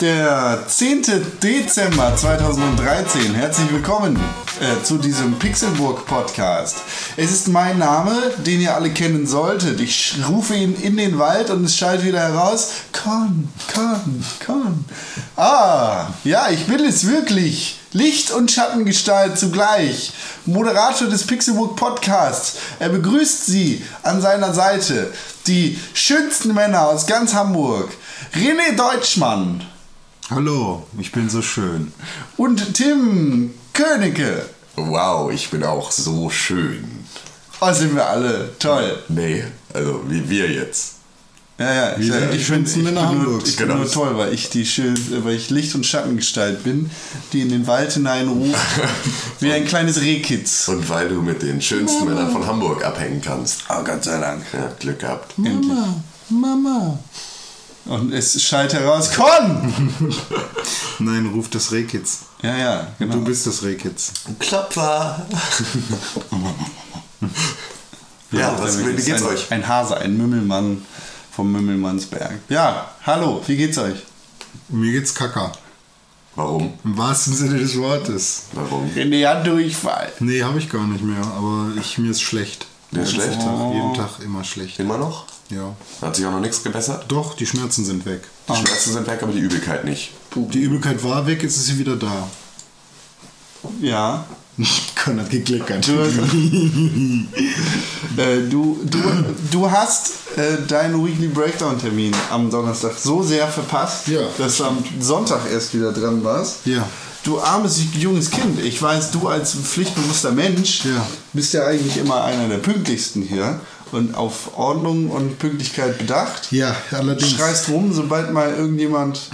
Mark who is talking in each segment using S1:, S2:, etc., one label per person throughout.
S1: Der
S2: 10. Dezember 2013. Herzlich willkommen äh, zu diesem Pixelburg Podcast. Es ist mein Name, den ihr alle kennen solltet. Ich rufe ihn in den Wald und es schallt wieder heraus. Con, Con, Con. Ah, ja, ich bin es wirklich. Licht- und Schattengestalt zugleich. Moderator des Pixelburg Podcasts. Er begrüßt Sie an seiner Seite. Die schönsten Männer aus ganz Hamburg. René Deutschmann
S3: Hallo, ich bin so schön.
S2: und Tim Königke.
S4: Wow, ich bin auch so schön.
S2: Oh, sind wir alle toll.
S4: Nee, also wie wir jetzt.
S2: Ja, ja, ich,
S3: Wir sind die schönsten
S2: ich,
S3: Männer
S2: bin nur,
S3: Hamburgs.
S2: ich bin
S4: Genau.
S2: nur toll, weil ich die schön, weil ich Licht- und Schattengestalt bin, die in den Wald hineinruft, wie ein kleines Rehkitz.
S4: Und weil du mit den schönsten Männern von Hamburg abhängen kannst.
S2: Oh, Gott sei Dank.
S4: Ja, Glück gehabt.
S3: Mama, Mama.
S2: Und es schallt heraus, Con!
S3: Nein, ruf das Rehkitz.
S2: Ja, ja, genau.
S3: Du bist das Rehkitz.
S4: Klopfer! ja, was, wie geht's
S2: ein,
S4: euch?
S2: Ein Hase, ein Mümmelmann vom Mümmelmannsberg. Ja, hallo, wie geht's euch?
S3: Mir geht's kacker.
S4: Warum?
S3: Im wahrsten Sinne des Wortes.
S4: Warum?
S2: René hat Durchfall.
S3: Nee, habe ich gar nicht mehr, aber ich, mir ist schlecht.
S4: Dir ist schlecht?
S3: Tag, jeden Tag immer schlecht.
S4: Immer noch?
S3: Ja.
S4: Hat sich auch noch nichts gebessert?
S3: Doch, die Schmerzen sind weg.
S4: Die Schmerzen sind weg, aber die Übelkeit nicht.
S3: Die Übelkeit war weg, jetzt ist sie wieder da.
S2: Ja.
S3: Con hat geklickert.
S2: Du, äh, du, du, du hast äh, deinen Weekly Breakdown Termin am Donnerstag so sehr verpasst,
S3: Ja.
S2: dass du am Sonntag erst wieder dran warst.
S3: Ja.
S2: Du armes junges Kind, ich weiß, du als pflichtbewusster Mensch
S3: Ja.
S2: bist ja eigentlich immer einer der pünktlichsten hier und auf Ordnung und Pünktlichkeit bedacht.
S3: Ja, allerdings.
S2: Schreist rum, sobald mal irgendjemand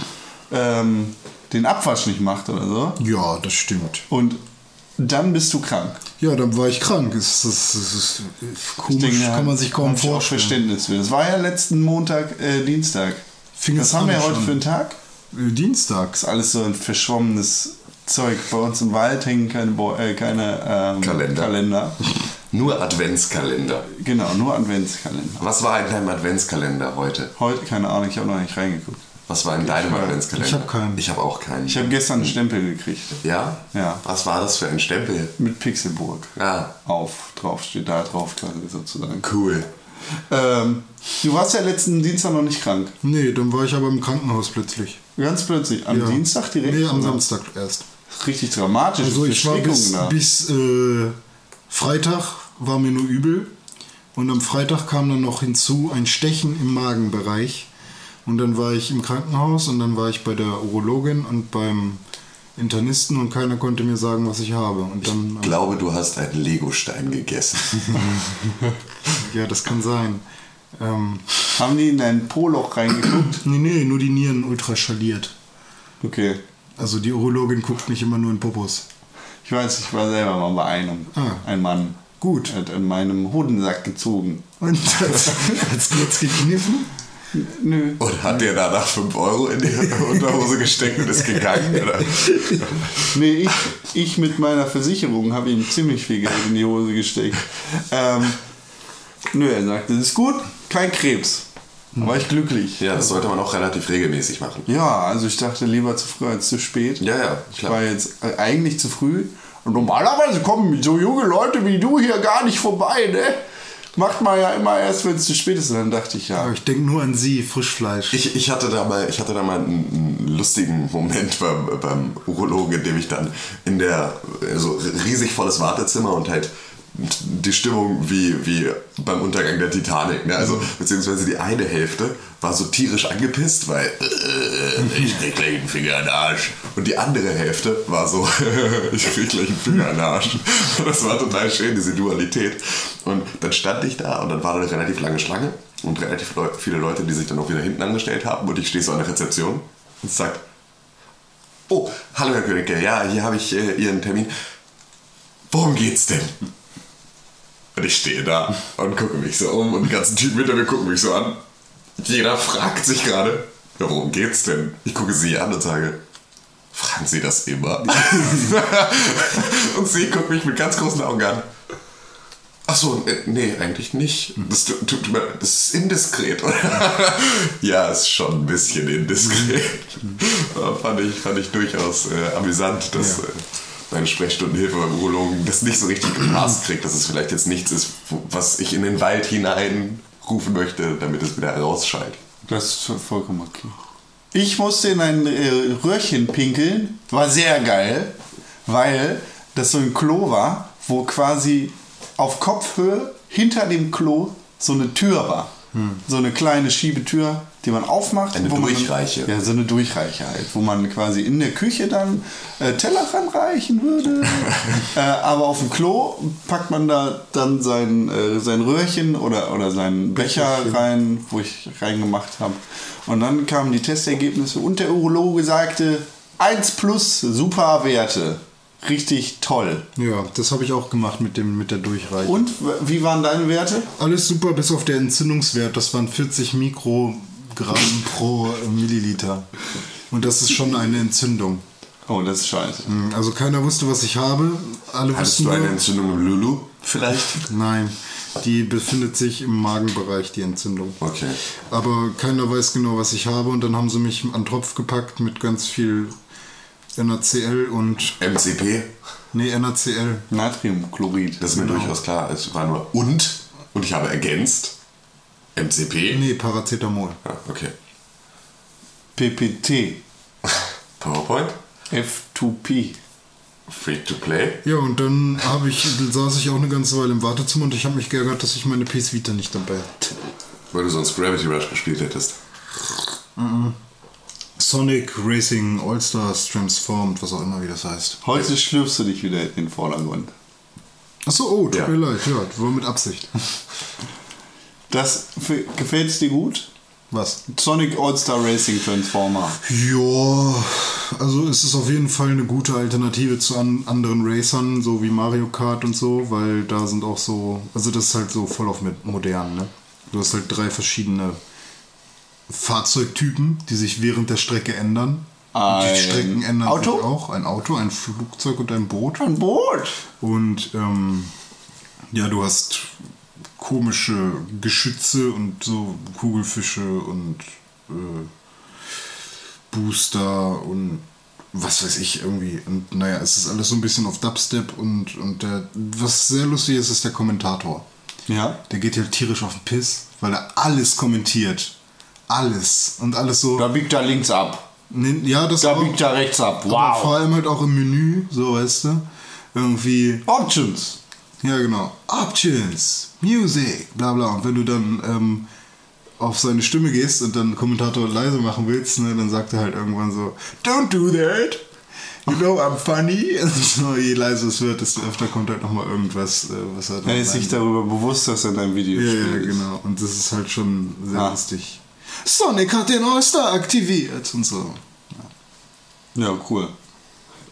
S2: ähm, den Abwasch nicht macht oder so.
S3: Ja, das stimmt.
S2: Und dann bist du krank.
S3: Ja, dann war ich krank. Es, es, es ist komisch,
S2: denke,
S3: kann man sich kaum
S2: ich auch
S3: vorstellen.
S2: Verständnis für. Das war ja letzten Montag, äh, Dienstag.
S3: Fing
S2: Was haben wir heute
S3: schon.
S2: für einen Tag?
S3: Äh, Dienstags.
S2: Das ist alles so ein verschwommenes Zeug. Bei uns im Wald hängen keine, Bo äh, keine ähm,
S4: Kalender.
S2: Kalender.
S4: Nur Adventskalender.
S2: Genau, nur Adventskalender.
S4: Was war in deinem Adventskalender heute?
S2: Heute, keine Ahnung, ich habe noch nicht reingeguckt.
S4: Was war in deinem Adventskalender?
S3: ich hab keinen.
S4: Ich habe auch keinen.
S2: Ich habe gestern einen Stempel gekriegt.
S4: ja?
S2: Ja.
S4: Was war das für ein Stempel?
S2: Mit Pixelburg.
S4: Ah,
S2: Auf, drauf, steht da drauf quasi sozusagen.
S4: cool.
S2: Ähm, du warst ja letzten Dienstag noch nicht krank.
S3: Nee, dann war ich aber im Krankenhaus plötzlich.
S2: Ganz plötzlich. Am
S3: Ja.
S2: Dienstag direkt?
S3: Nee, am
S2: Oder?
S3: Samstag erst.
S2: Richtig dramatisch.
S3: Also ich war bis, bis äh, Freitag war mir nur übel und am Freitag kam dann noch hinzu ein Stechen im Magenbereich und dann war ich im Krankenhaus und dann war ich bei der Urologin und beim Internisten und keiner konnte mir sagen, was ich habe. Und dann,
S4: Ich glaube, du hast einen Legostein gegessen.
S3: ja, das kann sein. Ähm,
S2: Haben die in dein Po-Loch reingeguckt?
S3: nee, nee, nur die Nieren ultraschalliert.
S2: Okay.
S3: Also die Urologin guckt nicht immer nur in Popos.
S2: Ich weiß, ich war selber mal bei einem.
S3: Ah.
S2: Ein Mann.
S3: Gut.
S2: Hat in meinem Hodensack gezogen.
S3: Und hat's, hat's kurz gekniffen?
S2: Nö.
S4: Und hat dir danach 5 Euro in die Unterhose gesteckt und ist gegangen? Oder?
S2: Nee, ich, ich mit meiner Versicherung habe ihm ziemlich viel Geld in die Hose gesteckt. Ähm, nö, er sagte, das ist gut, kein Krebs. Da war ich glücklich.
S4: Ja, das sollte man auch relativ regelmäßig machen.
S2: Ja, also ich dachte lieber zu früh als zu spät.
S4: Ja, ja,
S2: Ich
S4: klar.
S2: war jetzt äh, eigentlich zu früh. Und normalerweise kommen so junge Leute wie du hier gar nicht vorbei, ne? Macht man ja immer erst, wenn es zu spät ist. Und dann dachte ich, ja,
S3: Aber ich denke nur an sie, Frischfleisch.
S4: Ich, ich hatte da mal, ich hatte da mal einen, einen lustigen Moment beim, beim Urologen, in dem ich dann in der so riesig volles Wartezimmer und halt die Stimmung wie, wie beim Untergang der Titanic. Ne? Also, beziehungsweise die eine Hälfte war so tierisch angepisst, weil äh, ich krieg gleich einen Finger in den Arsch. Und die andere Hälfte war so, ich krieg gleich einen Finger in den Arsch. Das war total schön, diese Dualität. Und dann stand ich da und dann war da eine relativ lange Schlange und relativ viele Leute, die sich dann auch wieder hinten angestellt haben. Und ich stehe so an der Rezeption und sag, Oh, hallo Herr Königke, ja, hier habe ich äh, Ihren Termin. Worum geht's denn? Und ich stehe da und gucke mich so um und die ganzen Typen hinter mir gucken mich so an. Jeder fragt sich gerade, ja, worum geht's denn? Ich gucke sie an und sage, fragen Sie das immer? und sie guckt mich mit ganz großen Augen an. Ach so, äh, nee, eigentlich nicht. Das, tut, mir, das ist indiskret, oder? ja, ist schon ein bisschen indiskret. Aber fand, ich, fand ich durchaus äh, amüsant, dass äh, meine Sprechstundenhilfe beim Urologen das nicht so richtig gepasst kriegt, dass es vielleicht jetzt nichts ist, was ich in den Wald hinein rufen möchte, damit es wieder herausschallt.
S2: Das ist vollkommen okay. Ich musste in ein äh, Röhrchen pinkeln. War sehr geil, weil das so ein Klo war, wo quasi auf Kopfhöhe hinter dem Klo so eine Tür war. So eine kleine Schiebetür, die man aufmacht.
S4: Eine
S2: wo man-
S4: Durchreiche.
S2: ja, so eine Durchreiche halt, wo man quasi in der Küche dann äh, Teller ranreichen würde. äh, aber auf dem Klo packt man da dann sein, äh, sein Röhrchen oder, oder seinen Becher rein, wo ich reingemacht habe. Und dann kamen die Testergebnisse und der Urologe sagte 1 plus, super Werte. Richtig toll.
S3: Ja, das habe ich auch gemacht mit, dem, mit der Durchreiche.
S2: Und wie waren deine Werte?
S3: Alles super, bis auf der Entzündungswert. Das waren 40 Mikrogramm pro Milliliter. Und das ist schon eine Entzündung.
S2: Oh, das ist scheiße.
S3: Also keiner wusste, was ich habe. Alle
S4: Hattest
S3: wussten
S4: du eine Entzündung im Lulu? Vielleicht?
S3: Nein, die befindet sich im Magenbereich, die Entzündung.
S4: Okay.
S3: Aber keiner weiß genau, was ich habe. Und dann haben sie mich an den Tropf gepackt mit ganz viel NaCl und...
S4: MCP?
S3: Nee, NaCl.
S2: Natriumchlorid.
S4: Das ist mir durchaus klar. Es war nur und und ich habe ergänzt MCP.
S3: Nee, Paracetamol.
S4: Ja, okay.
S2: PPT.
S4: PowerPoint?
S2: F2P.
S4: Free to play?
S3: Ja, und dann habe ich, saß ich auch eine ganze Weile im Wartezimmer und ich habe mich geärgert, dass ich meine PS Vita nicht dabei hatte.
S4: Weil du sonst Gravity Rush gespielt hättest.
S3: Sonic Racing All-Stars Transformed, was auch immer wie das heißt.
S2: Heute schlürfst du dich wieder in den Vordergrund.
S3: Achso, oh, tut
S4: Ja.
S3: mir leid, ja, war mit Absicht.
S2: Das gefällt dir gut?
S3: Was?
S2: Sonic All-Star Racing Transformer.
S3: Ja, also es ist auf jeden Fall eine gute Alternative zu an anderen Racern, so wie Mario Kart und so, weil da sind auch so, also das ist halt so voll auf mit modern, ne? Du hast halt drei verschiedene Fahrzeugtypen, die sich während der Strecke ändern. Und
S2: Ein
S3: die Strecken ändern
S2: Auto?
S3: sich auch. Ein Auto, ein Flugzeug und ein Boot.
S2: Ein Boot.
S3: Und ähm, ja, du hast komische Geschütze und so Kugelfische und äh, Booster und was weiß ich irgendwie. Und naja, es ist alles so ein bisschen auf Dubstep und, und der, was sehr lustig ist, ist der Kommentator.
S2: Ja.
S3: Der geht ja tierisch auf den Piss, weil er alles kommentiert. Alles. Und alles so.
S2: Da biegt er links ab.
S3: Ja, das
S2: Da
S3: auch.
S2: biegt er rechts ab.
S3: Aber vor
S2: Wow.
S3: allem halt auch im Menü, so weißt du. Irgendwie.
S2: Options.
S3: Ja, genau. Options, Music, bla bla. Und wenn du dann ähm, auf seine Stimme gehst und dann Kommentator leise machen willst, ne, dann sagt er halt irgendwann so, Don't do that. You know I'm funny. Und so, je leiser es wird, desto öfter kommt halt nochmal irgendwas, äh, was er
S2: Er ist sich darüber bewusst, dass er in deinem Video
S3: Ja, ja, genau. Und das ist halt schon sehr
S2: Ah.
S3: lustig. Sonic hat den All-Star aktiviert und so.
S2: Ja, cool.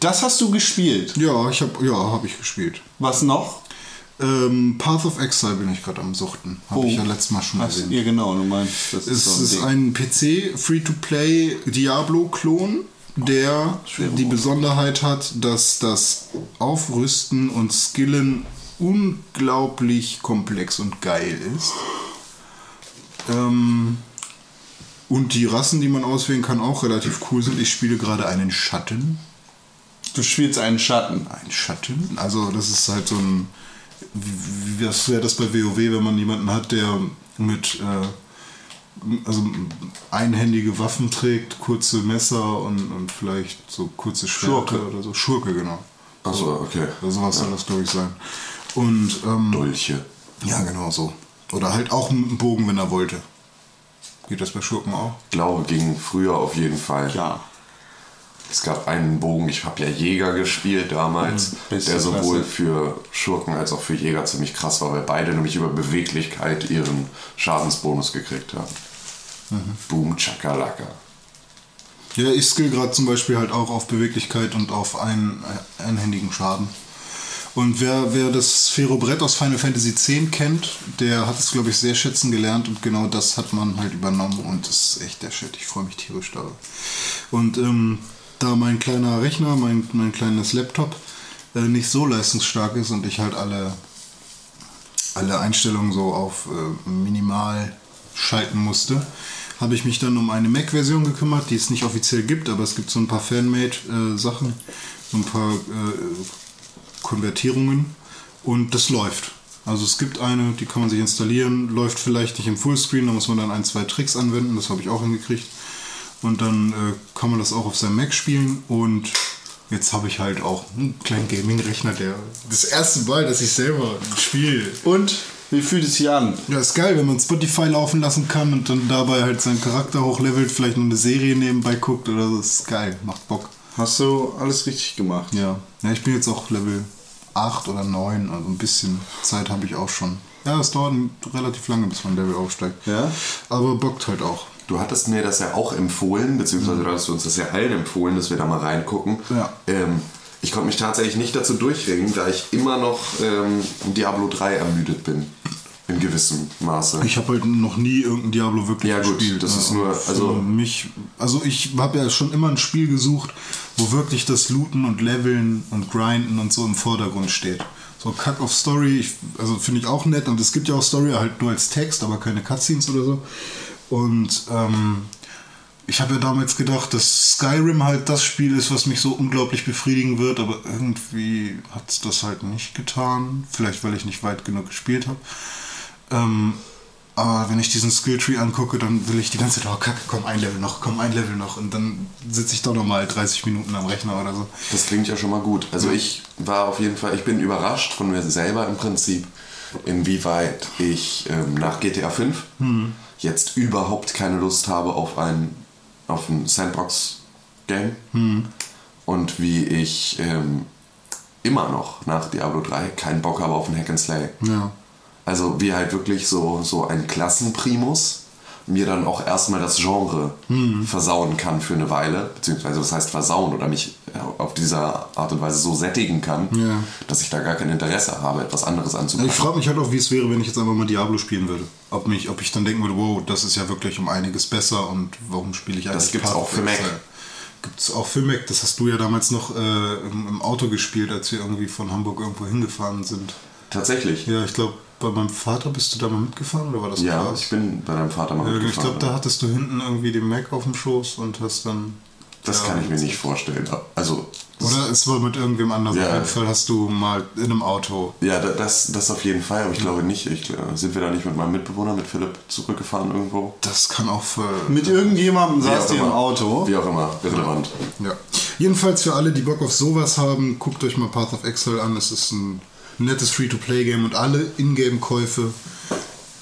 S2: Das hast du gespielt.
S3: Ja, ich hab, ja, habe ich gespielt.
S2: Was noch?
S3: Ähm, Path of Exile bin ich gerade am Suchten. Habe
S2: Oh.
S3: ich ja letztes Mal schon
S2: Hast,
S3: erwähnt.
S2: ja, genau, du meinst, das
S3: Es
S2: ist,
S3: ist
S2: so ein Ding.
S3: ein PC Free-to-Play Diablo-Klon, der die Besonderheit hat, dass das Aufrüsten und Skillen unglaublich komplex und geil ist. Ähm, und die Rassen, die man auswählen kann, auch relativ cool sind. Ich spiele gerade einen Schatten.
S2: Du spielst einen Schatten.
S3: Ein Schatten? Also das ist halt so ein... Was wäre das bei WoW, wenn man jemanden hat, der mit... Äh, also einhändige Waffen trägt, kurze Messer und, und vielleicht so kurze Schwerter
S2: Schurke.
S3: oder so. Schurke, genau.
S4: Achso, okay.
S3: Oder sowas soll das, glaube ich, sein. Und ähm,
S4: Dolche.
S3: ja, genau so. Oder halt auch einen Bogen, wenn er wollte. Geht das bei Schurken auch?
S4: Ich glaube, ging früher auf jeden Fall.
S2: Ja.
S4: Es gab einen Bogen, ich habe ja Jäger gespielt damals,
S2: Mhm,
S4: der sowohl
S2: Klasse.
S4: für Schurken als auch für Jäger ziemlich krass war, weil beide nämlich über Beweglichkeit ihren Schadensbonus gekriegt haben.
S2: Mhm.
S4: Boom Chakalaka.
S3: Ja, ich skill gerade zum Beispiel halt auch auf Beweglichkeit und auf einen äh, einhändigen Schaden. Und wer, wer das Sphärobrett aus Final Fantasy X kennt, der hat es, glaube ich, sehr schätzen gelernt und genau das hat man halt übernommen und das ist echt der Shit. Ich freue mich tierisch darüber. Und ähm, da mein kleiner Rechner, mein, mein kleines Laptop äh, nicht so leistungsstark ist und ich halt alle, alle Einstellungen so auf äh, minimal schalten musste, habe ich mich dann um eine Mac-Version gekümmert, die es nicht offiziell gibt, aber es gibt so ein paar Fanmade-Sachen, so ein paar äh, Konvertierungen und das läuft. Also es gibt eine, die kann man sich installieren, läuft vielleicht nicht im Fullscreen, da muss man dann ein, zwei Tricks anwenden, das habe ich auch hingekriegt. Und dann äh, kann man das auch auf seinem Mac spielen und jetzt habe ich halt auch einen kleinen Gaming-Rechner, der das erste Mal, dass ich selber spiele.
S2: Und wie fühlt es sich an?
S3: Ja, ist geil, wenn man Spotify laufen lassen kann und dann dabei halt seinen Charakter hochlevelt, vielleicht noch eine Serie nebenbei guckt oder so. Das ist geil, macht Bock.
S2: Hast du alles richtig gemacht?
S3: Ja. Ja, ich bin jetzt auch Level 8 oder 9, also ein bisschen Zeit habe ich auch schon. Ja, es dauert relativ lange, bis man Level aufsteigt.
S2: Ja?
S3: Aber bockt halt auch.
S4: Du hattest mir das ja auch empfohlen, beziehungsweise du hast uns das ja allen empfohlen, dass wir da mal reingucken.
S3: Ja.
S4: Ähm, ich konnte mich tatsächlich nicht dazu durchringen, da ich immer noch ähm, Diablo 3 ermüdet bin. In gewissem Maße.
S3: Ich habe halt noch nie irgendein Diablo wirklich
S4: Ja, gut,
S3: gespielt.
S4: das ist
S3: Ja,
S4: nur- also-
S3: mich, also ich habe ja schon immer ein Spiel gesucht, wo wirklich das Looten und Leveln und Grinden und so im Vordergrund steht. So Cut of Story, ich, also finde ich auch nett und es gibt ja auch Story halt nur als Text, aber keine Cutscenes oder so. Und ähm, ich habe ja damals gedacht, dass Skyrim halt das Spiel ist, was mich so unglaublich befriedigen wird, aber irgendwie hat es das halt nicht getan. Vielleicht, weil ich nicht weit genug gespielt habe. Ähm, aber wenn ich diesen Skilltree angucke, dann will ich die ganze Zeit, oh kacke, komm, ein Level noch, komm, ein Level noch. Und dann sitze ich doch nochmal 30 Minuten am Rechner oder so.
S4: Das klingt ja schon mal gut. Also ich war auf jeden Fall, ich bin überrascht von mir selber im Prinzip, inwieweit ich ähm, nach GTA 5 jetzt überhaupt keine Lust habe auf ein, auf ein Sandbox-Game. Und wie ich ähm, immer noch nach Diablo 3 keinen Bock habe auf ein Hack and Slay.
S3: Ja.
S4: Also wie halt wirklich so, so ein Klassenprimus mir dann auch erstmal das Genre versauen kann für eine Weile, beziehungsweise das heißt versauen oder mich auf dieser Art und Weise so sättigen kann,
S3: Ja.
S4: dass ich da gar kein Interesse habe, etwas anderes anzupacken.
S3: ich frage mich halt auch, wie es wäre, wenn ich jetzt einfach mal Diablo spielen würde. Ob, mich, ob ich dann denken würde, wow, das ist ja wirklich um einiges besser und warum spiele ich eigentlich
S4: Das gibt's
S3: Path
S4: auch für Mac.
S3: Exile? Gibt's auch für Mac. Das hast du ja damals noch äh, im, im Auto gespielt, als wir irgendwie von Hamburg irgendwo hingefahren sind.
S4: Tatsächlich.
S3: Ja, ich glaube, bei meinem Vater bist du da mal mitgefahren oder war das
S4: Ja,
S3: Klaas?
S4: ich bin bei deinem Vater mal
S3: Ja, ich
S4: mitgefahren.
S3: glaube, da hattest du hinten irgendwie den Mac auf dem Schoß und hast dann.
S4: das
S3: Ja,
S4: kann ich mir nicht vorstellen. Also,
S3: Oder es war mit irgendwem anders.
S4: Ja.
S3: Auf jeden Fall hast du mal in einem Auto.
S4: ja, da- das, das auf jeden Fall, aber ich glaube nicht. Ich, äh, sind wir da nicht mit meinem Mitbewohner, mit Philipp, zurückgefahren irgendwo?
S3: Das kann auch für.
S2: Mit irgendjemandem
S4: Wie
S2: saß
S4: auch
S2: ihr im. Auto.
S4: Wie auch immer, irrelevant.
S3: Ja. Jedenfalls für alle, die Bock auf sowas haben, guckt euch mal Path of Exile an. Es ist ein nettes Free-to-Play-Game und alle Ingame-Käufe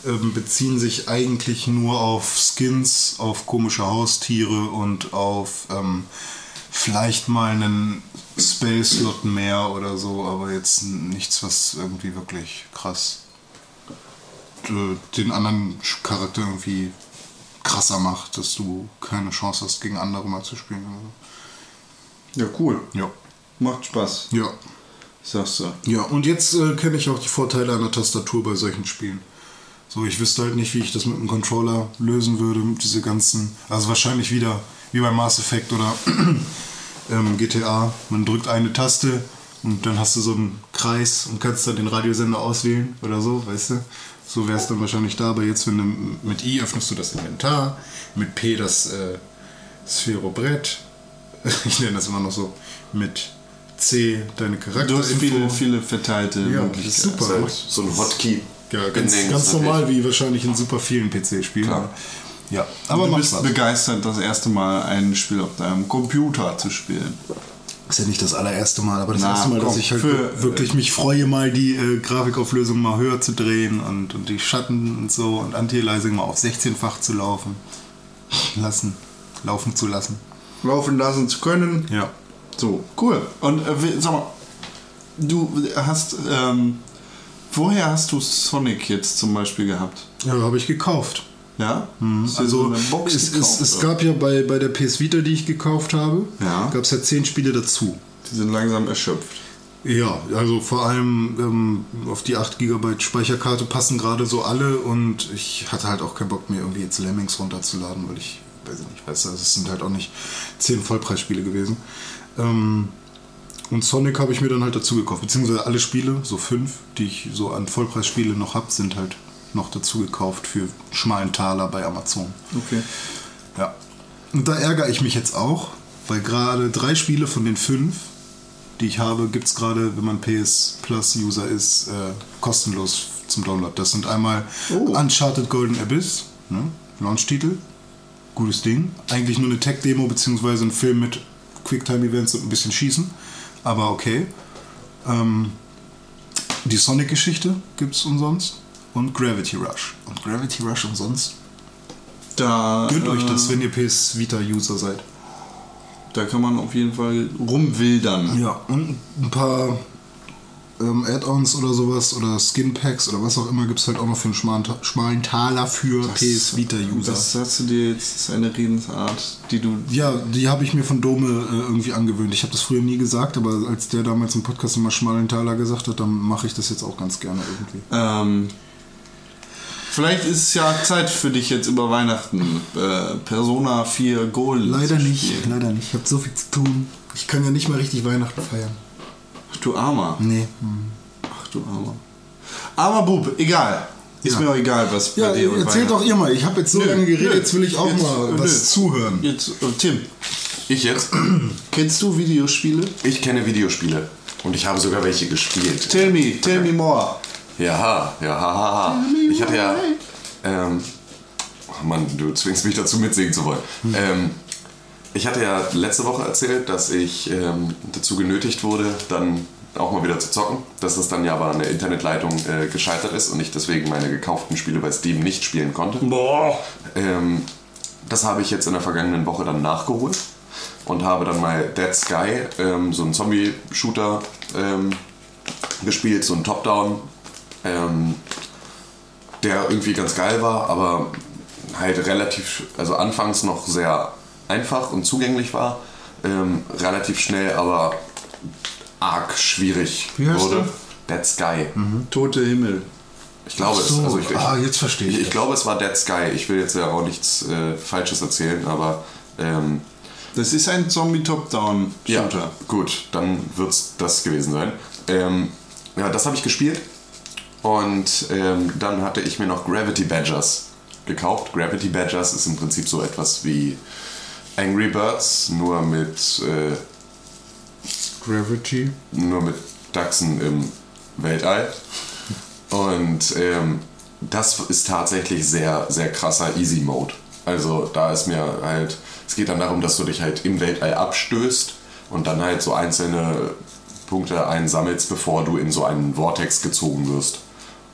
S3: ähm, beziehen sich eigentlich nur auf Skins, auf komische Haustiere und auf ähm, vielleicht mal einen Spell-Slot mehr oder so, aber jetzt nichts, was irgendwie wirklich krass den anderen Charakter irgendwie krasser macht, dass du keine Chance hast, gegen andere mal zu spielen.
S2: Ja, cool.
S3: Ja.
S2: Macht Spaß,
S3: Ja.
S2: Sagst du.
S3: Ja, und jetzt äh, kenne ich auch die Vorteile einer Tastatur bei solchen Spielen. So, ich wüsste halt nicht, wie ich das mit einem Controller lösen würde, diese ganzen, also wahrscheinlich wieder wie bei Mass Effect oder ähm, GTA. Man drückt eine Taste und dann hast du so einen Kreis und kannst dann den Radiosender auswählen oder so, weißt du? So wäre es dann wahrscheinlich da, aber jetzt, wenn du mit I öffnest du das Inventar, mit P das äh, Sphärobrett, ich nenne das immer noch so, mit C deine Charakter.
S2: Du hast viele, viele verteilte
S3: Ja,
S2: Möglichkeiten.
S3: das ist super.
S4: Ist halt so ein Hotkey.
S3: Ja, ganz, ganz normal, wie wahrscheinlich in super vielen PC-Spielen. Ja,
S2: Aber du bist
S3: Spaß.
S2: begeistert, das erste Mal ein Spiel auf deinem Computer zu spielen.
S3: Ist ja nicht das allererste Mal, aber das
S2: Na,
S3: erste Mal, dass
S2: komm,
S3: ich halt
S2: für-
S3: wirklich mich freue, mal die äh, Grafikauflösung mal höher zu drehen und, und die Schatten und so und Anti-Aliasing mal auf 16-fach zu laufen lassen, laufen zu lassen.
S2: Laufen lassen zu können.
S3: Ja.
S2: So, cool. Und äh, sag mal, du hast, ähm, woher hast du Sonic jetzt zum Beispiel gehabt?
S3: Ja, habe ich gekauft.
S2: Ja? Du
S3: Also
S2: so eine Box
S3: es, es,
S2: gekauft,
S3: es
S2: oder?
S3: gab ja bei, bei der PS Vita, die ich gekauft habe,
S2: Ja.
S3: gab es ja zehn Spiele dazu.
S2: Die sind langsam erschöpft.
S3: Ja, also vor allem ähm, auf die 8 GB Speicherkarte passen gerade so alle und ich hatte halt auch keinen Bock mehr irgendwie jetzt Lemmings runterzuladen, weil ich, weiß ich nicht, weiß, es sind halt auch nicht 10 Vollpreisspiele gewesen. Ähm, und Sonic habe ich mir dann halt dazu gekauft, beziehungsweise alle Spiele, so fünf, die ich so an Vollpreisspiele noch habe, sind halt noch dazu gekauft für schmalen Taler bei Amazon.
S2: Okay.
S3: Ja. Und da ärgere ich mich jetzt auch, weil gerade drei Spiele von den fünf, die ich habe, gibt es gerade, wenn man PS Plus User ist, äh, kostenlos zum Download. Das sind einmal
S2: Oh.
S3: Uncharted Golden Abyss, ne? Launch-Titel. Gutes Ding. Eigentlich nur eine Tech-Demo beziehungsweise ein Film mit Quicktime-Events und ein bisschen Schießen. Aber okay. Ähm, die Sonic-Geschichte gibt es umsonst. Und Gravity Rush. Und Gravity Rush umsonst
S2: Da,
S3: Gönnt euch
S2: äh,
S3: das, wenn ihr PS Vita-User seid.
S2: Da kann man auf jeden Fall rumwildern.
S3: Ja, und ein paar ähm, Add-ons oder sowas oder Skin-Packs oder was auch immer gibt es halt auch noch für einen schmalen, schmalen Taler für PS Vita-User.
S2: Das hast du dir jetzt, das ist eine Redensart, die du.
S3: Ja, die habe ich mir von Dome äh, irgendwie angewöhnt. Ich habe das früher nie gesagt, aber als der damals im Podcast immer schmalen Taler gesagt hat, dann mache ich das jetzt auch ganz gerne irgendwie.
S2: Ähm, vielleicht ist es ja Zeit für dich jetzt über Weihnachten äh, Persona 4 Gold.
S3: Leider nicht, leider nicht. Ich habe so viel zu tun. Ich kann ja nicht mal richtig Weihnachten feiern.
S2: Ach, du Armer.
S3: Nee.
S2: Ach du Armer. Armer Bub, egal. Ist
S3: Ja.
S2: mir auch egal, was bei
S3: Ja,
S2: dir und
S3: erzähl doch ihr mal. Ich habe jetzt so
S2: Nö,
S3: lange geredet,
S2: nö.
S3: jetzt will ich auch
S2: Jetzt,
S3: mal
S2: äh,
S3: was
S2: nö.
S3: zuhören.
S2: Jetzt, äh, Tim,
S4: Ich jetzt?
S2: kennst du Videospiele?
S4: Ich kenne Videospiele. Und ich habe sogar welche gespielt.
S2: Tell me, tell me more.
S4: Ja, ja, ha, ha, ha. Ich hatte ja. Ähm, oh Mann, du zwingst mich dazu mitsingen zu wollen. Ähm, ich hatte ja letzte Woche erzählt, dass ich ähm, dazu genötigt wurde, dann auch mal wieder zu zocken. Dass es dann ja aber an der Internetleitung äh, gescheitert ist und ich deswegen meine gekauften Spiele bei Steam nicht spielen konnte.
S2: Boah.
S4: Ähm, das habe ich jetzt in der vergangenen Woche dann nachgeholt und habe dann mal Dead Sky, ähm, so einen Zombie-Shooter, ähm, gespielt, so einen Top-Down, ähm, der irgendwie ganz geil war, aber halt relativ, also anfangs noch sehr einfach und zugänglich war, ähm, relativ schnell, aber arg schwierig
S3: Wie heißt
S4: wurde.
S3: der?
S4: Dead Sky.
S2: Tote Himmel.
S4: Ich glaube es.
S3: So,
S4: Also ich, ich,
S3: ah, jetzt verstehe ich.
S4: ich, ich glaube, es war Dead Sky. Ich will jetzt ja auch nichts äh, Falsches erzählen, aber ähm,
S2: Das ist ein Zombie-Top-Down-Shooter.
S4: ja, gut, dann wird es das gewesen sein. Ähm, ja, das habe ich gespielt und ähm, dann hatte ich mir noch Gravity Badgers gekauft. Gravity Badgers ist im Prinzip so etwas wie Angry Birds, nur mit, äh,
S3: Gravity.
S4: nur mit Dachsen im Weltall. Und ähm, das ist tatsächlich sehr, sehr krasser Easy Mode. Also da ist mir halt, es geht dann darum, dass du dich halt im Weltall abstößt und dann halt so einzelne Punkte einsammelst, bevor du in so einen Vortex gezogen wirst.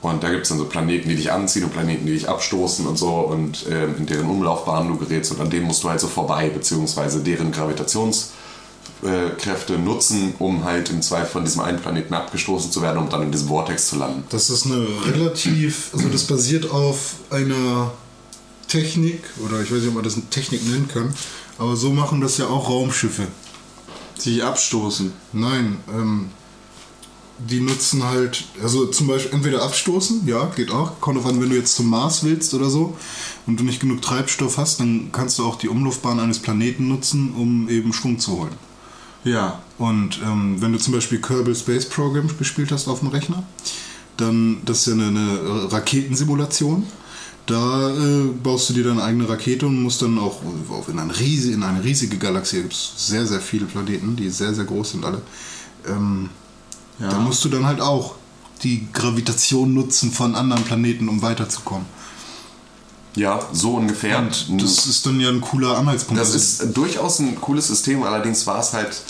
S4: Und da gibt es dann so Planeten, die dich anziehen und Planeten, die dich abstoßen und so und ähm, in deren Umlaufbahn du gerätst und an denen musst du halt so vorbei, beziehungsweise deren Gravitationskräfte nutzen, um halt im Zweifel von diesem einen Planeten abgestoßen zu werden, um dann in diesem Vortex zu landen.
S3: Das ist eine relativ, also das basiert auf einer Technik, oder ich weiß nicht, ob man das eine Technik nennen kann, aber so machen das ja auch Raumschiffe.
S2: Sich abstoßen.
S3: Nein, ähm, die nutzen halt, also zum Beispiel entweder abstoßen, ja, geht auch. Kommt auf an, wenn du jetzt zum Mars willst oder so und du nicht genug Treibstoff hast, dann kannst du auch die Umlaufbahn eines Planeten nutzen, um eben Schwung zu holen.
S2: Ja.
S3: Und ähm, wenn du zum Beispiel Kerbal Space Program gespielt hast auf dem Rechner, dann das ist ja eine, eine Raketensimulation. Da äh, baust du dir deine eigene Rakete und musst dann auch auf in, eine riesige, in eine riesige Galaxie, gibt es sehr, sehr viele Planeten, die sehr, sehr groß sind alle. Ähm,
S2: Ja.
S3: Da musst du dann halt auch die Gravitation nutzen von anderen Planeten, um weiterzukommen.
S4: Ja, so ungefähr.
S3: Und das ist dann ja ein cooler Anhaltspunkt.
S4: Das
S3: Also,
S4: ist durchaus ein cooles System, allerdings war es halt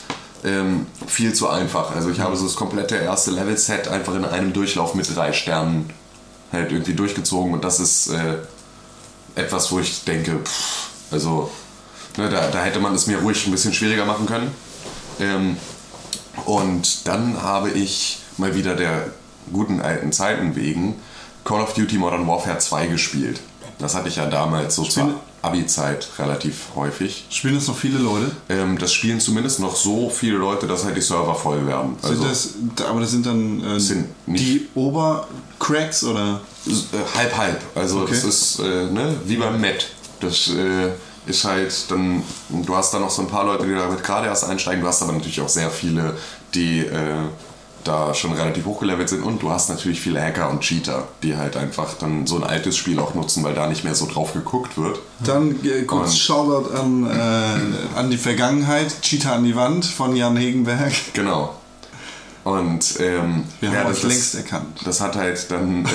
S4: ähm, viel zu einfach. Also ich habe so das komplette erste Level-Set einfach in einem Durchlauf mit drei Sternen halt irgendwie durchgezogen und das ist äh, etwas, wo ich denke, pff, also ne, da, da hätte man es mir ruhig ein bisschen schwieriger machen können. Ähm, und dann habe ich mal wieder der guten alten Zeiten wegen Call of Duty Modern Warfare 2 gespielt. Das hatte ich ja damals so
S2: Spiel-
S4: zur Abi-Zeit relativ häufig.
S2: Spielen das noch viele Leute?
S4: Ähm, das spielen zumindest noch so viele Leute, dass halt die Server voll werden. Also
S2: sind das, aber das sind dann äh,
S4: Sind
S2: die Obercracks oder?
S4: äh, halb halb. Also
S2: Okay.
S4: das ist äh, ne, wie beim Met. Das äh, ist halt dann, du hast dann noch so ein paar Leute, die damit gerade erst einsteigen. Du hast aber natürlich auch sehr viele, die äh, da schon relativ hochgelevelt sind und du hast natürlich viele Hacker und Cheater, die halt einfach dann so ein altes Spiel auch nutzen, weil da nicht mehr so drauf geguckt wird.
S2: Dann äh, kurz
S4: Und-
S2: Shoutout an, äh, an die Vergangenheit. Cheater an die Wand von Jan Hegenberg.
S4: Genau. Und ähm,
S2: Wir
S4: ja,
S2: haben
S4: das
S2: längst erkannt.
S4: Das hat halt dann äh,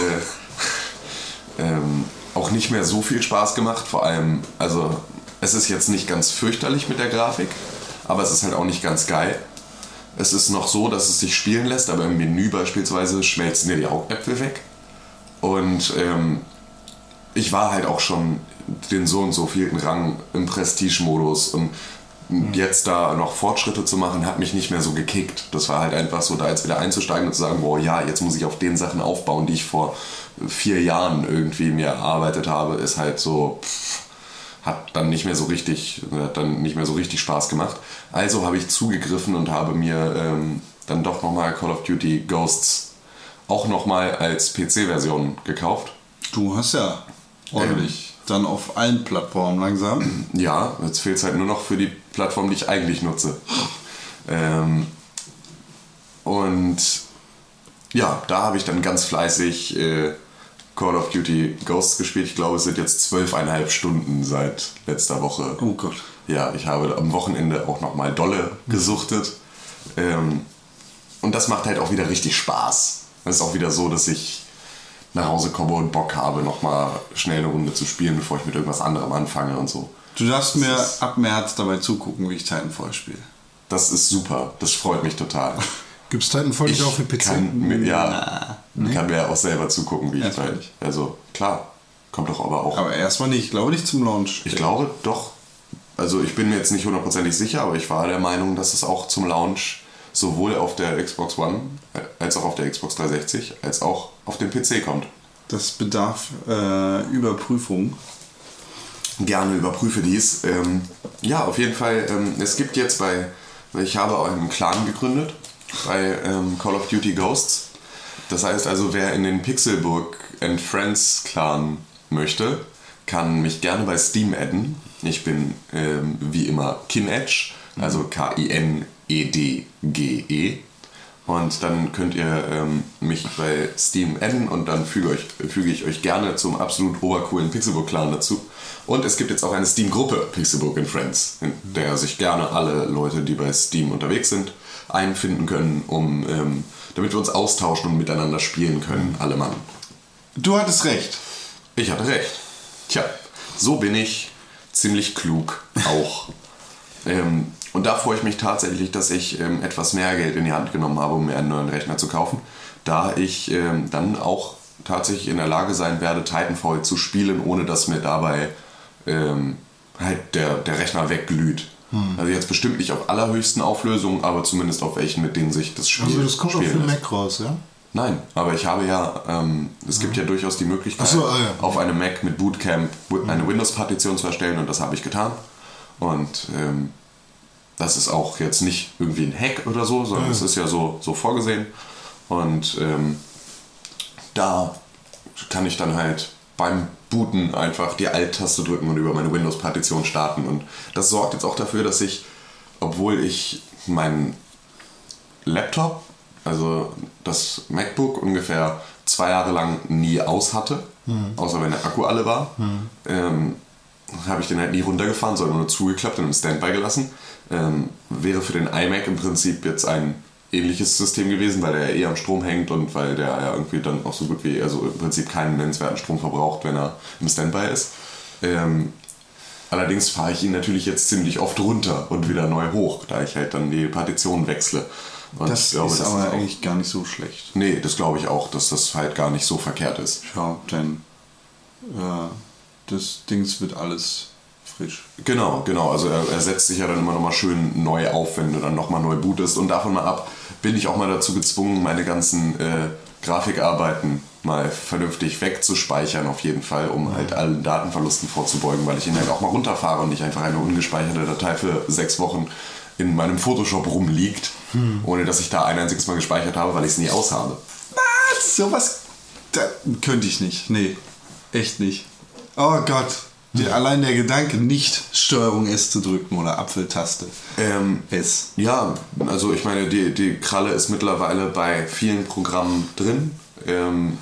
S4: ähm, auch nicht mehr so viel Spaß gemacht. Vor allem, also es ist jetzt nicht ganz fürchterlich mit der Grafik, aber es ist halt auch nicht ganz geil. Es ist noch so, dass es sich spielen lässt, aber im Menü beispielsweise schmelzen dir die Augäpfel weg. Und ähm, ich war halt auch schon den so und so vierten Rang im Prestige-Modus und jetzt da noch Fortschritte zu machen, hat mich nicht mehr so gekickt. Das war halt einfach so, da jetzt wieder einzusteigen und zu sagen, boah, ja, jetzt muss ich auf den Sachen aufbauen, die ich vor vier Jahren irgendwie mir erarbeitet habe, ist halt so, pff, hat dann nicht mehr so richtig, hat dann nicht mehr so richtig Spaß gemacht. Also habe ich zugegriffen und habe mir ähm, dann doch nochmal Call of Duty Ghosts auch nochmal als PC-Version gekauft.
S2: Du hast ja ordentlich dann auf allen Plattformen langsam.
S4: Ja, jetzt fehlt es halt nur noch für die Plattform, die ich eigentlich nutze. Ähm, und ja, da habe ich dann ganz fleißig äh, Call of Duty Ghosts gespielt. Ich glaube, es sind jetzt zwölfeinhalb Stunden seit letzter Woche.
S2: Oh Gott.
S4: Ja, ich habe am Wochenende auch nochmal dolle gesuchtet. Ähm, und das macht halt auch wieder richtig Spaß. Es ist auch wieder so, dass ich nach Hause komme und Bock habe, nochmal schnell eine Runde zu spielen, bevor ich mit irgendwas anderem anfange und so.
S2: Du darfst mir ab März dabei zugucken, wie ich Titanfall spiele.
S4: Das ist super. Das freut mich total.
S3: Gibt es Titanfall nicht
S4: Ich
S3: auch für PC?
S4: kann mir, ja, kann mir auch selber zugucken, wie ich bei. Also klar, kommt doch aber auch.
S2: Aber erstmal nicht, ich glaube nicht zum Launch.
S4: Ich glaube doch. Also ich bin mir jetzt nicht hundertprozentig sicher, aber ich war der Meinung, dass es auch zum Launch sowohl auf der Xbox One als auch auf der Xbox 360 als auch auf den PC kommt.
S2: Das bedarf äh, Überprüfung.
S4: Gerne überprüfe dies. Ähm, ja, auf jeden Fall. Ähm, es gibt jetzt bei, ich habe auch einen Clan gegründet bei ähm, Call of Duty Ghosts. Das heißt also, wer in den Pixelburg and Friends Clan möchte, kann mich gerne bei Steam adden. Ich bin ähm, wie immer Kinedge, also K-I-N-E-D-G-E. Und dann könnt ihr ähm, mich bei Steam adden und dann füge, euch, füge ich euch gerne zum absolut obercoolen Pixelbook-Clan dazu. Und es gibt jetzt auch eine Steam-Gruppe Pixelbook and Friends, in der sich gerne alle Leute, die bei Steam unterwegs sind, einfinden können, um, ähm, damit wir uns austauschen und miteinander spielen können, alle Mann.
S2: Du hattest recht.
S4: Ich hatte recht. Tja, so bin ich ziemlich klug auch. ähm, und da freue ich mich tatsächlich, dass ich ähm, etwas mehr Geld in die Hand genommen habe, um mir einen neuen Rechner zu kaufen, da ich ähm, dann auch tatsächlich in der Lage sein werde, Titanfall zu spielen, ohne dass mir dabei ähm, halt der, der Rechner wegglüht. Also jetzt bestimmt nicht auf allerhöchsten Auflösungen, aber zumindest auf welchen, mit denen sich das Spiel
S3: Also das kommt für
S4: lässt.
S3: Mac raus, ja?
S4: Nein, aber ich habe ja, ähm, es gibt ja durchaus die Möglichkeit,
S3: so, ah, ja.
S4: auf einem Mac mit Bootcamp eine Windows-Partition zu erstellen und das habe ich getan. Und ähm, das ist auch jetzt nicht irgendwie ein Hack oder so, sondern es ist ja so, so vorgesehen. Und ähm, da kann ich dann halt beim Booten einfach die Alt-Taste drücken und über meine Windows-Partition starten. Und das sorgt jetzt auch dafür, dass ich, obwohl ich meinen Laptop, also das MacBook, ungefähr zwei Jahre lang nie aus hatte, außer wenn der Akku alle war. Ähm, habe ich den halt nie runtergefahren, sondern nur zugeklappt und im Standby gelassen. Ähm, wäre für den iMac im Prinzip jetzt ein ähnliches System gewesen, weil der ja eh am Strom hängt und weil der ja irgendwie dann auch so gut wie, also im Prinzip keinen nennenswerten Strom verbraucht, wenn er im Standby ist. Ähm, allerdings fahre ich ihn natürlich jetzt ziemlich oft runter und wieder neu hoch, da ich halt dann die Partition wechsle. Und
S2: Das
S4: glaube,
S2: ist
S4: das
S2: aber
S4: auch-
S2: eigentlich gar nicht so schlecht.
S4: Nee, das glaube ich auch, dass das halt gar nicht so verkehrt ist.
S2: Ja, denn äh, das Dings wird alles frisch.
S4: Genau, genau. Also er, er setzt sich ja dann immer nochmal schön neu auf, wenn du dann nochmal neu bootest. Und davon mal ab bin ich auch mal dazu gezwungen, meine ganzen äh, Grafikarbeiten mal vernünftig wegzuspeichern auf jeden Fall, um halt allen Datenverlusten vorzubeugen, weil ich ihn halt auch mal runterfahre und nicht einfach eine ungespeicherte Datei für sechs Wochen in meinem Photoshop rumliegt, ohne dass ich da ein einziges Mal gespeichert habe, weil ich es nie aushabe.
S2: Was? Sowas da, könnte ich nicht. Nee, echt nicht. Oh Gott. Die, allein der Gedanke, nicht Steuerung S zu drücken oder Apfeltaste.
S4: Ähm,
S2: S.
S4: Ja, also ich meine, die, die Kralle ist mittlerweile bei vielen Programmen drin. Ähm,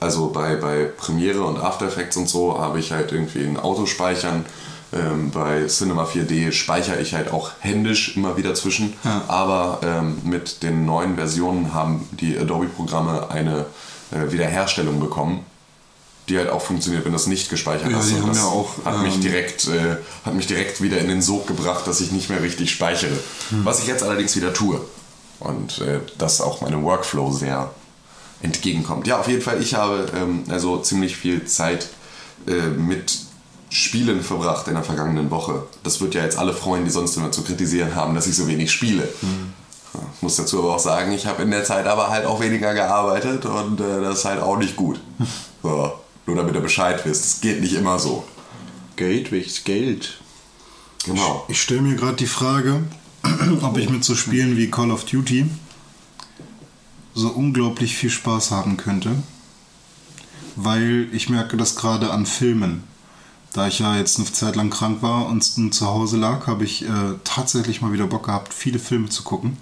S4: also bei, bei Premiere und After Effects und so habe ich halt irgendwie ein Autospeichern. Ähm, bei Cinema 4D speichere ich halt auch händisch immer wieder zwischen.
S2: Ja.
S4: Aber ähm, mit den neuen Versionen haben die Adobe-Programme eine äh, Wiederherstellung bekommen, die halt auch funktioniert, wenn das nicht gespeichert
S2: Ja,
S4: hast. Und das
S2: ja auch,
S4: hat, mich
S2: ähm,
S4: direkt, äh, hat mich direkt wieder in den Sog gebracht, dass ich nicht mehr richtig speichere. Was ich jetzt allerdings wieder tue. Und äh, das auch meinem Workflow sehr entgegenkommt. Ja, auf jeden Fall, ich habe ähm, also ziemlich viel Zeit äh, mit Spielen verbracht in der vergangenen Woche. Das wird ja jetzt alle freuen, die sonst immer zu kritisieren haben, dass ich so wenig spiele. Ja, Ich muss dazu aber auch sagen, ich habe in der Zeit aber halt auch weniger gearbeitet und äh, das ist halt auch nicht gut. So, nur damit ihr Bescheid wisst, es geht nicht immer so.
S2: Geld, welches Geld?
S4: Genau.
S3: Ich stelle mir gerade die Frage, ob ich mit so Spielen wie Call of Duty so unglaublich viel Spaß haben könnte. Weil ich merke das gerade an Filmen. Da ich ja jetzt eine Zeit lang krank war und zu Hause lag, habe ich äh, tatsächlich mal wieder Bock gehabt, viele Filme zu gucken.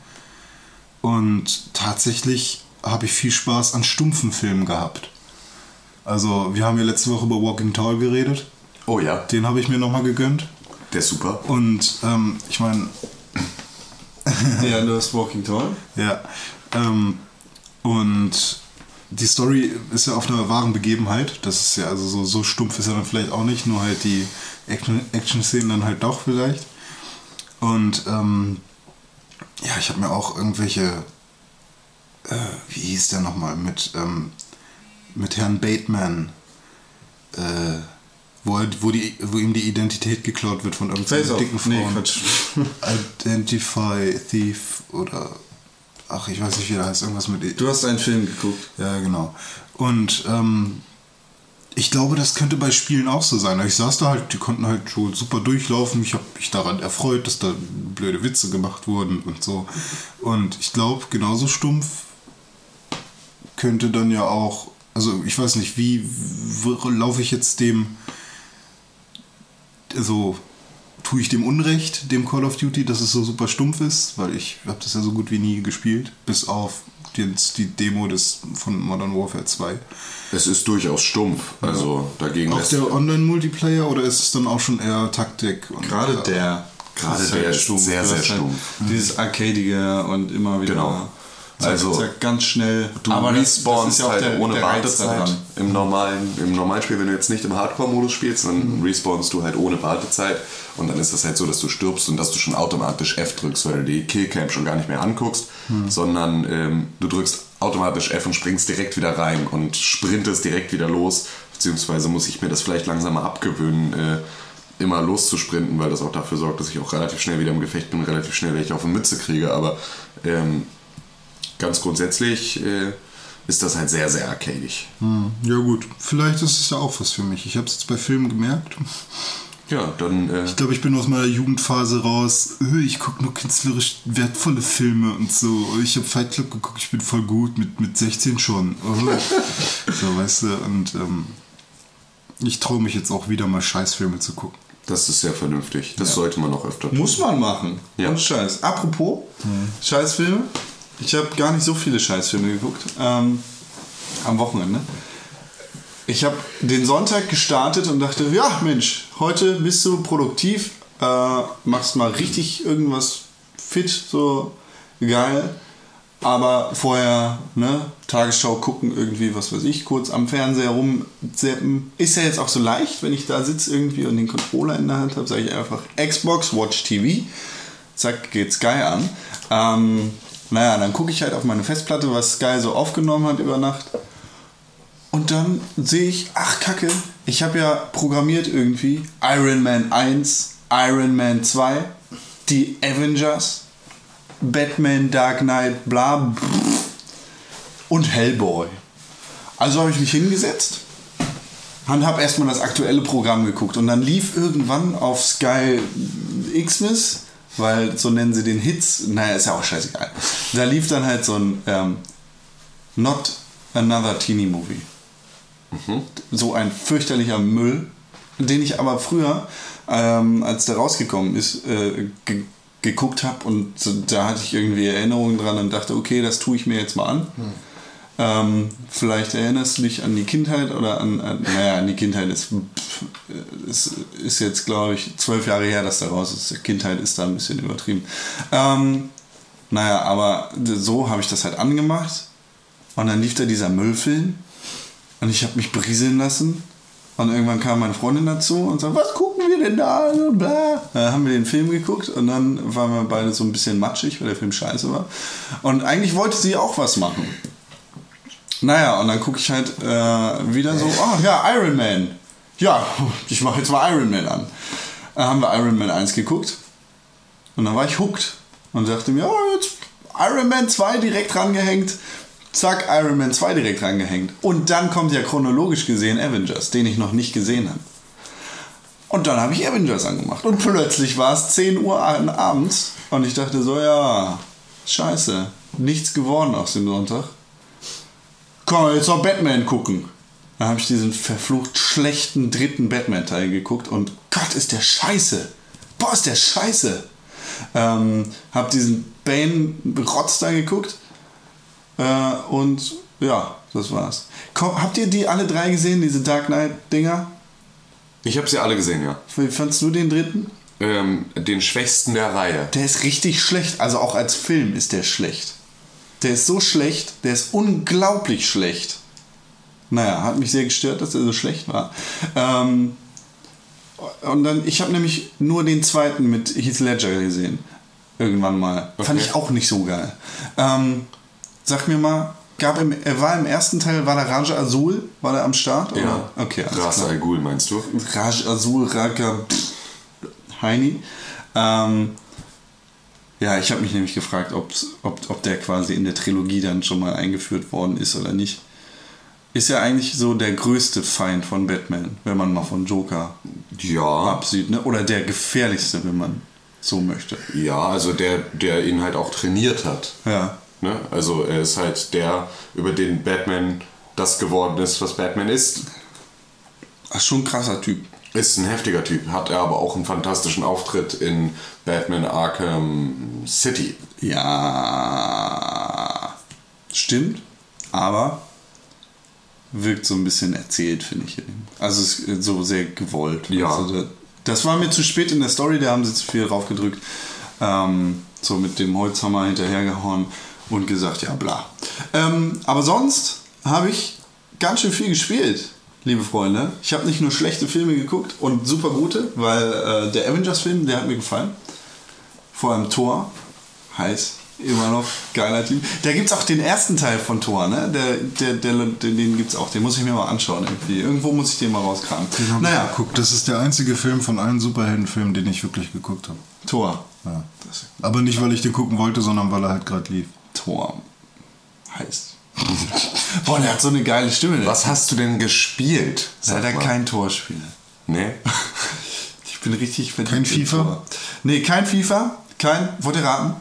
S3: Und tatsächlich habe ich viel Spaß an stumpfen Filmen gehabt. Also, wir haben ja letzte Woche über Walking Tall geredet.
S4: Oh ja,
S3: Den habe ich mir nochmal gegönnt.
S4: der ist super.
S3: Und ähm, ich meine,
S2: Ja, du hast Walking Tall.
S3: ja. Ähm, und die Story ist ja auf einer wahren Begebenheit. Das ist ja, also so, so stumpf ist er dann vielleicht auch nicht, nur halt die Action- Action-Szenen dann halt doch vielleicht. Und ähm, ja, ich habe mir auch irgendwelche, äh, wie hieß der nochmal, mit, ähm, mit Herrn Bateman, äh, wo, er, wo, die, wo ihm die Identität geklaut wird von irgendeiner dicken Frau.
S2: Nee, Quatsch.
S3: Identify Thief oder ach, ich weiß nicht, wie der heißt, irgendwas mit E.
S2: Du hast einen Film geguckt.
S3: Ja, genau. Und ähm, ich glaube, das könnte bei Spielen auch so sein. Ich saß da halt, die konnten halt so super durchlaufen. Ich habe mich daran erfreut, dass da blöde Witze gemacht wurden und so. Und ich glaube, genauso stumpf könnte dann ja auch, also ich weiß nicht, wie laufe ich jetzt dem, also tue ich dem Unrecht, dem Call of Duty, dass es so super stumpf ist, weil ich habe das ja so gut wie nie gespielt, bis auf die, die Demo des, von Modern Warfare 2.
S4: Es ist durchaus stumpf, also dagegen
S3: Auch der Online-Multiplayer oder ist es dann auch schon eher Taktik? Und
S2: Gerade
S3: ja.
S2: der.
S4: Gerade
S2: ist
S4: der
S2: halt
S4: ist
S2: stumpf.
S4: sehr, sehr
S2: halt
S4: stumpf.
S2: Dieses Arcadige und immer wieder.
S4: Genau.
S2: Zack,
S4: Also,
S2: zack, ganz schnell.
S4: Du
S2: Aber
S4: respawnst
S2: ja auch
S4: halt
S2: der-
S4: ohne
S2: der
S4: Wartezeit. Im normalen, Im normalen Spiel, wenn du jetzt nicht im Hardcore-Modus spielst, dann
S2: Mhm.
S4: respawnst du halt ohne Wartezeit. Und dann ist das halt so, dass du stirbst und dass du schon automatisch F drückst, weil du die Killcam schon gar nicht mehr anguckst,
S2: Mhm.
S4: sondern ähm, du drückst automatisch F und springst direkt wieder rein und sprintest direkt wieder los. Beziehungsweise muss ich mir das vielleicht langsam mal abgewöhnen, äh, immer loszusprinten, weil das auch dafür sorgt, dass ich auch relativ schnell wieder im Gefecht bin, relativ schnell welche auf die Mütze kriege. Aber ähm, ganz grundsätzlich äh, ist das halt sehr, sehr arcadig.
S3: Hm, Ja gut, vielleicht ist es ja auch was für mich. Ich habe es jetzt bei Filmen gemerkt.
S4: Ja, dann äh,
S3: Ich glaube, ich bin aus meiner Jugendphase raus. Ich gucke nur künstlerisch wertvolle Filme und so. Ich habe Fight Club geguckt, ich bin voll gut, mit, mit 16 schon. Äh. so, weißt du, und ähm, ich traue mich jetzt auch wieder mal Scheißfilme zu gucken.
S4: das ist sehr vernünftig. Das sollte man auch öfter tun.
S2: Muss man machen.
S4: Ja.
S2: Und Scheiß. Apropos Scheißfilme. Ich habe gar nicht so viele Scheißfilme geguckt. Ähm, am Wochenende. Ich habe den Sonntag gestartet und dachte, ja Mensch, heute bist du produktiv, äh, machst mal richtig irgendwas fit, so geil. Aber vorher, ne, Tagesschau gucken, irgendwie, was weiß ich, kurz am Fernseher rumzappen. Ist ja jetzt auch so leicht, wenn ich da sitze irgendwie und den Controller in der Hand habe, sage ich einfach Xbox, Watch TV. Zack, geht Sky an. Ähm, naja, dann gucke ich halt auf meine Festplatte, was Sky so aufgenommen hat über Nacht. Und dann sehe ich, ach Kacke, ich habe ja programmiert irgendwie Iron Man 1, Iron Man 2, die Avengers, Batman, Dark Knight, bla, und Hellboy. Also habe ich mich hingesetzt und habe erstmal das aktuelle Programm geguckt und dann lief irgendwann auf Sky Xmas, weil so nennen sie den Hits, naja, ist ja auch scheißegal. Da lief dann halt so ein ähm, Not Another Teeny Movie. So ein fürchterlicher Müll, den ich aber früher, ähm, als der rausgekommen ist, äh, ge geguckt habe und da hatte ich irgendwie Erinnerungen dran und dachte, okay, das tue ich mir jetzt mal an. Ähm, vielleicht erinnerst du dich an die Kindheit oder an, an naja, an die Kindheit ist, pff, ist, ist jetzt, glaube ich, zwölf Jahre her, dass der raus ist. Kindheit ist da ein bisschen übertrieben. Ähm, naja, aber so habe ich das halt angemacht und dann lief da dieser Müllfilm und ich habe mich berieseln lassen. Und irgendwann kam meine Freundin dazu und sagte, was gucken wir denn da? Und bla. Dann haben wir den Film geguckt und dann waren wir beide so ein bisschen matschig, weil der Film scheiße war. Und eigentlich wollte sie auch was machen. Naja, und dann gucke ich halt äh, wieder so, oh ja, Iron Man. Ja, ich mache jetzt mal Iron Man an. Dann haben wir Iron Man 1 geguckt und dann war ich hooked und dachte mir, oh, jetzt Iron Man 2 direkt rangehängt. Zack, Iron Man 2 direkt rangehängt. Und dann kommt ja chronologisch gesehen Avengers, den ich noch nicht gesehen habe. Und dann habe ich Avengers angemacht. Und plötzlich war es 10 Uhr abends. Und ich dachte so, ja, scheiße, nichts geworden aus dem Sonntag. Komm, jetzt noch Batman gucken. Dann habe ich diesen verflucht schlechten dritten Batman-Teil geguckt und Gott, ist der scheiße. Boah, ist der scheiße. Ähm, hab diesen Bane-Rotz da geguckt äh, und ja, das war's. Komm, habt ihr die alle drei gesehen, diese Dark Knight-Dinger?
S4: Ich habe sie alle gesehen, ja.
S2: Wie fandst du den dritten?
S4: Ähm, den schwächsten der Reihe.
S2: Der ist richtig schlecht. Also auch als Film ist der schlecht. Der ist so schlecht, der ist unglaublich schlecht. Naja, hat mich sehr gestört, dass er so schlecht war. Ähm, und dann, ich habe nämlich nur den zweiten mit Heath Ledger gesehen. Irgendwann mal. Fand
S4: Okay.
S2: ich auch nicht so geil. Ähm, sag mir mal, gab im, er war im ersten Teil, war der Raja Azul, war der am Start? Oder?
S4: Ja.
S2: Okay.
S4: Al Ghul meinst du?
S2: Raj Azul, Raka, Heini. Ähm, ja, ich habe mich nämlich gefragt, ob, ob der quasi in der Trilogie dann schon mal eingeführt worden ist oder nicht. Ist ja eigentlich so der größte Feind von Batman, wenn man mal von Joker
S4: Ja.
S2: absieht. Ne? Oder der gefährlichste, wenn man so möchte.
S4: Ja, also der, der ihn halt auch trainiert hat.
S2: Ja.
S4: Ne? Also er ist halt der, über den Batman das geworden ist, was Batman ist.
S2: Ach, schon ein krasser Typ.
S4: Ist ein heftiger Typ, hat er aber auch einen fantastischen Auftritt in Batman Arkham City.
S2: Ja, stimmt, aber wirkt so ein bisschen erzählt, finde ich. Also so sehr gewollt.
S4: Ja.
S2: Also da- das war mir zu spät in der Story, da haben sie zu viel draufgedrückt. Ähm, so mit dem Holzhammer hinterhergehauen und gesagt, ja bla. Ähm, aber sonst habe ich ganz schön viel gespielt, liebe Freunde. Ich habe nicht nur schlechte Filme geguckt und super gute, weil äh, der Avengers-Film, der hat mir gefallen. Vor allem Thor. Heiß. Immer noch geiler Typ. Da gibt es auch den ersten Teil von Thor, ne? Der, der, der, den, gibt es auch. Den muss ich mir mal anschauen irgendwie. Irgendwo muss ich den mal rauskramen.
S3: Den hab ich
S2: Naja,
S3: geguckt. Das ist der einzige Film von allen Superheldenfilmen, den ich wirklich geguckt habe.
S2: Thor.
S3: Ja. Aber nicht, weil ich den gucken wollte, sondern weil er halt gerade lief.
S2: Thor. Heiß. Boah, der hat so eine geile Stimme.
S4: Was hast du denn gespielt?
S2: Leider
S4: mal.
S2: kein Torspieler.
S4: Nee?
S2: Ich bin richtig verdient.
S3: Kein
S2: in
S3: FIFA?
S2: Tor. Nee, kein FIFA. Kein. Wollt ihr raten?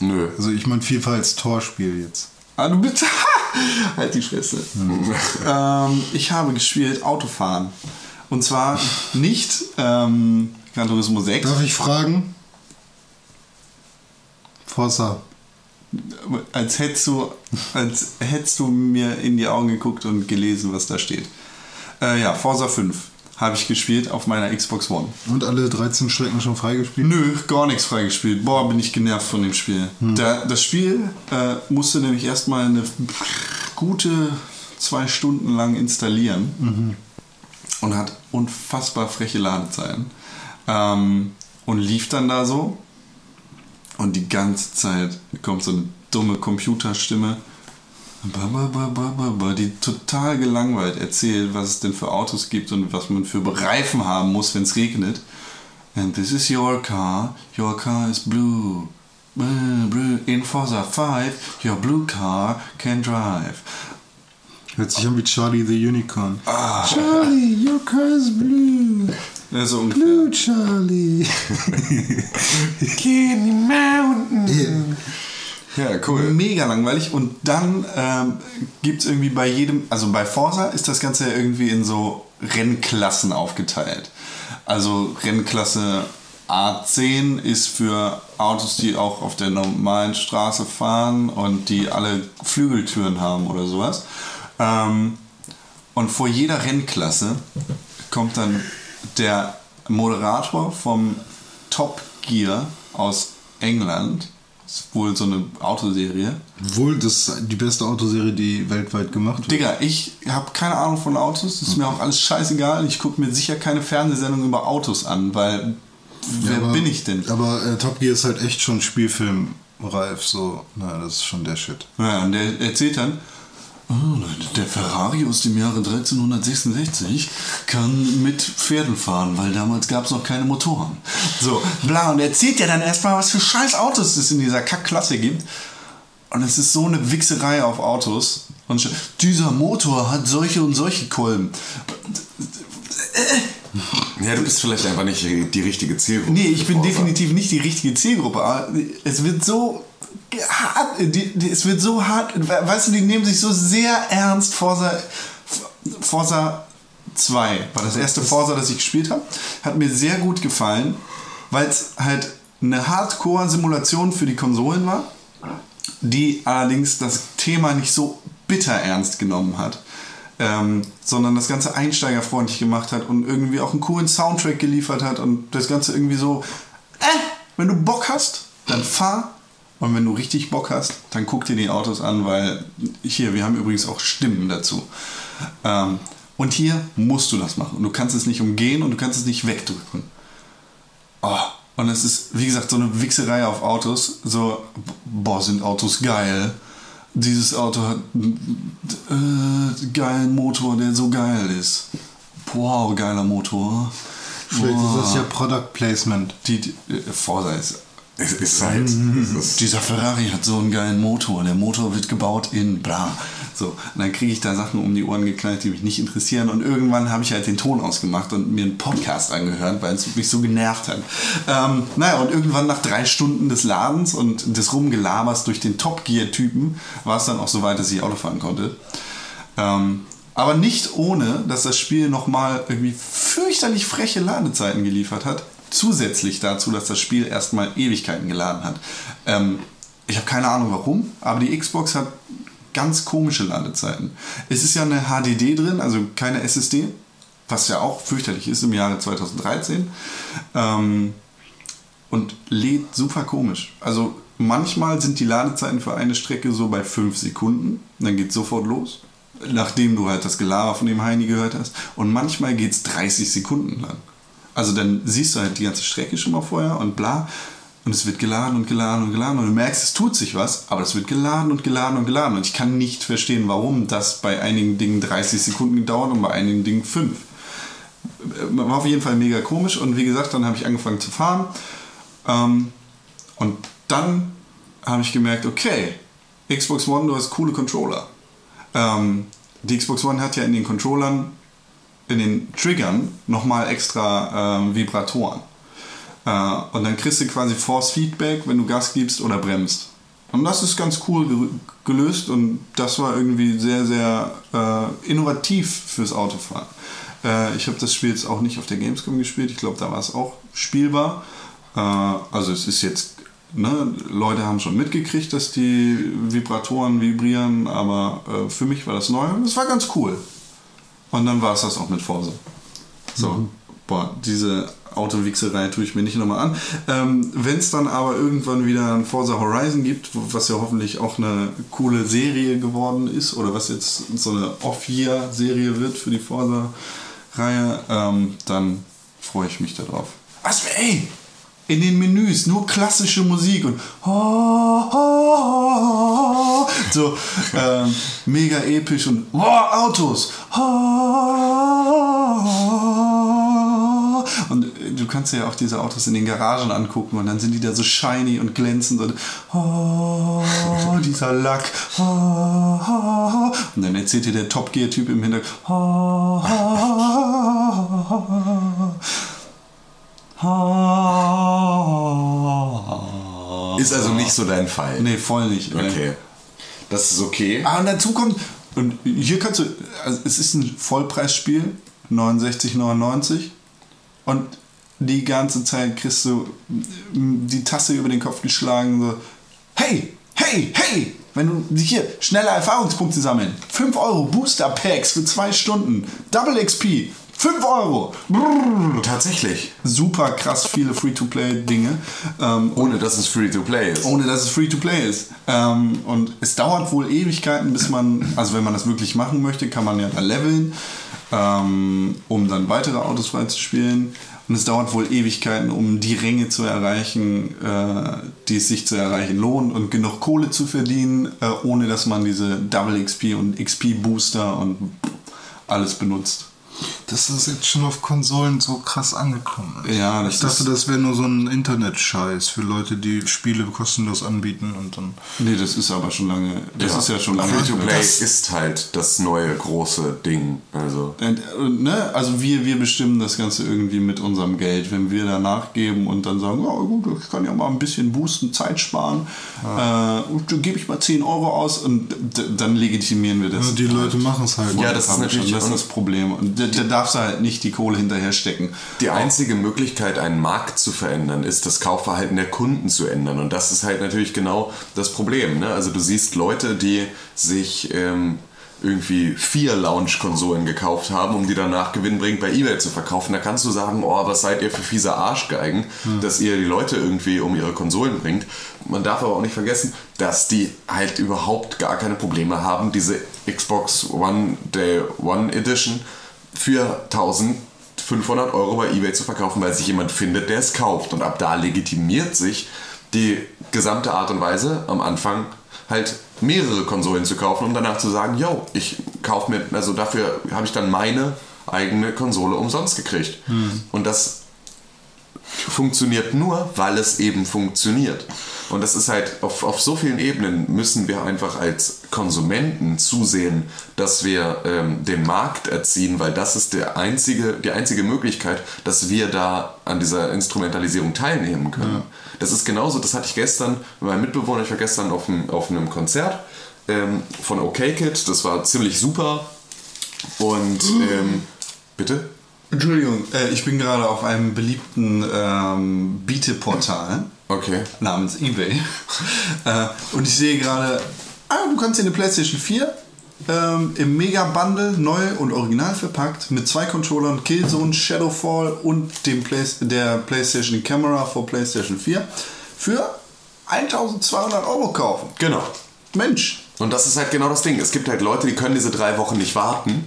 S4: Nö.
S3: Also ich meine FIFA als Torspiel jetzt.
S2: Ah, du bitte. halt die Fresse. ähm, ich habe gespielt Autofahren. Und zwar nicht ähm, Gran Turismo 6.
S3: Darf ich fragen? Forza.
S2: Als hättest du, als hättest du mir in die Augen geguckt und gelesen, was da steht. Äh, ja, Forza 5 habe ich gespielt auf meiner Xbox One.
S3: Und alle 13 Strecken schon freigespielt?
S2: Nö, gar nichts freigespielt. Boah, bin ich genervt von dem Spiel. Da, das Spiel äh, musste nämlich erstmal eine gute zwei Stunden lang installieren und hat unfassbar freche Ladezeiten. Ähm, und lief dann da so und die ganze Zeit kommt so eine dumme Computerstimme, die total gelangweilt erzählt, was es denn für Autos gibt und was man für Reifen haben muss, wenn es regnet. And this is your car, your car is blue. In Forza 5, your blue car can drive.
S3: Hört sich an wie Charlie the Unicorn. Charlie, your car is blue.
S2: Ja, so ungefähr.
S3: Blue Charlie.
S4: Candy Mountain. Ja, cool.
S2: Mega langweilig. Und dann ähm, gibt es irgendwie bei jedem, also bei Forza ist das Ganze irgendwie in so Rennklassen aufgeteilt. Also Rennklasse A10 ist für Autos, die auch auf der normalen Straße fahren und die alle Flügeltüren haben oder sowas. Ähm, und vor jeder Rennklasse kommt dann der Moderator vom Top Gear aus England. Das ist wohl so eine Autoserie.
S3: Wohl, das ist die beste Autoserie, die weltweit gemacht wird.
S2: Digga, ich habe keine Ahnung von Autos. Das ist mir auch alles scheißegal. Ich gucke mir sicher keine Fernsehsendung über Autos an, weil wer
S3: aber,
S2: bin ich denn?
S3: Aber äh, Top Gear ist halt echt schon Spielfilmreif, so. Na, das ist schon der Shit.
S2: Ja, und der erzählt dann, "Oh, der Ferrari aus dem Jahre 1366 kann mit Pferden fahren, weil damals gab es noch keine Motoren. So, bla. Und er erzählt ja dann erstmal, was für scheiß Autos es in dieser Kackklasse gibt. Und es ist so eine Wichserei auf Autos. Und dieser Motor hat solche und solche Kolben.
S4: Ja, du bist vielleicht einfach nicht die richtige Zielgruppe.
S2: Nee, ich bin definitiv nicht die richtige Zielgruppe. Aber es wird so hart, die, die, es wird so hart, weißt du, die nehmen sich so sehr ernst. Forza, Forza 2 war das erste Forza, das ich gespielt habe. Hat mir sehr gut gefallen, weil es halt eine Hardcore-Simulation für die Konsolen war, die allerdings das Thema nicht so bitter ernst genommen hat. Ähm, sondern das Ganze einsteigerfreundlich gemacht hat und irgendwie auch einen coolen Soundtrack geliefert hat und das Ganze irgendwie so, äh, wenn du Bock hast, dann fahr und wenn du richtig Bock hast, dann guck dir die Autos an, weil hier, wir haben übrigens auch Stimmen dazu. Ähm, und hier musst du das machen und du kannst es nicht umgehen und du kannst es nicht wegdrücken. Oh, und es ist, wie gesagt, so eine Wichserei auf Autos. So, boah, sind Autos geil. Dieses Auto hat einen äh, geilen Motor, der so geil ist. Wow, geiler Motor.
S3: Vielleicht ist das ja Product Placement.
S2: Die, die äh, Forza ist.
S4: Es ist halt. Es ist,
S2: Dieser Ferrari hat so einen geilen Motor. Der Motor wird gebaut in bla. So, und dann kriege ich da Sachen um die Ohren geknallt, die mich nicht interessieren. Und irgendwann habe ich halt den Ton ausgemacht und mir einen Podcast angehört, weil es mich so genervt hat. Ähm, naja, und irgendwann nach drei Stunden des Ladens und des Rumgelabers durch den Top Gear-Typen war es dann auch so weit, dass ich Auto fahren konnte. Ähm, aber nicht ohne, dass das Spiel nochmal irgendwie fürchterlich freche Ladezeiten geliefert hat. Zusätzlich dazu, dass das Spiel erstmal Ewigkeiten geladen hat. Ähm, ich habe keine Ahnung warum, aber die Xbox hat ganz komische Ladezeiten. Es ist ja eine HDD drin, also keine SSD, was ja auch fürchterlich ist im Jahre 2013. Ähm, und lädt super komisch. Also manchmal sind die Ladezeiten für eine Strecke so bei 5 Sekunden, dann geht sofort los, nachdem du halt das Gelaber von dem Heini gehört hast. Und manchmal geht es 30 Sekunden lang. Also dann siehst du halt die ganze Strecke schon mal vorher und bla. Und es wird geladen und geladen und geladen und du merkst, es tut sich was, aber es wird geladen und geladen und geladen. Und ich kann nicht verstehen, warum das bei einigen Dingen 30 Sekunden dauert und bei einigen Dingen 5 war auf jeden Fall mega komisch und wie gesagt, dann habe ich angefangen zu fahren ähm, und dann habe ich gemerkt, okay, Xbox One, du hast coole Controller. Ähm, die Xbox One hat ja in den Controllern, in den Triggern nochmal extra ähm, Vibratoren. Äh, und dann kriegst du quasi Force Feedback, wenn du Gas gibst oder bremst. Und das ist ganz cool ge- gelöst und das war irgendwie sehr, sehr äh, innovativ fürs Autofahren. Äh, ich habe das Spiel jetzt auch nicht auf der Gamescom gespielt. Ich glaube, da war es auch spielbar. Äh, also es ist jetzt, ne, Leute haben schon mitgekriegt, dass die Vibratoren vibrieren, aber äh, für mich war das neu es war ganz cool. Und dann war es das auch mit Forza. So, boah, diese Autowichserei tue ich mir nicht nochmal an. Ähm, Wenn es dann aber irgendwann wieder ein Forza Horizon gibt, was ja hoffentlich auch eine coole Serie geworden ist, oder was jetzt so eine Off-Year-Serie wird für die Forza-Reihe, ähm, dann freue ich mich darauf. Was, ey, in den Menüs nur klassische Musik und so ähm, mega episch und wow, Autos und du kannst ja auch diese Autos in den Garagen angucken und dann sind die da so shiny und glänzend und oh, dieser Lack. Oh, oh, und dann erzählt dir der Top Gear Typ im Hintergrund. Oh,
S4: Ist also nicht so dein Fall.
S2: Nee, voll nicht.
S4: Okay. Das ist okay.
S2: Ah, und dazu kommt, und hier kannst du, also es ist ein Vollpreisspiel, 69,99 und die ganze Zeit kriegst du die Tasse über den Kopf geschlagen, so, hey, hey, hey, wenn du hier schnelle Erfahrungspunkte sammeln, 5 Euro Booster Packs für 2 Stunden, Double XP, 5 Euro. Brrr.
S4: Tatsächlich.
S2: Super krass viele Free-to-Play-Dinge. Ähm,
S4: Ohne dass es Free-to-Play ist.
S2: ohne dass es free to play ist. Ähm, und es dauert wohl Ewigkeiten, bis man, also wenn man das wirklich machen möchte, kann man ja da leveln, ähm, um dann weitere Autos freizuspielen. Und es dauert wohl Ewigkeiten, um die Ränge zu erreichen, äh, die es sich zu erreichen lohnt und genug Kohle zu verdienen, äh, ohne dass man diese Double XP und XP Booster und alles benutzt.
S3: Dass das jetzt schon auf Konsolen so krass angekommen ist.
S2: Ja, das
S3: ich dachte,
S2: ist-
S3: das wäre nur so ein Internet-Scheiß für Leute, die Spiele kostenlos anbieten und dann.
S2: Nee, das ist aber schon lange, das ist ja schon lange.
S4: Free-to-Play ist halt das neue große Ding. Also.
S2: Und, und, ne? Also wir, wir bestimmen das Ganze irgendwie mit unserem Geld. Wenn wir da nachgeben und dann sagen, ja gut, ich kann ja mal ein bisschen boosten, Zeit sparen, äh, und dann gebe ich mal 10 Euro aus und dann legitimieren wir das.
S3: Ja, die Leute machen es halt.
S4: Ja, das ist
S2: Haben wir schon.
S4: natürlich-
S2: das ist das Problem. Und da, da darfst du halt nicht die Kohle hinterher stecken.
S4: Die einzige Möglichkeit, einen Markt zu verändern, ist das Kaufverhalten der Kunden zu ändern. Und das ist halt natürlich genau das Problem. Ne? Also du siehst Leute, die sich ähm, irgendwie vier Launch-Konsolen gekauft haben, um die danach gewinnbringend bei Ebay zu verkaufen. Da kannst du sagen, oh, was seid ihr für fiese Arschgeigen, dass ihr die Leute irgendwie um ihre Konsolen bringt. Man darf aber auch nicht vergessen, dass die halt überhaupt gar keine Probleme haben, diese Xbox One Day One Edition für 1500 Euro bei eBay zu verkaufen, weil sich jemand findet, der es kauft. Und ab da legitimiert sich die gesamte Art und Weise am Anfang halt mehrere Konsolen zu kaufen, um danach zu sagen, yo, ich kaufe mir, also dafür habe ich dann meine eigene Konsole umsonst gekriegt. Und das funktioniert nur, weil es eben funktioniert. Und das ist halt, auf, auf so vielen Ebenen müssen wir einfach als Konsumenten zusehen, dass wir ähm, den Markt erziehen, weil das ist der einzige, die einzige Möglichkeit, dass wir da an dieser Instrumentalisierung teilnehmen können. Das ist genauso, das hatte ich gestern mit meinem Mitbewohner, ich war gestern auf einem, auf einem Konzert ähm, von OK Kid, das war ziemlich super. Und ähm, bitte?
S2: Entschuldigung, äh, ich bin gerade auf einem beliebten ähm, Bieteportal
S4: Okay.
S2: namens eBay äh, und ich sehe gerade, ah, du kannst dir eine PlayStation 4 ähm, im Mega-Bundle neu und original verpackt mit zwei Controllern, Killzone, Shadowfall und dem Play der PlayStation Camera für PlayStation 4 für 1200 Euro kaufen.
S4: Genau.
S2: Mensch,
S4: Und das ist halt genau das Ding. Es gibt halt Leute, die können diese drei Wochen nicht warten.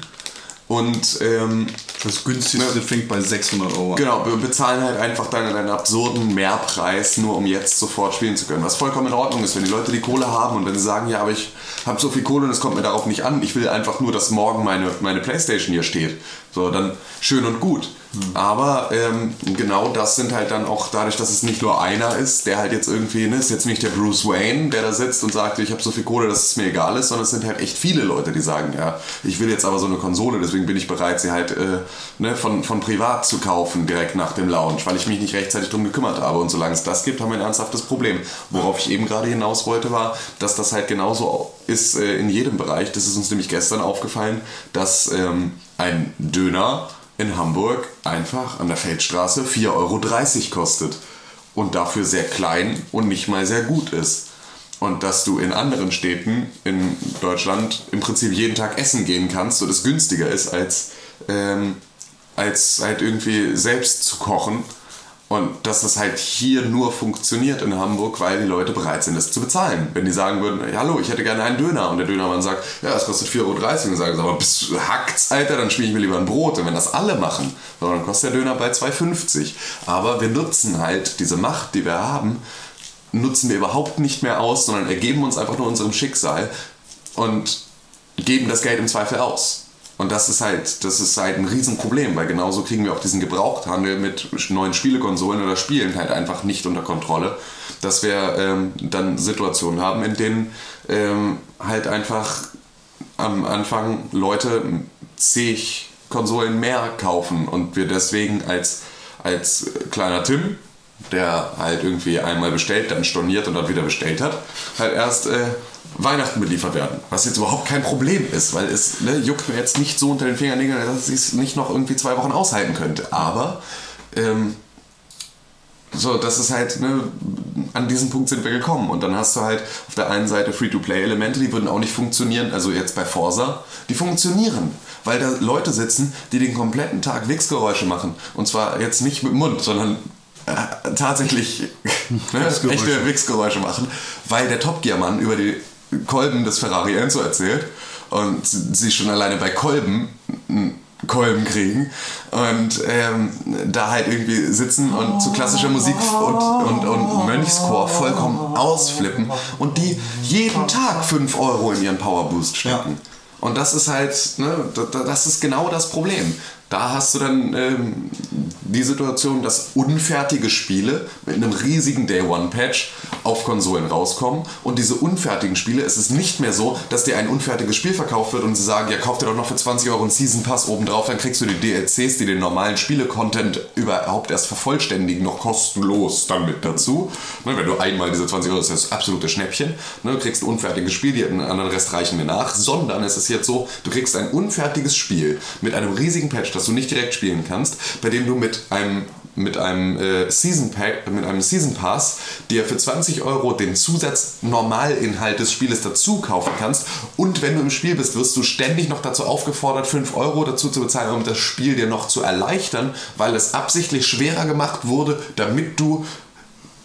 S4: Und ähm,
S2: das günstigste fängt bei 600 Euro an.
S4: genau, wir bezahlen halt einfach dann einen absurden Mehrpreis, nur um jetzt sofort spielen zu können. Was vollkommen in Ordnung ist, wenn die Leute die Kohle haben und wenn sie sagen, ja, aber ich habe so viel Kohle und es kommt mir darauf nicht an. Ich will einfach nur, dass morgen meine, meine Playstation hier steht. So, dann schön und gut. Aber ähm, genau das sind halt dann auch dadurch, dass es nicht nur einer ist, der halt jetzt irgendwie, ne, ist jetzt nicht der Bruce Wayne, der da sitzt und sagt, ich habe so viel Kohle, dass es mir egal ist, sondern es sind halt echt viele Leute, die sagen, ja, ich will jetzt aber so eine Konsole, deswegen bin ich bereit, sie halt äh, ne, von, von privat zu kaufen, direkt nach dem Launch, weil ich mich nicht rechtzeitig drum gekümmert habe. Und solange es das gibt, haben wir ein ernsthaftes Problem. Worauf ich eben gerade hinaus wollte, war, dass das halt genauso ist äh, in jedem Bereich. Das ist uns nämlich gestern aufgefallen, dass ähm, ein Döner in Hamburg einfach an der Feldstraße 4,30 Euro kostet und dafür sehr klein und nicht mal sehr gut ist. Und dass du in anderen Städten in Deutschland im Prinzip jeden Tag essen gehen kannst und es günstiger ist, als, ähm, als halt irgendwie selbst zu kochen. Und dass das halt hier nur funktioniert in Hamburg, weil die Leute bereit sind, es zu bezahlen. Wenn die sagen würden, hallo, ich hätte gerne einen Döner und der Dönermann sagt, ja, das kostet 4,30 Euro, dann sagen sie, aber bist du hackt's, Alter, dann spiele ich mir lieber ein Brot. Und wenn das alle machen, dann kostet der Döner bei 2,50. Aber wir nutzen halt diese Macht, die wir haben, nutzen wir überhaupt nicht mehr aus, sondern ergeben uns einfach nur unserem Schicksal und geben das Geld im Zweifel aus. Und das ist halt, das ist halt ein Riesenproblem, weil genauso kriegen wir auch diesen Gebrauchthandel mit neuen Spielekonsolen oder Spielen halt einfach nicht unter Kontrolle. Dass wir ähm, dann Situationen haben, in denen ähm, halt einfach am Anfang Leute zig Konsolen mehr kaufen und wir deswegen als, als kleiner Tim, der halt irgendwie einmal bestellt, dann storniert und dann wieder bestellt hat, halt erst äh, Weihnachten beliefert werden. Was jetzt überhaupt kein Problem ist, weil es ne, juckt mir jetzt nicht so unter den Fingernägeln, dass ich es nicht noch irgendwie zwei Wochen aushalten könnte. Aber ähm, so, das ist halt, ne, an diesen Punkt sind wir gekommen. Und dann hast du halt auf der einen Seite Free-to-Play-Elemente, die würden auch nicht funktionieren, also jetzt bei Forsa, die funktionieren. Weil da Leute sitzen, die den kompletten Tag Wichsgeräusche machen. Und zwar jetzt nicht mit dem Mund, sondern äh, tatsächlich ne, echte Wichsgeräusche machen, weil der Top Gear-Mann über die Kolben des Ferrari Enzo erzählt und sie schon alleine bei Kolben einen Kolben kriegen und ähm, da halt irgendwie sitzen und zu klassischer Musik und, und, und Mönchschor vollkommen ausflippen und die jeden Tag 5 Euro in ihren Powerboost stecken. Und das ist halt, ne, das ist genau das Problem. Da hast du dann ähm, die Situation, dass unfertige Spiele mit einem riesigen Day One Patch auf Konsolen rauskommen. Und diese unfertigen Spiele, es ist nicht mehr so, dass dir ein unfertiges Spiel verkauft wird und sie sagen, ja, kauf dir doch noch für 20 Euro einen Season Pass obendrauf, dann kriegst du die DLCs, die den normalen Spiele-Content überhaupt erst vervollständigen, noch kostenlos dann mit dazu. Ne, wenn du einmal diese 20 Euro, das ist das absolute Schnäppchen, ne, du kriegst ein unfertiges Spiel, die anderen Rest reichen mir nach, sondern es ist jetzt so, du kriegst ein unfertiges Spiel mit einem riesigen Patch, das du nicht direkt spielen kannst, bei dem du mit einem mit einem äh, Season Pack, mit einem Season Pass, dir für 20 Euro den Zusatz Normalinhalt des Spieles dazu kaufen kannst. Und wenn du im Spiel bist, wirst du ständig noch dazu aufgefordert, 5 Euro dazu zu bezahlen, um das Spiel dir noch zu erleichtern, weil es absichtlich schwerer gemacht wurde, damit du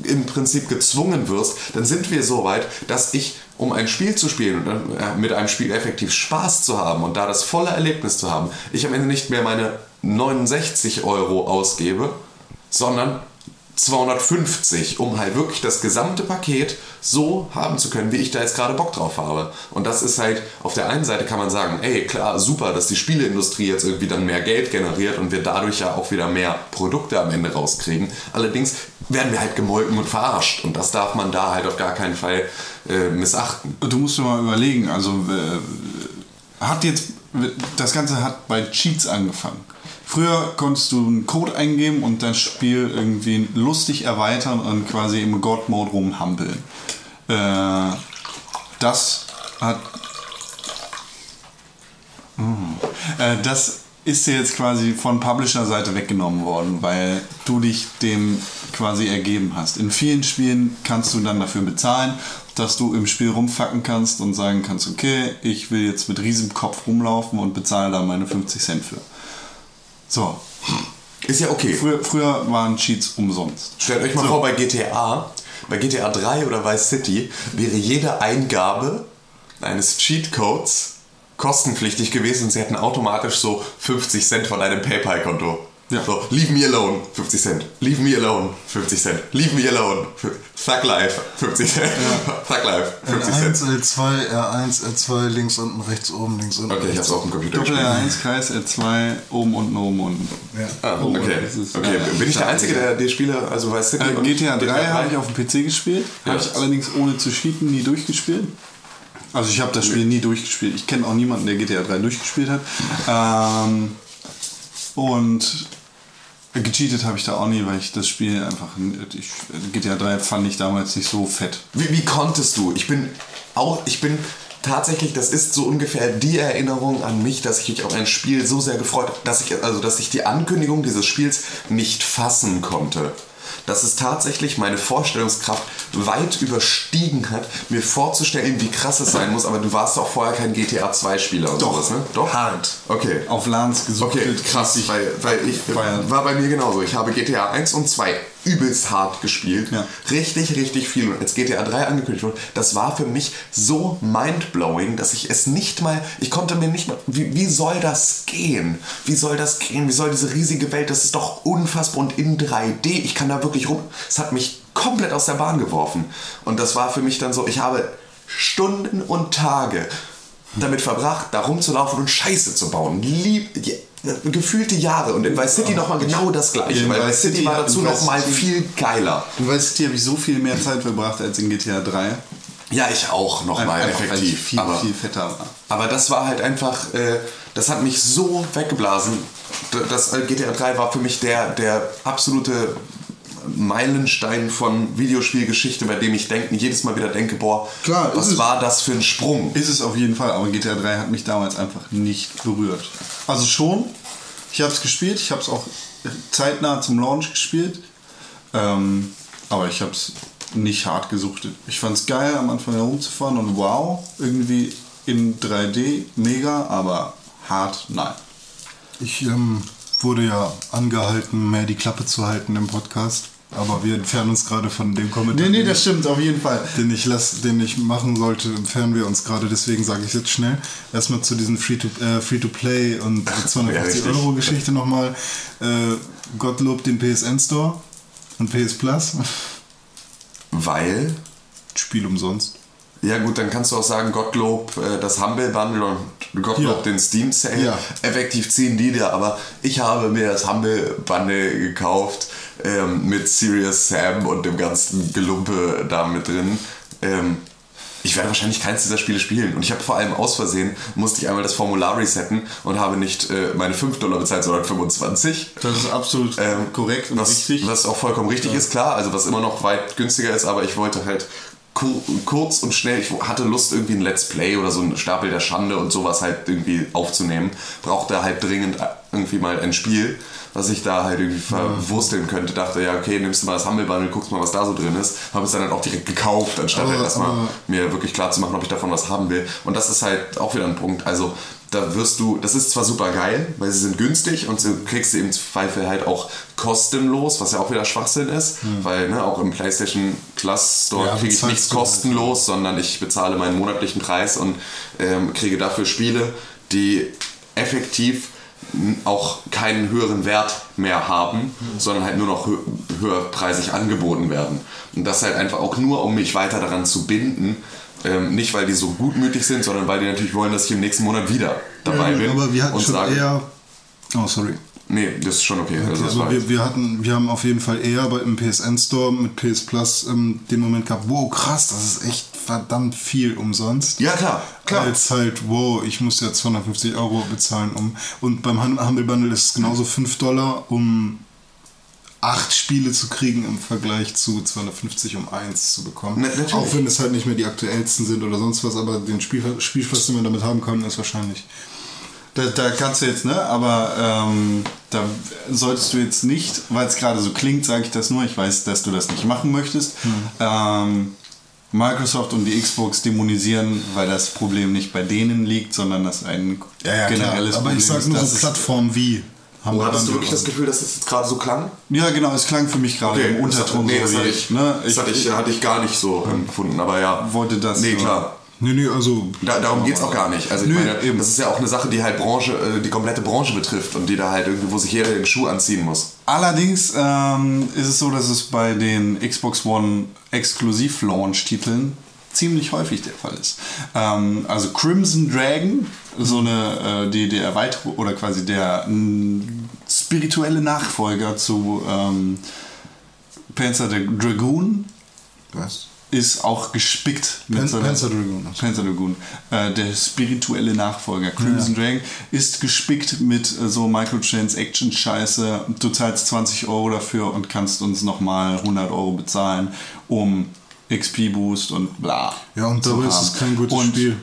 S4: im Prinzip gezwungen wirst, dann sind wir so weit, dass ich, um ein Spiel zu spielen und äh, mit einem Spiel effektiv Spaß zu haben und da das volle Erlebnis zu haben, ich am Ende nicht mehr meine 69 Euro ausgebe, sondern 250, um halt wirklich das gesamte Paket so haben zu können, wie ich da jetzt gerade Bock drauf habe. Und das ist halt, auf der einen Seite kann man sagen, ey, klar, super, dass die Spieleindustrie jetzt irgendwie dann mehr Geld generiert und wir dadurch ja auch wieder mehr Produkte am Ende rauskriegen. Allerdings werden wir halt gemolken und verarscht und das darf man da halt auf gar keinen Fall äh, missachten.
S2: Du musst dir mal überlegen, also äh, hat jetzt, das Ganze hat bei Cheats angefangen. Früher konntest du einen Code eingeben und das Spiel irgendwie lustig erweitern und quasi im God-Mode rumhampeln. Äh, das hat. Mm, äh, das ist dir jetzt quasi von Publisher-Seite weggenommen worden, weil du dich dem quasi ergeben hast. In vielen Spielen kannst du dann dafür bezahlen, dass du im Spiel rumfacken kannst und sagen kannst, okay, ich will jetzt mit riesigem Kopf rumlaufen und bezahle da meine 50 Cent für. So.
S4: Ist ja okay.
S2: Früher, früher waren Cheats umsonst.
S4: Stellt euch mal
S2: So.
S4: vor, bei GTA, bei GTA 3 oder Vice City wäre jede Eingabe eines Cheatcodes kostenpflichtig gewesen und sie hätten automatisch so 50 Cent von einem PayPal-Konto.
S2: Ja.
S4: So, leave me alone, 50 Cent. Leave me alone, 50 Cent. Leave me alone, Thug Life, 50 Cent. Thug Life, 50
S3: L1,
S4: Cent.
S3: L2, R1, L2, links unten, rechts oben, links unten.
S4: Okay, ich hab's auf dem Computer
S2: Doppel
S4: gespielt.
S2: R1, Kreis, R2, oben, unten, oben, unten.
S4: Ah,
S2: Oh,
S4: okay. okay.
S2: ja,
S4: Bin ich der. Einzige, der die Spiele, also Vice City
S2: Äh, GTA 3 habe ich auf dem PC gespielt,
S4: Ja.
S2: habe ich allerdings ohne zu cheaten nie durchgespielt. Also ich habe das Spiel nie durchgespielt. Ich kenne auch niemanden, der GTA 3 durchgespielt hat. Ähm, und gecheatet habe ich da auch nie, weil ich das Spiel einfach... Ich, GTA 3 fand ich damals nicht so fett.
S4: Wie, wie konntest du? Ich bin auch, ich bin tatsächlich, das ist so ungefähr die Erinnerung an mich, dass ich mich auf ein Spiel so sehr gefreut habe, dass ich, also dass ich die Ankündigung dieses Spiels nicht fassen konnte. Dass es tatsächlich meine Vorstellungskraft weit überstiegen hat, mir vorzustellen, wie krass es sein muss, aber du warst auch vorher kein GTA 2-Spieler oder
S2: Doch.
S4: sowas, ne? Doch?
S2: Hart.
S4: Okay.
S2: Auf LANs gesucht.
S4: Okay, krass, weil, weil ich war bei mir genauso. Ich habe GTA 1 und 2 übelst hart gespielt.
S2: Ja.
S4: Richtig, richtig viel. Und als GTA 3 angekündigt wurde, das war für mich so mindblowing, dass ich es nicht mal, ich konnte mir nicht mal, wie, wie soll das gehen? Wie soll das gehen? Wie soll diese riesige Welt, das ist doch unfassbar und in 3D, ich kann da wirklich rum. Es hat mich komplett aus der Bahn geworfen. Und das war für mich dann so, ich habe Stunden und Tage damit verbracht, da rumzulaufen und Scheiße zu bauen. Lieb, gefühlte Jahre. Und in Vice City nochmal genau das gleiche.
S2: In
S4: Weil
S2: Vice
S4: Vice City
S2: City
S4: war dazu
S2: in Vice
S4: nochmal
S2: City-
S4: viel geiler.
S2: Du weißt, hier habe ich so viel mehr Zeit verbracht als in GTA 3.
S4: Ja, ich auch nochmal effektiv.
S2: viel,
S4: aber,
S2: viel fetter war.
S4: aber das war halt einfach, äh, das hat mich so weggeblasen. Das äh, GTA 3 war für mich der, der absolute Meilenstein von Videospielgeschichte, bei dem ich denke, jedes Mal wieder denke, boah,
S2: Klar,
S4: was war das für ein Sprung?
S2: Ist es auf jeden Fall, aber GTA 3 hat mich damals einfach nicht berührt. Also schon, ich habe es gespielt, ich habe es auch zeitnah zum Launch gespielt, ähm, aber ich habe es nicht hart gesuchtet. Ich fand es geil, am Anfang herumzufahren und wow, irgendwie in 3D, mega, aber hart, nein.
S3: Ich ähm, wurde ja angehalten, mehr die Klappe zu halten im Podcast. Aber wir entfernen uns gerade von dem Kommentar.
S2: Nee, nee, das stimmt, auf jeden Fall.
S3: den ich, lass, den ich machen sollte, entfernen wir uns gerade, deswegen sage ich jetzt schnell. Erstmal zu diesen Free-to- äh, Free-to-Play und 250
S4: richtig.
S3: Euro Geschichte nochmal. Äh, Gottlob den PSN Store und PS Plus.
S4: Weil,
S3: Spiel umsonst.
S4: ja gut, dann kannst du auch sagen, Gottlob äh, das Humble Bundle und Gottlob
S3: Ja.
S4: den Steam Sale.
S3: Ja.
S4: Effektiv ziehen die dir, aber ich habe mir das Humble Bundle gekauft ähm, mit Serious Sam und dem ganzen Gelumpe da mit drin. Ähm, ich werde wahrscheinlich keins dieser Spiele spielen. Und ich habe vor allem aus Versehen, musste ich einmal das Formular resetten und habe nicht äh, meine 5 Dollar bezahlt, sondern 25.
S2: Das ist absolut
S4: Ähm,
S2: korrekt und
S4: was,
S2: richtig.
S4: Was auch vollkommen richtig ist, klar. Also was immer noch weit günstiger ist, aber ich wollte halt kur kurz und schnell, ich hatte Lust irgendwie ein Let's Play oder so ein Stapel der Schande und sowas halt irgendwie aufzunehmen. Brauchte halt dringend irgendwie mal ein Spiel, was ich da halt irgendwie verwursteln könnte. Dachte, ja okay, nimmst du mal das Humble Bundle, guckst mal, was da so drin ist. Habe es dann halt auch direkt gekauft, anstatt
S3: Aber-
S4: halt erstmal mir wirklich klar zu machen, ob ich davon was haben will. Und das ist halt auch wieder ein Punkt. Also da wirst du, das ist zwar super geil, weil sie sind günstig und du kriegst sie im Zweifel halt auch kostenlos, was ja auch wieder Schwachsinn ist, weil ne, auch im PlayStation Plus Store
S3: Ja,
S4: kriege ich nichts
S3: halt.
S4: kostenlos, sondern ich bezahle meinen monatlichen Preis und ähm, kriege dafür Spiele, die effektiv auch keinen höheren Wert mehr haben, sondern halt nur noch hö höherpreisig angeboten werden. Und das halt einfach auch nur, um mich weiter daran zu binden. Ähm, nicht, weil die so gutmütig sind, sondern weil die natürlich wollen, dass ich im nächsten Monat wieder dabei bin.
S3: aber wir hatten
S4: und
S3: schon
S4: sage,
S3: eher. Oh, sorry.
S4: Nee, das ist schon okay. also das
S3: aber
S4: war
S3: wir, wir hatten, wir haben auf jeden Fall eher bei, im PSN Store mit PS Plus ähm, den Moment gehabt, wow, krass, das ist echt verdammt viel umsonst.
S4: ja, klar, klar.
S3: Als halt, wow, ich muss jetzt 250 Euro bezahlen, um. Und beim Hum- Humble Bundle ist es genauso 5 Dollar, um acht Spiele zu kriegen im Vergleich zu 250, um eins zu bekommen.
S4: Na-.
S3: Auch wenn es halt nicht mehr die aktuellsten sind oder sonst was, aber den Spiel, Spielspaß, den man damit haben kann, ist wahrscheinlich.
S2: Da, da kannst du jetzt, ne? Aber ähm, da solltest du jetzt nicht, weil es gerade so klingt, sage ich das nur, ich weiß, dass du das nicht machen möchtest,
S3: Hm.
S2: ähm, Microsoft und die Xbox dämonisieren, weil das Problem nicht bei denen liegt, sondern das ein generelles
S3: aber
S2: Problem
S3: ich sag
S2: ist.
S3: nur
S2: dass
S3: so
S2: es-
S3: Plattformen wie.
S4: Oh,
S3: Humble
S4: hattest du wirklich das Gefühl, dass das jetzt gerade so klang?
S2: Ja, genau, es klang für mich gerade im
S4: das
S2: Unterton
S4: hatte, nee,
S2: so
S4: das hatte
S2: ich,
S4: ich,
S2: ne?
S4: das hatte ich, hatte ich gar nicht so empfunden, aber ja.
S2: wollte das
S4: Nee,
S2: nur-
S4: klar.
S3: Nee, nee, also.
S4: Da, darum geht es auch gar nicht. Also
S2: Nö,
S4: meine,
S2: eben.
S4: das ist ja auch eine Sache, die halt Branche, äh, die komplette Branche betrifft und die da halt irgendwie, wo sich jeder den Schuh anziehen muss.
S2: Allerdings ähm, ist es so, dass es bei den Xbox One Exklusiv-Launch-Titeln ziemlich häufig der Fall ist. Ähm, also Crimson Dragon, so eine, äh, die, die Erweiterung oder quasi der m, spirituelle Nachfolger zu ähm, Panzer the Dragoon,
S3: Was?
S2: Ist auch gespickt mit
S3: Pan
S2: so einer-
S3: Panzer Dragoon.
S2: Panzer Dragoon. Äh, der spirituelle Nachfolger. Crimson Dragon ist gespickt mit äh, so Microtransaction-Scheiße. Du zahlst 20 Euro dafür und kannst uns nochmal 100 Euro bezahlen, um XP-Boost und bla.
S3: Ja, und dabei ist es kein gutes
S2: und
S3: Spiel.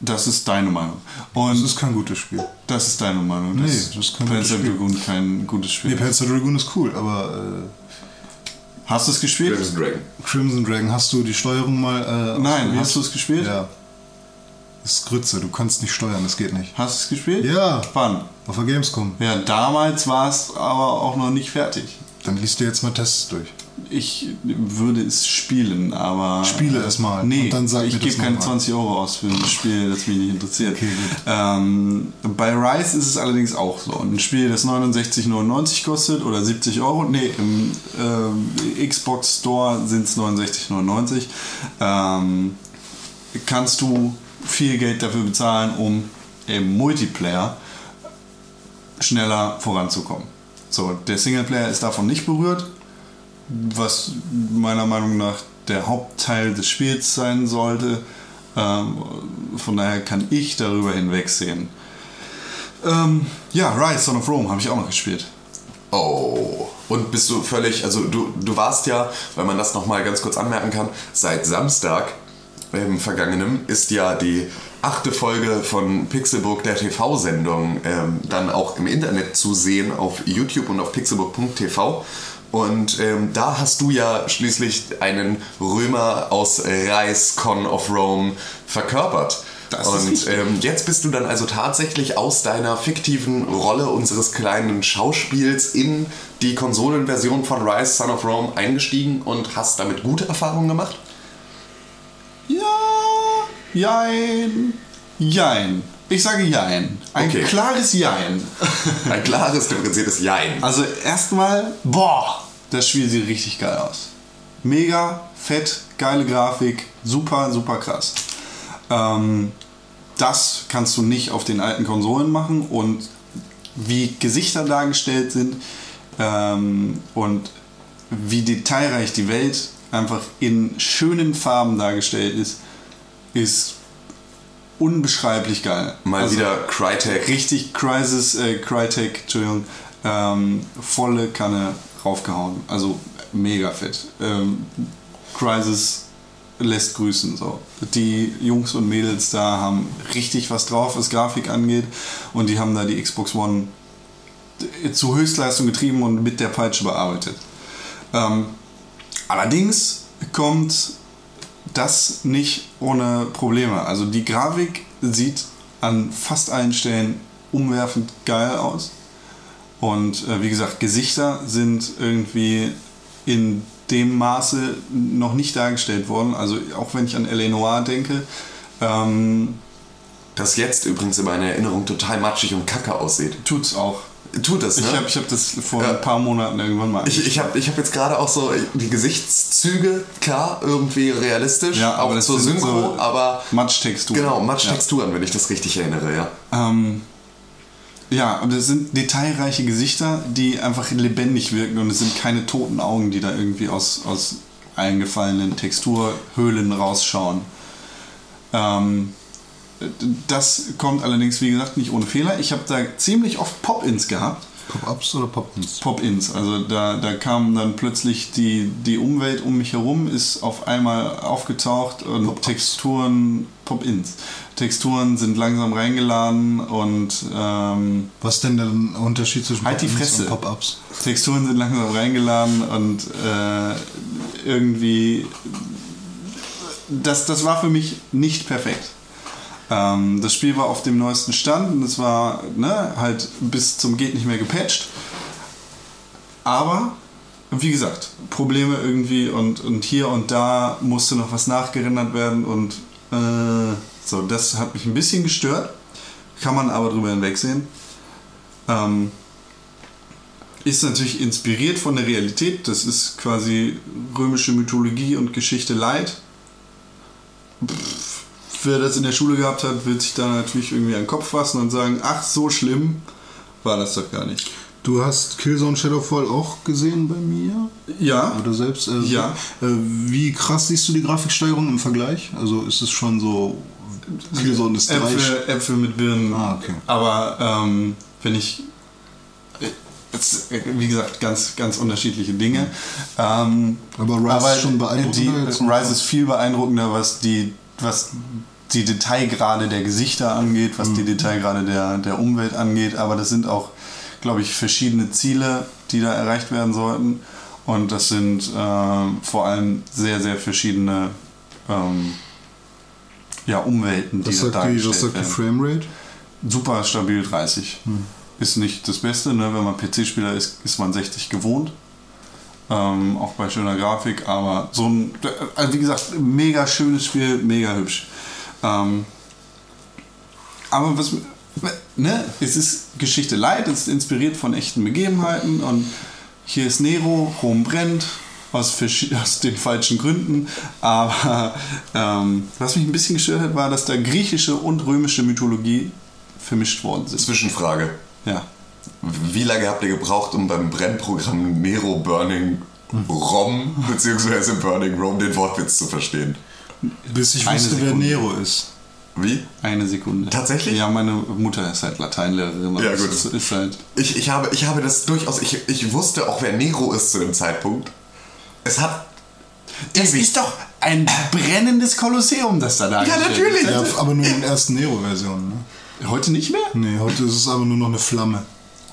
S2: Das ist deine Meinung.
S3: Das
S2: Und
S3: ist kein gutes Spiel.
S2: das ist deine Meinung.
S3: Nee,
S2: dass
S3: das ist kein
S2: Panzer
S3: gutes Spiel.
S2: Dragoon kein gutes Spiel.
S3: Nee, Panzer Dragoon ist cool, aber
S2: Hast du es gespielt?
S4: Crimson Dragon.
S3: Crimson Dragon, hast du die Steuerung mal. Äh,
S2: Nein,
S3: ausprobiert?
S2: hast du es gespielt?
S3: Ja. Das ist Grütze, du kannst nicht steuern, das geht nicht.
S2: Hast du es gespielt?
S3: Ja.
S2: Wann?
S3: Auf der Gamescom.
S2: Ja, damals war es aber auch noch nicht fertig.
S3: Dann liest du jetzt mal Tests durch.
S2: Ich würde es spielen, aber.
S3: Spiele es mal
S2: Nee,
S3: dann sag
S2: ich gebe keine
S3: noch mal.
S2: 20 Euro aus für ein Spiel, das mich nicht interessiert.
S3: Okay.
S2: Ähm, bei Rise ist es allerdings auch so. Ein Spiel, das 69,99 kostet oder 70 Euro. Nee, im ähm, Xbox Store sind es 69,99. Ähm, kannst du viel Geld dafür bezahlen, um im Multiplayer schneller voranzukommen. So, der Singleplayer ist davon nicht berührt, was meiner Meinung nach der Hauptteil des Spiels sein sollte. Ähm, von daher kann ich darüber hinwegsehen. Ähm, ja, Rise, Son of Rome habe ich auch noch gespielt.
S4: Oh. Und bist du völlig, also du, du warst ja, wenn man das nochmal ganz kurz anmerken kann, seit Samstag im vergangenen ist ja die achte Folge von Pixelbook der TV-Sendung ähm, dann auch im Internet zu sehen auf YouTube und auf pixelbook.tv. Und ähm, da hast du ja schließlich einen Römer aus Reis Con of Rome verkörpert.
S2: Das ist
S4: und ähm, jetzt bist du dann also tatsächlich aus deiner fiktiven Rolle unseres kleinen Schauspiels in die Konsolenversion von Rise Son of Rome eingestiegen und hast damit gute Erfahrungen gemacht?
S2: Ja, jein, jein. Ich sage jein. Ein
S4: Okay.
S2: klares Jein.
S4: Ein klares, differenziertes Jein.
S2: Also erstmal, boah, das Spiel sieht richtig geil aus. Mega, fett, geile Grafik, super, super krass. Ähm, das kannst du nicht auf den alten Konsolen machen und wie Gesichter dargestellt sind ähm, und wie detailreich die Welt einfach in schönen Farben dargestellt ist, ist unbeschreiblich geil.
S4: Mal
S2: Also-
S4: wieder Crytek.
S2: richtig Crisis, äh, Crytek, Entschuldigung, ähm, volle Kanne raufgehauen. Also mega fett. Ähm, Crisis lässt grüßen. So. Die Jungs und Mädels da haben richtig was drauf, was Grafik angeht. Und die haben da die Xbox One zu Höchstleistung getrieben und mit der Peitsche bearbeitet. Ähm, allerdings kommt das nicht ohne Probleme. Also die Grafik sieht an fast allen Stellen umwerfend geil aus. Und äh, wie gesagt, Gesichter sind irgendwie in dem Maße noch nicht dargestellt worden. Also auch wenn ich an L.A. Noir denke, ähm,
S4: Das jetzt übrigens in meiner Erinnerung total matschig und kacke aussieht.
S2: tut's auch.
S4: Tut das, ne?
S2: Ich habe ich hab das vor
S4: Ja.
S2: ein paar Monaten irgendwann mal.
S4: Ich, ich habe ich hab jetzt gerade auch so die Gesichtszüge, klar, irgendwie realistisch,
S2: Ja, aber
S4: auch
S2: das
S4: zur Synchro,
S2: so
S4: aber
S2: Matchtexturen.
S4: genau, Matschtexturen, wenn ich das richtig erinnere, ja.
S2: Ähm, ja, aber das sind detailreiche Gesichter, die einfach lebendig wirken und es sind keine toten Augen, die da irgendwie aus, aus eingefallenen Texturhöhlen rausschauen. Ähm, das kommt allerdings, wie gesagt, nicht ohne Fehler. Ich habe da ziemlich oft Pop-Ins gehabt.
S3: Pop-ups oder Pop-ins?
S2: Pop-ins. Also da, da kam dann plötzlich die, die Umwelt um mich herum, ist auf einmal aufgetaucht und Texturen, Pop-ins. Texturen sind langsam reingeladen und ähm,
S3: Was denn der Unterschied zwischen
S2: Halt
S3: Pop-ins und Pop-ups?
S2: Texturen sind langsam reingeladen und äh, irgendwie. Das, das war für mich nicht perfekt. Ähm, das Spiel war auf dem neuesten Stand und es war ne, halt bis zum Geht nicht mehr gepatcht. Aber, wie gesagt, Probleme irgendwie und, und hier und da musste noch was nachgerendert werden und äh, so, das hat mich ein bisschen gestört. Kann man aber drüber hinwegsehen. Ähm, ist natürlich inspiriert von der Realität. Das ist quasi römische Mythologie und Geschichte light. Pff, wer das in der Schule gehabt hat, wird sich da natürlich irgendwie an den Kopf fassen und sagen, ach, so schlimm war das doch gar nicht.
S3: Du hast Killzone Shadowfall auch gesehen bei mir?
S2: Ja,
S3: Oder selbst? Äh,
S2: Ja.
S3: Äh, wie krass siehst du die Grafiksteigerung im Vergleich? Also ist es schon so. Killzone ist.
S2: Äpfel, Äpfel mit Birnen.
S3: Ah, okay.
S2: Aber ähm, wenn ich. äh, Jetzt, äh, wie gesagt, ganz, ganz unterschiedliche Dinge. Ähm,
S3: Aber Rise ist schon beeindruckender
S2: Die. Rise ist viel beeindruckender, was die, was die Detailgrade der Gesichter angeht, was
S3: Mhm.
S2: die Detailgrade der, der Umwelt angeht. Aber das sind auch, glaube ich, verschiedene Ziele, die da erreicht werden sollten. Und das sind ähm, vor allem sehr, sehr verschiedene ähm, ja, Umwelten, die
S3: Was
S2: da
S3: sagt, die,
S2: dargestellt
S3: was sagt die Framerate?
S2: super stabil 30. Ist nicht das Beste, ne? wenn man PC-Spieler ist, ist man 60 gewohnt. Ähm, auch bei schöner Grafik, aber so ein, also wie gesagt, mega schönes Spiel, mega hübsch. Ähm, aber was, ne, es ist Geschichte light, es ist inspiriert von echten Begebenheiten und hier ist Nero, Rom brennt, aus, aus den falschen Gründen. Aber ähm, was mich ein bisschen gestört hat, war, dass da griechische und römische Mythologie vermischt worden sind.
S4: Zwischenfrage.
S2: Ja.
S4: Wie lange habt ihr gebraucht, um beim Brennprogramm Nero Burning Rom bzw. Burning Rome den Wortwitz zu verstehen?
S3: Bis ich
S2: Eine
S3: wusste, wer. Nero ist.
S4: Wie?
S2: Eine Sekunde.
S4: Tatsächlich?
S2: Ja, meine Mutter ist halt Lateinlehrerin.
S4: Ja, gut.
S2: Es ist halt.
S4: Ich, ich, habe, ich habe das durchaus. Ich, ich wusste auch, wer Nero ist zu dem Zeitpunkt. Es hat.
S2: Das
S4: ewig-
S2: ist doch ein brennendes Kolosseum, das da
S4: Ja,
S2: dargestellt
S4: natürlich.
S2: ist.
S3: Ja, aber nur in der ersten Nero-Version. Ne?
S2: Heute nicht mehr?
S3: Nee, heute ist es aber nur noch eine Flamme.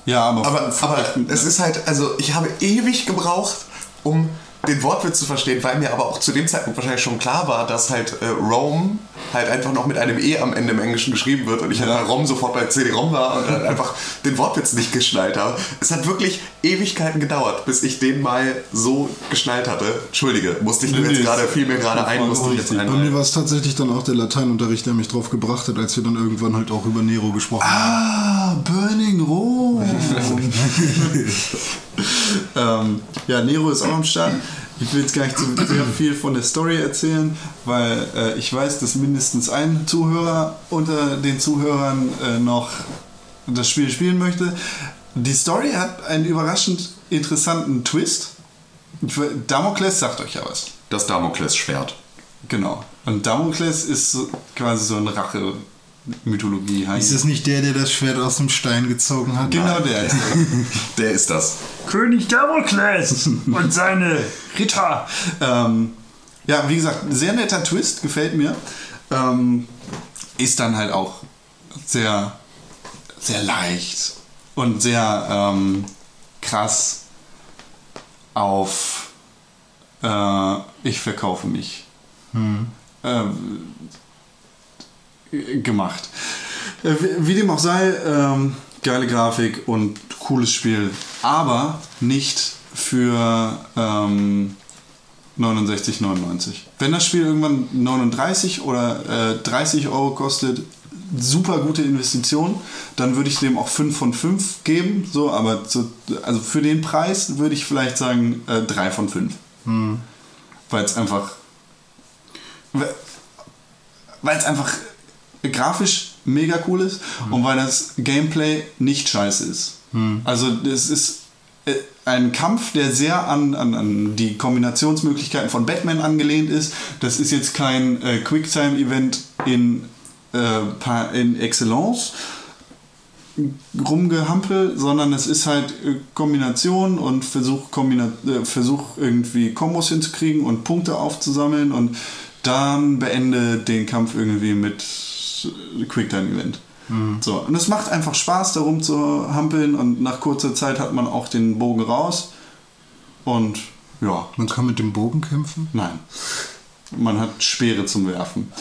S2: Ja, aber,
S4: Aber, aber es ist halt, also ich habe ewig gebraucht, um den Wortwitz zu verstehen, weil mir aber auch zu dem Zeitpunkt wahrscheinlich schon klar war, dass halt äh, Rome halt einfach noch mit einem E am Ende im Englischen geschrieben wird und ich halt bei Rom sofort bei CD-ROM war und dann einfach den Wortwitz nicht geschnallt habe. Es hat wirklich Ewigkeiten gedauert, bis ich den mal so geschnallt hatte. Entschuldige, musste ich nur
S2: Nee,
S4: jetzt
S2: nee,
S4: gerade, fiel mir gerade ein, musste ich jetzt.
S3: Bei mir war es tatsächlich dann auch der Lateinunterricht, der mich drauf gebracht hat, als wir dann irgendwann halt auch über Nero gesprochen haben.
S2: Ah, Burning Rome. ähm, ja, Nero ist auch am Start. Ich will jetzt gar nicht so sehr viel von der Story erzählen, weil äh, ich weiß, dass mindestens ein Zuhörer unter den Zuhörern äh, noch das Spiel spielen möchte. Die Story hat einen überraschend interessanten Twist. Damokles sagt euch ja was.
S4: Das Damoklesschwert.
S2: Genau. Und Damokles ist quasi so ein Rache-Mythologie.
S3: Ist das nicht der, der das Schwert aus dem Stein gezogen hat?
S2: Genau der ist
S4: Der ist das.
S5: König Damokles und seine Ritter.
S2: ähm, ja, wie gesagt, sehr netter Twist, gefällt mir. Ähm, ist dann halt auch sehr, sehr leicht und sehr ähm, krass auf äh, ich verkaufe mich ähm, gemacht. Äh, wie, dem auch sei, ähm, geile Grafik und cooles Spiel, aber nicht für ähm, 69,99. Wenn das Spiel irgendwann 39 oder äh, 30 Euro kostet, super gute Investition, dann würde ich dem auch 5 von 5 geben. So, aber zu, also für den Preis würde ich vielleicht sagen äh, 3 von 5. Weil es einfach weil es einfach grafisch mega cool ist und weil das Gameplay nicht scheiße ist. Also es ist äh, ein Kampf, der sehr an, an, an die Kombinationsmöglichkeiten von Batman angelehnt ist. Das ist jetzt kein äh, Quicktime-Event in, äh, in Excellence rumgehampel, sondern es ist halt äh, Kombination und Versuch, Kombina äh, Versuch irgendwie Kombos hinzukriegen und Punkte aufzusammeln und dann beende den Kampf irgendwie mit äh, Quicktime-Event. So, und es macht einfach Spaß, darum zu hampeln und nach kurzer Zeit hat man auch den Bogen raus und ja,
S3: Man kann mit dem Bogen kämpfen?
S2: nein. Man hat Speere zum Werfen.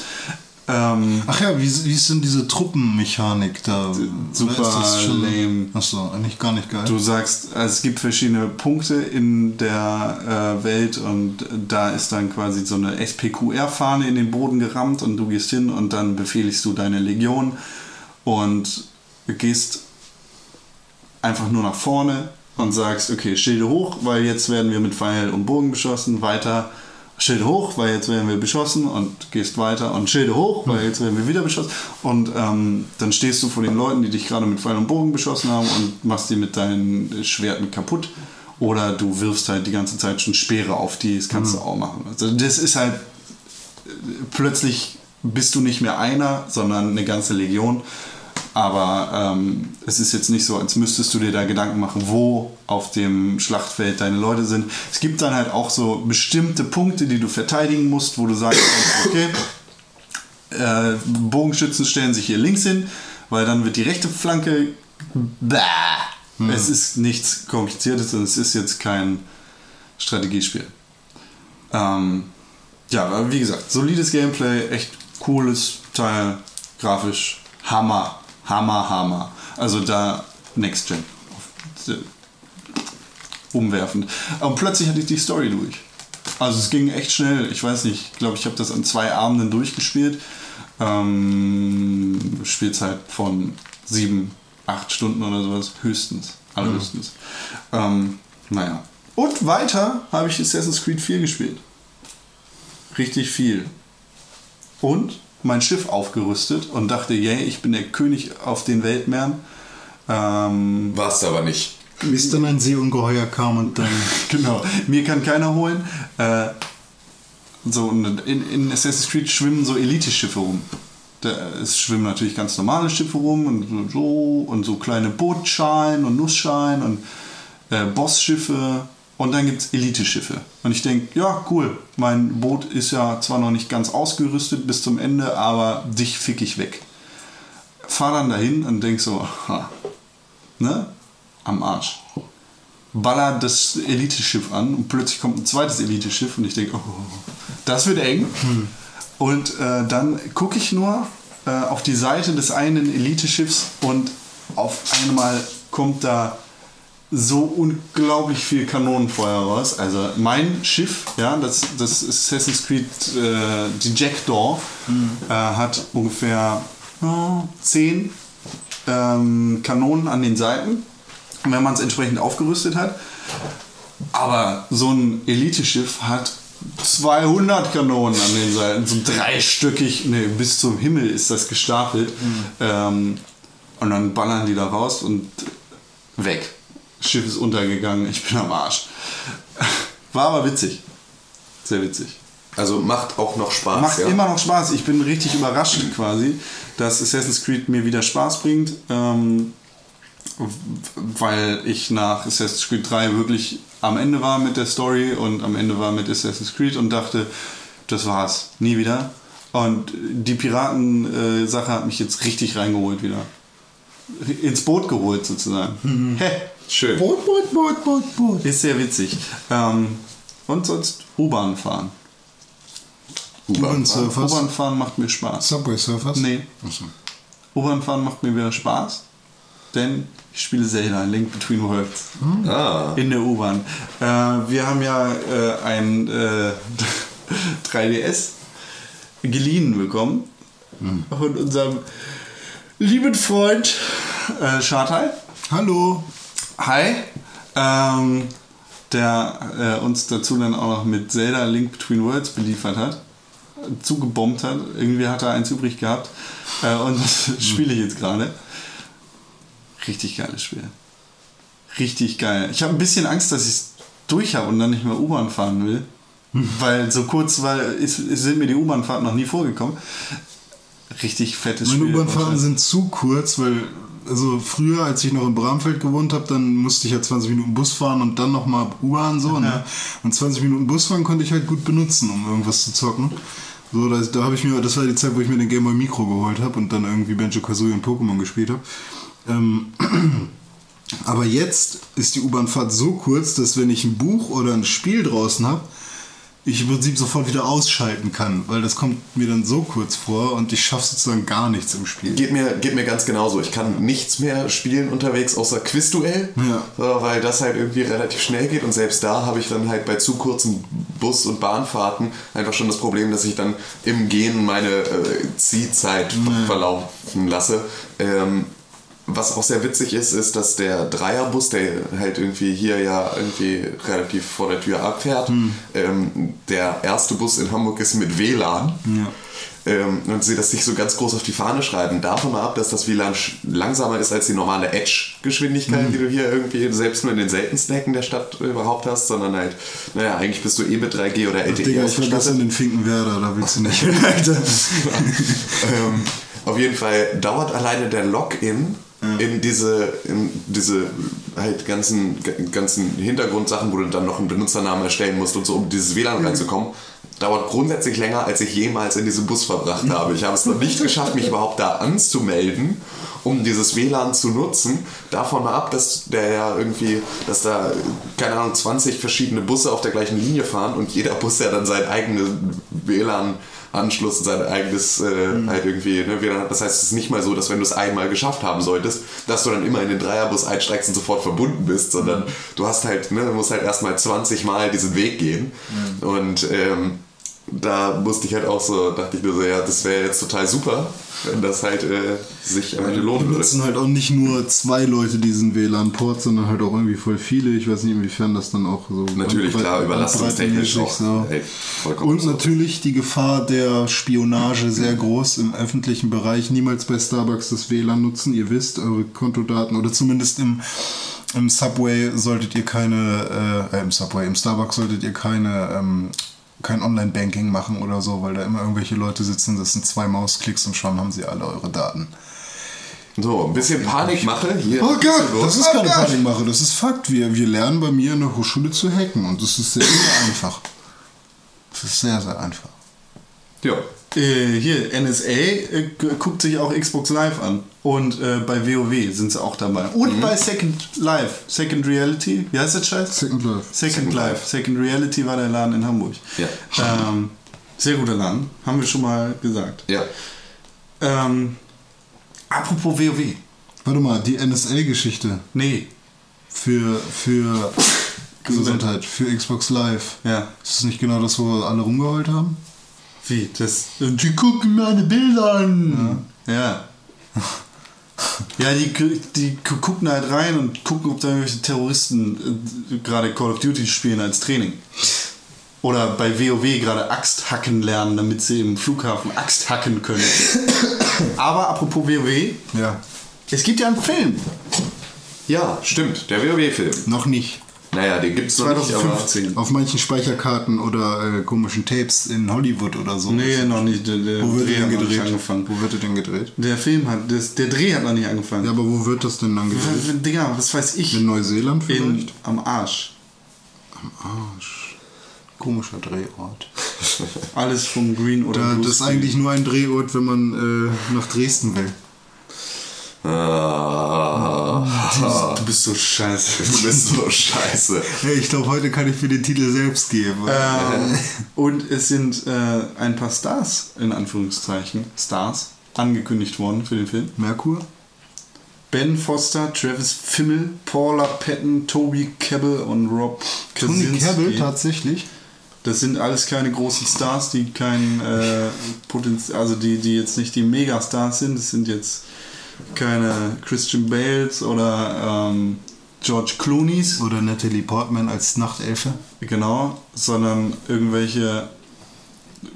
S2: Ähm,
S3: Ach ja, wie, wie ist denn diese Truppenmechanik da?
S2: super lame.
S3: Achso, eigentlich gar nicht geil.
S2: Du sagst, also es gibt verschiedene Punkte in der äh, Welt und da ist dann quasi so eine SPQR-Fahne in den Boden gerammt und du gehst hin und dann befehligst du deine Legion und gehst einfach nur nach vorne und sagst, okay, Schilde hoch, weil jetzt werden wir mit Pfeil und Bogen beschossen, weiter. Schilde hoch, weil jetzt werden wir beschossen und gehst weiter. Und Schilde hoch, weil jetzt werden wir wieder beschossen. Und ähm, dann stehst du vor den Leuten, die dich gerade mit Pfeil und Bogen beschossen haben und machst die mit deinen Schwerten kaputt. Oder du wirfst halt die ganze Zeit schon Speere auf die, das kannst du auch machen. Also das ist halt plötzlich bist du nicht mehr einer, sondern eine ganze Legion. Aber ähm, es ist jetzt nicht so, als müsstest du dir da Gedanken machen, wo auf dem Schlachtfeld deine Leute sind. Es gibt dann halt auch so bestimmte Punkte, die du verteidigen musst, wo du sagst, okay, äh, Bogenschützen stellen sich hier links hin, weil dann wird die rechte Flanke. Bäh. Es ist nichts Kompliziertes und es ist jetzt kein Strategiespiel. Ähm, ja, aber wie gesagt, solides Gameplay, echt cooles Teil, grafisch Hammer, Hammer, Hammer. Also da Next Gen. Umwerfend. Und plötzlich hatte ich die Story durch. Also es ging echt schnell. Ich weiß nicht, ich glaube, ich habe das an zwei Abenden durchgespielt. Ähm, Spielzeit von sieben, acht Stunden oder sowas, höchstens. Allerhöchstens. Ähm, naja, Und weiter habe ich Assassin's Creed 4 gespielt. Richtig viel. Und mein Schiff aufgerüstet und dachte, yay, ich bin der König auf den Weltmeeren. Ähm,
S4: Warst du aber nicht.
S3: Bis dann ein Seeungeheuer kam und dann.
S2: genau, mir kann keiner holen. Äh, so, und in, in Assassin's Creed schwimmen so Elite-Schiffe rum. Da, es schwimmen natürlich ganz normale Schiffe rum und so und so kleine Bootschalen und Nussschalen und äh, Bossschiffe und dann gibt es Elite-Schiffe. Und ich denke, ja, cool, mein Boot ist ja zwar noch nicht ganz ausgerüstet bis zum Ende, aber dich fick ich weg. Fahr dann dahin und denk so, ha, ne? Am Arsch baller das Elite-Schiff an und plötzlich kommt ein zweites Elite-Schiff und ich denke, oh, das wird eng. Und äh, dann gucke ich nur äh, auf die Seite des einen Elite-Schiffs und auf einmal kommt da so unglaublich viel Kanonenfeuer raus. Also mein Schiff, ja, das, das Assassin's Creed, äh, die Jackdaw, äh, hat ungefähr ja, zehn ähm, Kanonen an den Seiten wenn man es entsprechend aufgerüstet hat. Aber so ein Elite-Schiff hat 200 Kanonen an den Seiten, so dreistöckig, nee, bis zum Himmel ist das gestapelt. Ähm, und dann ballern die da raus und weg. Schiff ist untergegangen, ich bin am Arsch. War aber witzig. Sehr witzig.
S4: Also macht auch noch Spaß.
S2: Macht
S4: ja?
S2: immer noch Spaß. Ich bin richtig überrascht quasi, dass Assassin's Creed mir wieder Spaß bringt. Ähm, weil ich nach Assassin's Creed 3 wirklich am Ende war mit der Story und am Ende war mit Assassin's Creed und dachte, das war's, nie wieder. Und die Piraten-Sache hat mich jetzt richtig reingeholt wieder. Ins Boot geholt sozusagen. Hä,
S4: Schön.
S3: Boot, Boot, Boot, Boot, Boot.
S2: ist sehr witzig. Ähm, und sonst U-Bahn fahren.
S3: U-Bahn Surfers.
S2: U-Bahn fahren macht mir Spaß.
S3: Subway Surfers?
S2: Nee.
S3: Achso.
S2: U-Bahn fahren macht mir wieder Spaß, denn ich spiele Zelda, Link Between Worlds.
S4: Ah.
S2: In der U-Bahn. Äh, wir haben ja äh, ein äh, 3DS geliehen bekommen von unserem lieben Freund äh, Schartai.
S3: Hallo.
S2: Hi. Ähm, der äh, uns dazu dann auch noch mit Zelda Link Between Worlds beliefert hat. Zugebombt hat. Irgendwie hat er eins übrig gehabt. Äh, und das spiele ich jetzt gerade. Richtig geiles Spiel. Richtig geil. Ich habe ein bisschen Angst, dass ich es durch habe und dann nicht mehr U-Bahn fahren will. Weil so kurz weil ist, sind mir die U-Bahn-Fahrten noch nie vorgekommen. Richtig fettes
S3: Meine
S2: Spiel.
S3: U-Bahn-Fahrten sind zu kurz, weil also früher, als ich noch in Bramfeld gewohnt habe, dann musste ich ja 20 Minuten Bus fahren und dann nochmal U-Bahn so. Ne? Und 20 Minuten Bus fahren konnte ich halt gut benutzen, um irgendwas zu zocken. So, da, da habe ich mir, das war die Zeit, wo ich mir den Game Boy Micro geholt habe und dann irgendwie Banjo Kazooie und Pokémon gespielt habe. Ähm, aber jetzt ist die U-Bahn-Fahrt so kurz, dass wenn ich ein Buch oder ein Spiel draußen habe, ich im Prinzip sofort wieder ausschalten kann, weil das kommt mir dann so kurz vor und ich schaffe sozusagen gar nichts im Spiel.
S4: Geht mir, geht mir ganz genauso. Ich kann nichts mehr spielen unterwegs außer Quizduell,
S3: Ja.
S4: so, weil das halt irgendwie relativ schnell geht und selbst da habe ich dann halt bei zu kurzen Bus- und Bahnfahrten einfach schon das Problem, dass ich dann im Gehen meine äh, Ziehzeit ver- verlaufen lasse. Ähm, was auch sehr witzig ist, ist, dass der Dreierbus, der halt irgendwie hier ja irgendwie relativ vor der Tür abfährt, ähm, der erste Bus in Hamburg ist mit WLAN. Ähm, und sie das nicht so ganz groß auf die Fahne schreiben. Davon mal ab, dass das WLAN langsamer ist als die normale Edge-Geschwindigkeit, die du hier irgendwie selbst nur in den seltensten Ecken der Stadt überhaupt hast, sondern halt, naja, eigentlich bist du eh mit 3G oder LTE
S3: Digga, ich gestern
S4: ausgestattet.
S3: in Finkenwerder, da willst du nicht hin, Alter.
S4: ähm, auf jeden Fall dauert alleine der Login in diese, in diese halt ganzen, ganzen Hintergrundsachen, wo du dann noch einen Benutzernamen erstellen musst und so, um dieses WLAN reinzukommen, dauert grundsätzlich länger, als ich jemals in diesem Bus verbracht habe. Ich habe es noch nicht geschafft, mich überhaupt da anzumelden, um dieses WLAN zu nutzen. Davon mal ab, dass der ja irgendwie, dass da, keine Ahnung, 20 verschiedene Busse auf der gleichen Linie fahren und jeder Bus ja dann sein eigenes WLAN Anschluss und sein eigenes äh, halt irgendwie, ne. Das heißt, es ist nicht mal so, dass wenn du es einmal geschafft haben solltest, dass du dann immer in den Dreierbus einsteigst und sofort verbunden bist, sondern du hast halt, ne, du musst halt erstmal 20 Mal diesen Weg gehen. Und ähm, da musste ich halt auch so, dachte ich mir so, ja, das wäre jetzt total super, wenn das halt äh, sich am Ende lohnen würde.
S3: nutzen halt auch nicht nur zwei Leute diesen WLAN-Port, sondern halt auch irgendwie voll viele. Ich weiß nicht, inwiefern das dann auch so.
S4: Natürlich, klar, überlastungstechnisch auch.
S3: so.
S4: Ey,
S3: Und
S4: so.
S3: natürlich die Gefahr der Spionage sehr groß im öffentlichen Bereich. Niemals bei Starbucks das WLAN nutzen. Ihr wisst, eure Kontodaten oder zumindest im, im Subway solltet ihr keine, äh, äh, im Subway, im Starbucks solltet ihr keine, ähm, kein Online-Banking machen oder so, weil da immer irgendwelche Leute sitzen. Das sind zwei Mausklicks und schon haben sie alle eure Daten.
S4: So, ein bisschen Panikmache hier.
S3: Oh Gott, das ist
S2: Oh
S3: keine
S2: Gott.
S3: Panikmache, das ist Fakt. Wir, wir lernen bei mir in der Hochschule zu hacken und das ist sehr, sehr einfach. Das ist sehr, sehr einfach.
S4: Ja.
S2: Äh, hier, NSA äh, gu- guckt sich auch Xbox Live an. Und äh, bei WoW sind sie auch dabei. Und bei Second Life, Second Reality. Wie heißt das Scheiß?
S3: Second Life.
S2: Second,
S4: Second
S2: Life.
S4: Life.
S2: Second Reality war der Laden in Hamburg.
S4: Ja.
S2: Ähm, sehr guter Laden, haben wir schon mal gesagt.
S4: Ja.
S2: Ähm, apropos WoW.
S3: Warte mal, die NSA-Geschichte
S2: Nee,
S3: für, für Gesundheit, für Xbox Live.
S2: ja.
S3: Ist das nicht genau das, wo alle rumgeheult haben?
S2: Wie? Das, die gucken meine Bilder an. Ja. Ja, die, die gu- gucken halt rein und gucken, ob da irgendwelche Terroristen äh, gerade Call of Duty spielen als Training. Oder bei WoW gerade Axt hacken lernen, damit sie im Flughafen Axt hacken können. Aber apropos WoW,
S3: Ja.
S2: es gibt ja einen Film.
S4: Ja, stimmt. Der WoW-Film.
S3: Noch nicht.
S4: Naja, den gibt's noch nicht, aber
S2: 2015.
S3: Auf manchen Speicherkarten oder äh, komischen Tapes in Hollywood oder so.
S2: Nee, noch nicht. Der, der
S3: Wo wird
S2: Dreh
S3: er denn
S2: nicht
S3: gedreht?
S2: angefangen.
S3: Wo wird er denn gedreht?
S2: Der Film hat, das, der Dreh hat noch nicht angefangen.
S3: Ja, aber wo wird das denn dann gedreht?
S2: Digga, was weiß ich.
S3: In Neuseeland vielleicht?
S2: In, am Arsch.
S3: Arsch. Komischer Drehort.
S2: Alles vom Green oder
S3: Da, das ist eigentlich nur ein Drehort, wenn man äh, nach Dresden will.
S4: Ah,
S2: Du bist so scheiße.
S4: du bist so scheiße.
S3: Hey, ich glaube, heute kann ich mir den Titel selbst geben.
S2: ähm, und es sind äh, ein paar Stars, in Anführungszeichen, Stars, angekündigt worden für den Film.
S3: Merkur?
S2: Ben Foster, Travis Fimmel, Paula Patton, Toby Kebbell und Rob
S3: Tony
S2: Krasinski.
S3: Cavill tatsächlich.
S2: Das sind alles keine großen Stars, die kein äh, Potenzial, also die, die jetzt nicht die Megastars sind. Das sind jetzt keine Christian Bales oder ähm, George Clooney's,
S3: Oder Natalie Portman als Nachtelfe.
S2: genau, sondern irgendwelche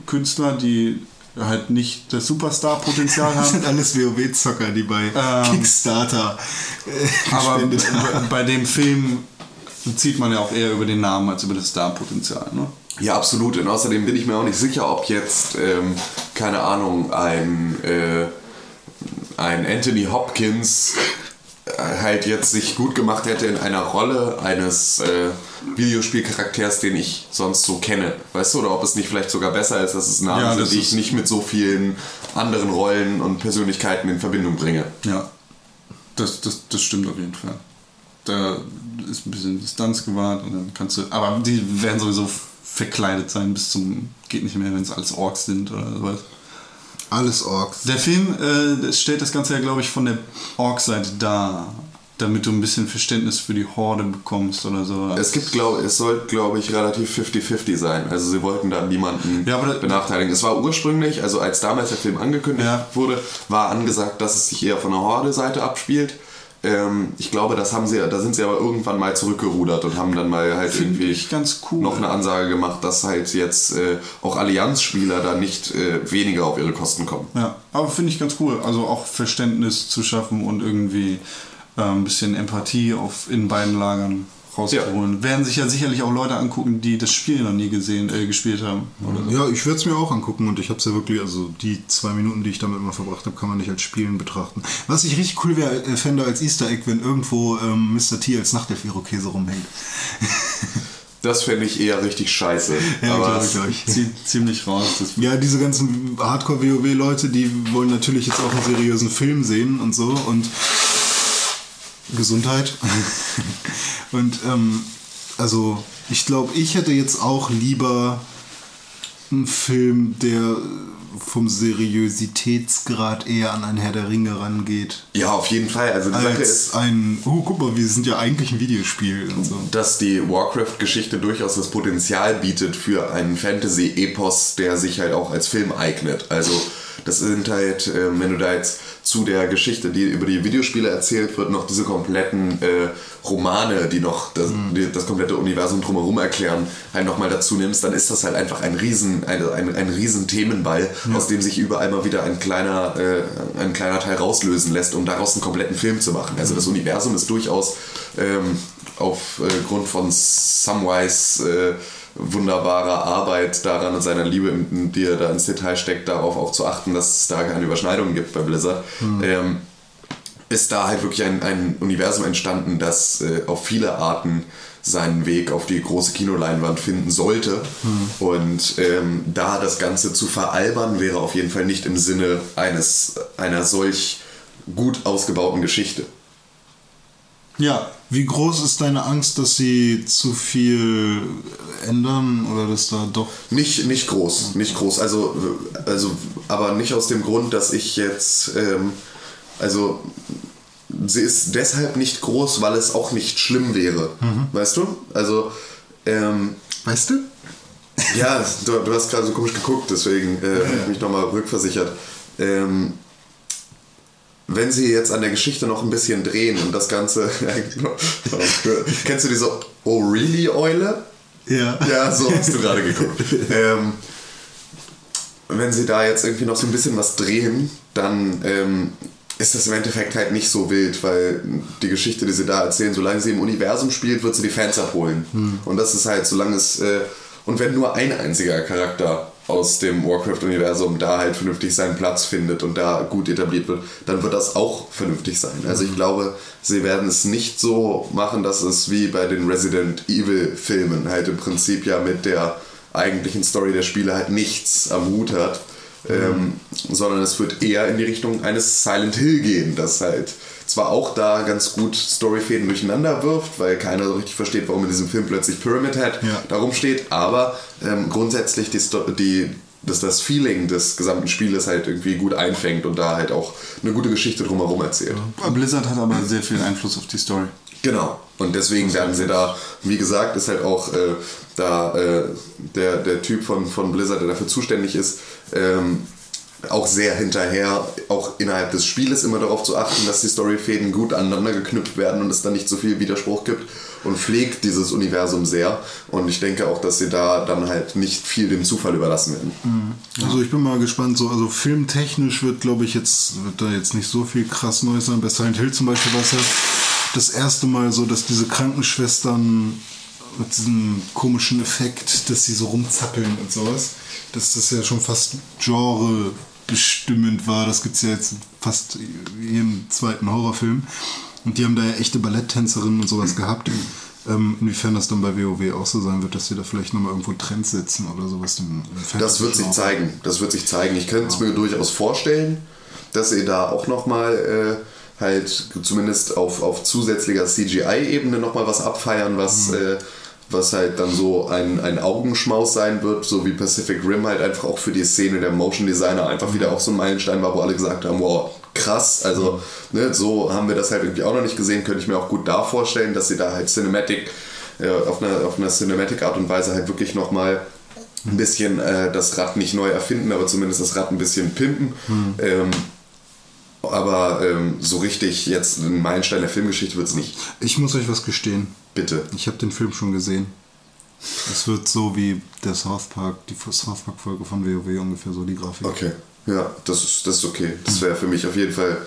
S2: Künstler, die halt nicht das Superstar-Potenzial
S3: Das
S2: haben.
S3: sind alles WoW-Zocker, die bei
S2: Ähm,
S3: Kickstarter äh,
S2: Aber
S3: haben.
S2: bei dem Film zieht man ja auch eher über den Namen als über das Star-Potenzial. Ne?
S4: Ja, absolut. Und außerdem bin ich mir auch nicht sicher, ob jetzt, ähm, keine Ahnung, ein, äh, ein Anthony Hopkins äh, halt jetzt sich gut gemacht hätte in einer Rolle eines äh, Videospielcharakters, den ich sonst so kenne. Weißt du, oder ob es nicht vielleicht sogar besser ist, dass es Namen
S2: Ja,
S4: sind,
S2: das
S4: die ich nicht mit so vielen anderen Rollen und Persönlichkeiten in Verbindung bringe.
S2: Ja, das, das, das stimmt auf jeden Fall. Da ist ein bisschen Distanz gewahrt und dann kannst du. Aber die werden sowieso verkleidet sein bis zum. Geht nicht mehr, wenn es alles Orks sind oder sowas.
S3: Alles Orks.
S2: Der Film äh, das stellt das Ganze ja, glaube ich, von der Ork-Seite dar. Damit du ein bisschen Verständnis für die Horde bekommst oder so.
S4: Es gibt, glaube es soll, glaube ich, relativ 50-50 sein. Also sie wollten da niemanden
S2: Ja, aber da-
S4: benachteiligen. Es war ursprünglich, also als damals der Film angekündigt
S2: Ja.
S4: wurde, war angesagt, dass es sich eher von der Horde-Seite abspielt. Ähm, ich glaube, das haben sie, da sind sie aber irgendwann mal zurückgerudert und haben dann mal halt
S2: Finde
S4: irgendwie
S2: cool.
S4: noch eine Ansage gemacht, dass halt jetzt äh, auch Allianzspieler da nicht äh, weniger auf ihre Kosten kommen.
S2: Ja, aber finde ich ganz cool. Also auch Verständnis zu schaffen und irgendwie äh, ein bisschen Empathie auf, in beiden Lagern rauszuholen. Werden sich ja sicherlich auch Leute angucken, die das Spiel noch nie gesehen, äh, gespielt haben. Oder so.
S3: Ja, ich werde es mir auch angucken und ich habe es ja wirklich, also die zwei Minuten, die ich damit mal verbracht habe, kann man nicht als Spielen betrachten. Was ich richtig cool wär, äh, fände als Easter Egg, wenn irgendwo ähm, Mr. T als Nachtelf-Irokese rumhängt.
S4: Das fände ich eher richtig scheiße.
S3: Ja,
S4: aber
S3: glaub ich.
S2: Zieht ziemlich raus. Das
S3: Ja, diese ganzen Hardcore-WoW-Leute, die wollen natürlich jetzt auch einen seriösen Film sehen und so und Gesundheit. und ähm, also ich glaube, ich hätte jetzt auch lieber einen Film, der vom Seriositätsgrad eher an ein Herr der Ringe rangeht.
S4: Ja, auf jeden Fall. Also die Sache ist,
S3: Als ein, oh guck mal, wir sind ja eigentlich ein Videospiel und so.
S4: dass die Warcraft-Geschichte durchaus das Potenzial bietet für einen Fantasy-Epos, der sich halt auch als Film eignet. Also das sind halt, ähm, wenn du da jetzt zu der Geschichte, die über die Videospiele erzählt wird, noch diese kompletten äh, Romane, die noch das, die, das komplette Universum drumherum erklären, halt nochmal dazu nimmst, dann ist das halt einfach ein riesen, ein, ein, ein riesen Themenball, aus dem sich überall mal wieder ein kleiner, äh, ein kleiner Teil rauslösen lässt, um daraus einen kompletten Film zu machen. Also das Universum ist durchaus ähm, aufgrund von Samwise äh, wunderbarer Arbeit daran und seiner Liebe, die er da ins Detail steckt, darauf auch zu achten, dass es da keine Überschneidungen gibt bei Blizzard. Ähm, ist da halt wirklich ein, ein Universum entstanden, das äh, auf viele Arten seinen Weg auf die große Kinoleinwand finden sollte. Und ähm, da das Ganze zu veralbern, wäre auf jeden Fall nicht im Sinne eines, einer solch gut ausgebauten Geschichte.
S3: Ja, wie groß ist deine Angst, dass sie zu viel ändern oder dass da doch.
S4: Nicht, nicht groß, nicht groß. Also, also, aber nicht aus dem Grund, dass ich jetzt, ähm, also, sie ist deshalb nicht groß, weil es auch nicht schlimm wäre. Weißt du? Also, ähm,
S3: Weißt du?
S4: ja, du, du hast gerade so komisch geguckt, deswegen äh, habe ich mich nochmal rückversichert. Ähm, wenn sie jetzt an der Geschichte noch ein bisschen drehen und das Ganze. Kennst du diese Oh really Eule?
S3: Ja.
S4: Ja, so hast du gerade geguckt. ähm, wenn sie da jetzt irgendwie noch so ein bisschen was drehen, dann ähm, ist das im Endeffekt halt nicht so wild, weil die Geschichte, die sie da erzählen, solange sie im Universum spielt, wird sie die Fans abholen. Und das ist halt, solange es. Äh, und wenn nur ein einziger Charakter aus dem Warcraft-Universum da halt vernünftig seinen Platz findet und da gut etabliert wird, dann wird das auch vernünftig sein. Also ich glaube, sie werden es nicht so machen, dass es wie bei den Resident Evil-Filmen halt im Prinzip ja mit der eigentlichen Story der Spiele halt nichts am Hut hat, ähm, sondern es wird eher in die Richtung eines Silent Hill gehen, das halt zwar auch da ganz gut Storyfäden durcheinander wirft, weil keiner so richtig versteht, warum in diesem Film plötzlich Pyramid Head
S3: Ja.
S4: da rumsteht, aber ähm, grundsätzlich die, Sto- die, dass das Feeling des gesamten Spieles halt irgendwie gut einfängt und da halt auch eine gute Geschichte drumherum erzählt.
S2: Blizzard hat aber sehr viel Einfluss auf die Story.
S4: Genau. Und deswegen werden sie da, wie gesagt, ist halt auch äh, da äh, der, der Typ von, von Blizzard, der dafür zuständig ist, ähm, auch sehr hinterher, auch innerhalb des Spieles immer darauf zu achten, dass die Storyfäden gut aneinander geknüpft werden und es da nicht so viel Widerspruch gibt und pflegt dieses Universum sehr. Und ich denke auch, dass sie da dann halt nicht viel dem Zufall überlassen werden.
S3: Also ich bin mal gespannt, so, also filmtechnisch wird, glaube ich, jetzt, wird da jetzt nicht so viel krass Neues sein. Bei Silent Hill zum Beispiel war es ja das erste Mal so, dass diese Krankenschwestern mit diesem komischen Effekt, dass sie so rumzappeln und sowas, dass das ja schon fast Genre bestimmend war. Das gibt es ja jetzt fast jedem zweiten Horrorfilm. Und die haben da ja echte Balletttänzerinnen und sowas gehabt. Ähm, inwiefern das dann bei WoW auch so sein wird, dass sie da vielleicht nochmal irgendwo Trends setzen oder sowas. im- im
S4: Das wird sich zeigen. Das wird sich zeigen. Ich könnte es mir durchaus vorstellen, dass sie da auch nochmal äh, halt zumindest auf, auf zusätzlicher CGI-Ebene nochmal was abfeiern, was, äh, was halt dann so ein, ein Augenschmaus sein wird, so wie Pacific Rim halt einfach auch für die Szene der Motion Designer einfach wieder auch so ein Meilenstein war, wo alle gesagt haben, wow, krass, also ne, so haben wir das halt irgendwie auch noch nicht gesehen, könnte ich mir auch gut da vorstellen, dass sie da halt Cinematic äh, auf einer auf einer Cinematic Art und Weise halt wirklich nochmal ein bisschen äh, das Rad nicht neu erfinden, aber zumindest das Rad ein bisschen pimpen. Ähm, aber ähm, so richtig jetzt ein Meilenstein der Filmgeschichte wird es nicht.
S3: Ich muss euch was gestehen.
S4: Bitte.
S3: Ich habe den Film schon gesehen. Es wird so wie der South Park, die South Park Folge von WoW ungefähr so die Grafik.
S4: Okay. Ja, das ist, das ist okay. Das wäre für mich auf jeden Fall,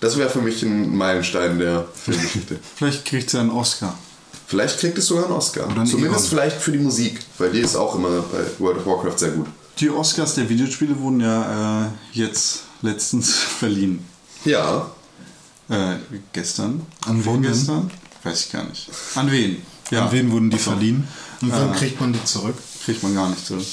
S4: das wäre für mich ein Meilenstein der Filmgeschichte.
S2: Vielleicht kriegt sie einen Oscar.
S4: vielleicht kriegt es sogar einen Oscar.
S3: Oder einen
S4: Zumindest
S3: Egon.
S4: vielleicht für die Musik, weil die ist auch immer bei World of Warcraft sehr gut.
S2: Die Oscars der Videospiele wurden ja äh, jetzt letztens verliehen.
S4: Ja,
S2: Äh, gestern?
S3: An wen
S2: Vorgestern? Weiß ich gar nicht. An wen? Ja.
S3: An wen wurden die
S2: Ach so.
S3: verliehen? Und wann
S2: Äh,
S3: kriegt man die zurück?
S2: kriegt man gar nicht zurück.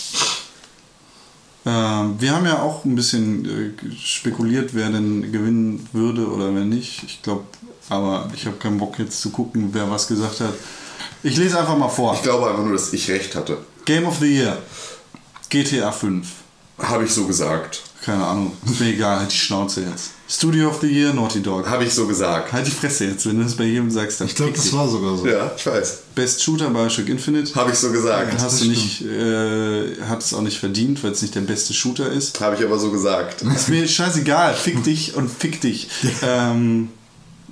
S2: Ähm, wir haben ja auch ein bisschen äh, spekuliert, wer denn gewinnen würde oder wer nicht. Ich glaube, aber ich habe keinen Bock jetzt zu gucken, wer was gesagt hat. Ich lese einfach mal vor.
S4: ich glaube einfach nur, dass ich recht hatte.
S2: Game of the Year. GTA 5.
S4: Habe ich so gesagt.
S2: Keine Ahnung. Ist mir egal, halt die Schnauze jetzt. Studio of the Year, Naughty Dog.
S4: Habe ich so gesagt.
S2: Halt die Fresse jetzt, wenn du das bei jedem sagst, dann
S3: Ich glaube, das war sogar so.
S4: Ja, ich weiß.
S2: Best Shooter Bioshock Infinite.
S4: Habe ich so gesagt.
S2: Hast du nicht, äh, hat es auch nicht verdient, weil es nicht der beste Shooter ist.
S4: Habe ich aber so gesagt.
S2: Ist mir scheißegal, fick dich und fick dich. Ähm,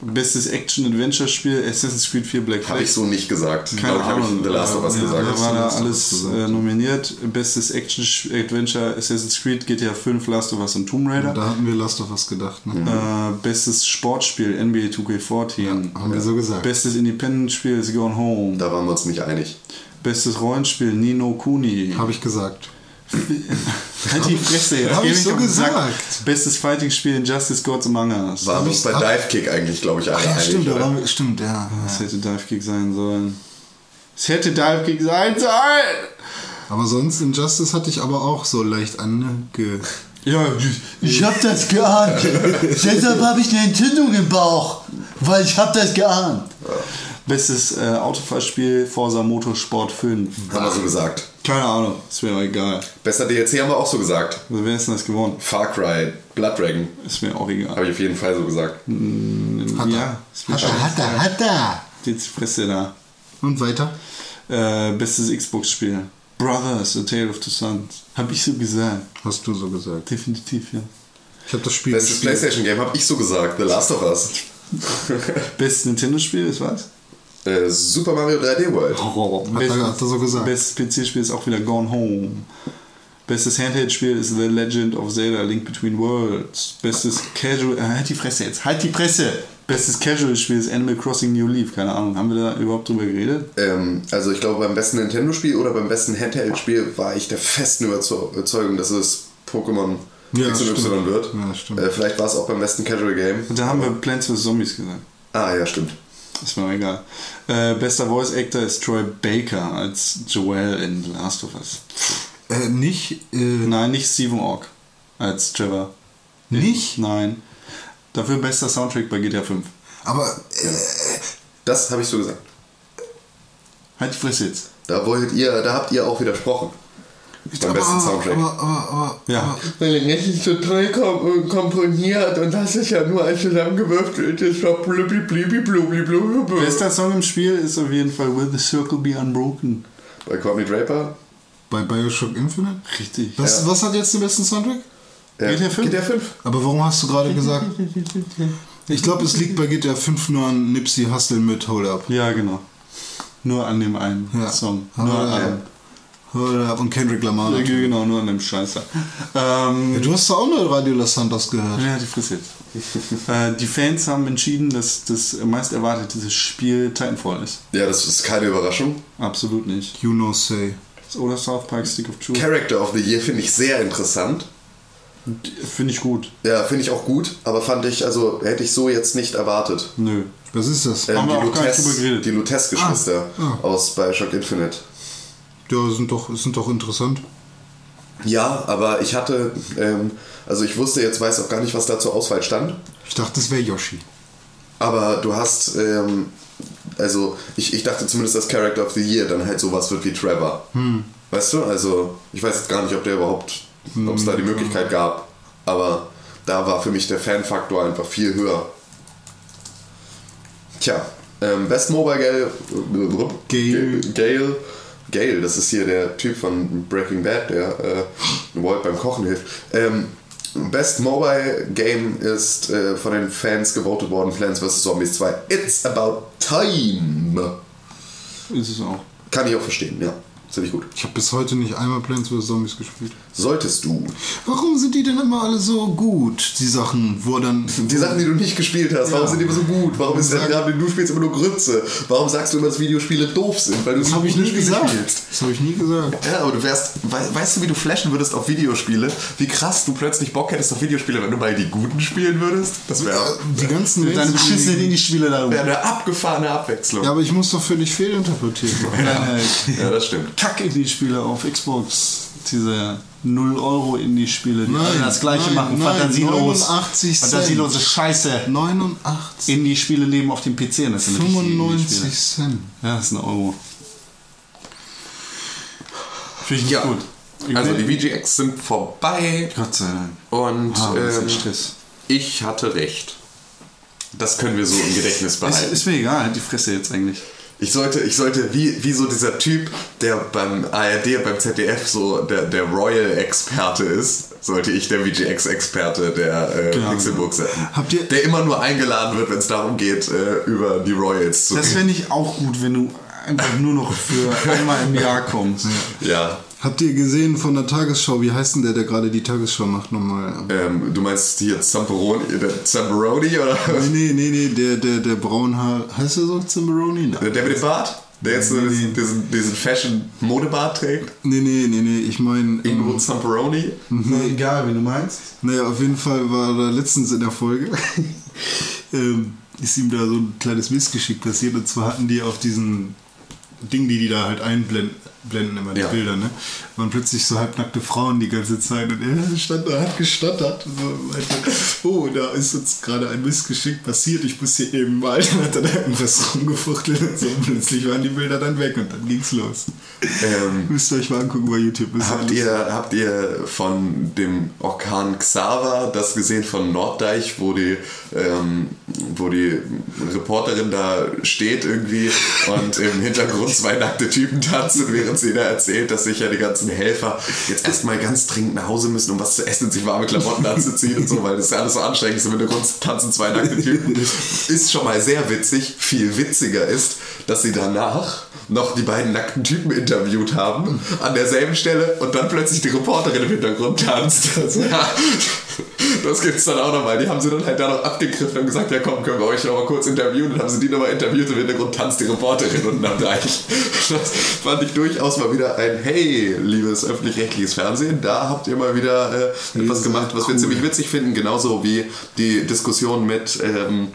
S2: bestes Action-Adventure-Spiel, Assassin's Creed 4 Black Flag.
S4: Habe ich so nicht gesagt.
S2: Keine
S4: Glaube ich, habe
S2: Ahnung.
S4: ich The Last of Us
S2: ja,
S4: gesagt.
S2: Da war da alles äh, nominiert. Bestes Action-Adventure, Assassin's Creed, GTA 5, Last of Us und Tomb Raider.
S3: Da hatten wir Last of Us gedacht. Ne?
S2: Äh, bestes Sportspiel, NBA 2K14.
S3: Haben wir so gesagt.
S2: Bestes Independent-Spiel ist Gone Home.
S4: Da waren wir uns nicht einig.
S2: Bestes Rollenspiel, Nino Kuni.
S3: Habe ich gesagt.
S2: Halt die Fresse jetzt.
S3: Hab ich so
S2: den Sack.
S3: gesagt.
S2: Bestes Fighting-Spiel, Injustice Gods Among Us.
S4: Wir uns bei Dive Kick eigentlich, glaube ich, alle
S3: Ach ja, stimmt, da
S4: oder?
S3: waren wir, stimmt, ja.
S2: Das hätte Dive Kick sein sollen. Es hätte Dive Kick sein sollen!
S3: Aber sonst Injustice hatte ich aber auch so leicht ange...
S2: Ja,
S5: Ich hab das geahnt. Deshalb habe ich eine Entzündung im Bauch. Weil ich hab das geahnt.
S2: bestes äh, Autofahrspiel, Forza Motorsport 5.
S4: Haben wir so gesagt.
S2: Keine Ahnung, ist mir auch egal.
S4: Bester DLC haben wir auch so gesagt.
S2: Also, wer ist denn das gewonnen?
S4: Far Cry, Blood Dragon.
S2: Ist mir auch egal.
S4: Habe ich auf jeden Fall so gesagt.
S2: ja, ist mir
S3: Hat er, hat er, hat er.
S2: Jetzt die Fresse da.
S3: Und weiter?
S2: Äh, bestes Xbox-Spiel. Brothers, A Tale of Two Sons. Hab ich so gesagt.
S3: Hast du so gesagt.
S2: Definitiv, ja.
S3: Ich habe das Spiel
S4: Bestes
S3: gespielt.
S4: PlayStation Game habe ich so gesagt. The Last of Us.
S2: Bestes Nintendo-Spiel ist was?
S4: Äh, Super Mario 3D World.
S2: Oh,
S3: Hat er, hat er so gesagt.
S2: Bestes PC-Spiel ist auch wieder Gone Home. Bestes Handheld-Spiel ist The Legend of Zelda Link Between Worlds. Bestes Casual. Äh, halt die Fresse jetzt. Halt die Fresse! Bestes Casual-Spiel ist Animal Crossing New Leaf. Keine Ahnung. Haben wir da überhaupt drüber geredet?
S4: Ähm, also ich glaube beim besten Nintendo-Spiel oder beim besten Handheld-Spiel war ich der festen Überzeu- Überzeugung, dass es Pokémon
S3: Ja,
S4: XY
S3: stimmt.
S4: wird.
S3: Ja, stimmt.
S4: Äh, vielleicht war es auch beim besten Casual Game.
S2: Und da haben wir Plants vs. Zombies gesagt.
S4: Ah ja, stimmt.
S2: Ist mir egal. Äh, bester Voice Actor ist Troy Baker als Joel in The Last of Us.
S3: Äh, nicht, äh,
S2: Nein, nicht Stephen Ork als Trevor.
S3: nicht?
S2: Nein. Dafür bester Soundtrack bei GTA 5.
S3: Aber äh,
S4: Das habe ich so gesagt.
S2: Halt die Fresse jetzt.
S4: Da wollt ihr, da habt ihr auch widersprochen. Beim
S3: aber,
S4: besten Soundtrack.
S3: aber, aber, aber,
S2: Ja.
S4: Weil er nicht so toll kom komponiert und das ist ja nur ein zusammengewürfeltes Blubbi
S2: Bester Song im Spiel ist auf jeden Fall Will the Circle Be Unbroken.
S4: Bei Courtney Draper.
S3: bei Bioshock Infinite?
S2: Richtig.
S3: Was, was hat jetzt den besten Soundtrack?
S4: Äh,
S2: GTA 5?
S4: GTA 5.
S3: Aber warum hast du gerade gesagt? Ich glaube, es liegt bei GTA 5 nur an Nipsey Hussle mit Hold Up.
S2: Ja, genau. Nur an dem einen
S3: Ja.
S2: Song. Nur
S3: Ah,
S2: an
S3: ja. Up und Kendrick Lamar.
S2: Ja, genau, nur an dem Scheißer. Ähm,
S3: Du hast doch auch nur Radio Los Santos gehört.
S2: ja, die Fresse jetzt. äh, die Fans haben entschieden, dass das meist erwartete Spiel Titanfall ist.
S4: Ja, das ist keine Überraschung.
S2: Absolut nicht.
S3: You know say.
S2: Oder South Park Stick of Truth.
S4: Character of the Year finde ich sehr interessant.
S2: Finde ich gut.
S4: Ja, finde ich auch gut, aber fand ich, also hätte ich so jetzt nicht erwartet.
S2: Nö.
S3: Was ist das?
S4: Ähm,
S2: Haben wir
S4: die
S2: auch gar nicht drüber
S4: Lutes-
S2: geredet.
S4: die Lutes-Geschwister
S3: Ah, ah.
S4: aus Bioshock Infinite.
S3: Ja, sind doch, sind doch interessant.
S4: Ja, aber ich hatte, ähm, also ich wusste jetzt, weiß auch gar nicht, was da zur Auswahl stand.
S3: Ich dachte, es wäre Yoshi.
S4: Aber du hast, ähm, also ich, ich dachte zumindest, dass Character of the Year dann halt sowas wird wie Trevor. Weißt du? Also ich weiß jetzt gar nicht, ob der überhaupt, ob es da die Möglichkeit gab. Aber da war für mich der Fanfaktor einfach viel höher. Tja, ähm, Best Mobile Gale,
S3: Gale.
S4: Gale, Gale, das ist hier der Typ von Breaking Bad, der äh, Walt beim Kochen hilft. Ähm, Best Mobile Game ist äh, von den Fans gewotet worden, Plants vs. Zombies 2. It's about time.
S2: Ist es auch.
S4: Kann ich auch verstehen, ja. Ziemlich gut.
S3: Ich habe bis heute nicht einmal Plants vs. Zombies gespielt.
S4: Solltest du.
S3: Warum sind die denn immer alle so gut, die Sachen, wo dann...
S4: Die Sachen, die du nicht gespielt hast, warum
S3: Ja.
S4: sind die immer so gut? Warum ist der den du spielst, immer nur Grütze? Warum sagst du immer, dass Videospiele doof sind? Weil du
S3: Das
S4: sie
S3: habe ich nie
S4: Spiele
S3: gesagt.
S4: spielst.
S3: Das habe ich nie gesagt.
S4: Ja, aber du wärst, wei- weißt du, wie du flashen würdest auf Videospiele? Wie krass du plötzlich Bock hättest auf Videospiele, wenn du mal die guten spielen würdest? Das wäre
S3: Die ganzen
S2: Deine
S3: Rätsel-
S2: beschissenen Indie-Spiele da
S4: wär eine abgefahrene Abwechslung.
S3: Ja, aber ich muss doch völlig fehlinterpretiert machen.
S4: Ja, das stimmt.
S2: Kack-Indie-Spiele auf Xbox. Diese 0-Euro-Indie-Spiele, die
S3: Nein,
S2: alle das gleiche
S3: nein,
S2: machen.
S3: nein,
S2: Fantasielos.
S3: 89 Cent.
S2: Fantasielose Scheiße.
S3: 89,
S2: Indie-Spiele leben auf dem PC. und Das sind richtige
S3: 95
S2: Indie-Spiele.
S3: Cent.
S2: Ja, das ist ein Euro. Finde ich nicht
S4: Ja.
S2: gut.
S4: Also die VGX sind vorbei
S2: Gott sei Dank.
S4: und
S2: Ah, ist
S4: ähm,
S2: Stress.
S4: ich hatte recht. Das können wir so im Gedächtnis
S2: Ist,
S4: behalten.
S2: ist mir egal, halt die Fresse jetzt eigentlich.
S4: Ich sollte, ich sollte wie, wie so dieser Typ, der beim ARD beim ZDF so der, der Royal-Experte ist, sollte ich der VGX-Experte der äh,
S2: Genau.
S4: Pixelburg sein.
S2: Habt ihr-
S4: der immer nur eingeladen wird, wenn es darum geht, äh, über die Royals zu
S2: Das fände ich auch gut, wenn du einfach nur noch für einmal im Jahr kommst.
S4: Ja.
S3: Habt ihr gesehen von der Tagesschau, wie heißt denn der, der gerade die Tagesschau macht nochmal?
S4: Ähm, du meinst hier Zamperoni, der Zamperoni oder was?
S3: Nee, nee, nee, der, der, der Braunhaar, heißt er so Zimmeroni?
S4: Der mit dem Bart? Der jetzt so
S3: Nee,
S4: diesen,
S3: nee.
S4: diesen, diesen Fashion-Modebart trägt?
S3: Nee, nee, nee, nee, ich meine,
S4: Ingo
S3: ähm,
S4: Zamperoni?
S2: egal, wie du meinst.
S3: naja, auf jeden Fall war da letztens in der Folge, ähm, ist ihm da so ein kleines Missgeschick passiert und zwar hatten die auf diesen Ding, die die da halt einblenden, blenden immer die
S4: Ja.
S3: Bilder, ne? Waren plötzlich so halbnackte Frauen die ganze Zeit und er stand da, hat gestottert. und So, meinte, oh, da ist uns gerade ein Missgeschick passiert, ich muss hier eben mal. Dann hat er da irgendwas rumgefuchtelt und so. Und plötzlich waren die Bilder dann weg und dann ging's los.
S4: Ähm,
S3: Müsst ihr euch mal angucken bei YouTube. ist
S4: Habt ihr, habt ihr von dem Orkan Xaver das gesehen von Norddeich, wo die, ähm, wo die Reporterin da steht irgendwie und im Hintergrund zwei nackte Typen tanzen, während sie da erzählt, dass sich ja die ganzen Helfer jetzt erstmal ganz dringend nach Hause müssen, um was zu essen und sich warme Klamotten anzuziehen und so, weil das ist ja alles so anstrengend ist. Im Hintergrund tanzen zwei nackte Typen. Ist schon mal sehr witzig. Viel witziger ist, dass sie danach noch die beiden nackten Typen interviewt haben, an derselben Stelle und dann plötzlich die Reporterin im Hintergrund tanzt. Ja, das gibt's dann auch nochmal. Die haben sie dann halt da noch abgegriffen und gesagt, ja komm, können wir euch nochmal kurz interviewen. Dann haben sie die nochmal interviewt und im Hintergrund tanzt die Reporterin unten am Deich. Das fand ich durchaus mal wieder ein Hey, liebes öffentlich-rechtliches Fernsehen, da habt ihr mal wieder äh, etwas gemacht, was wir ziemlich witzig finden, genauso wie die Diskussion mit ähm,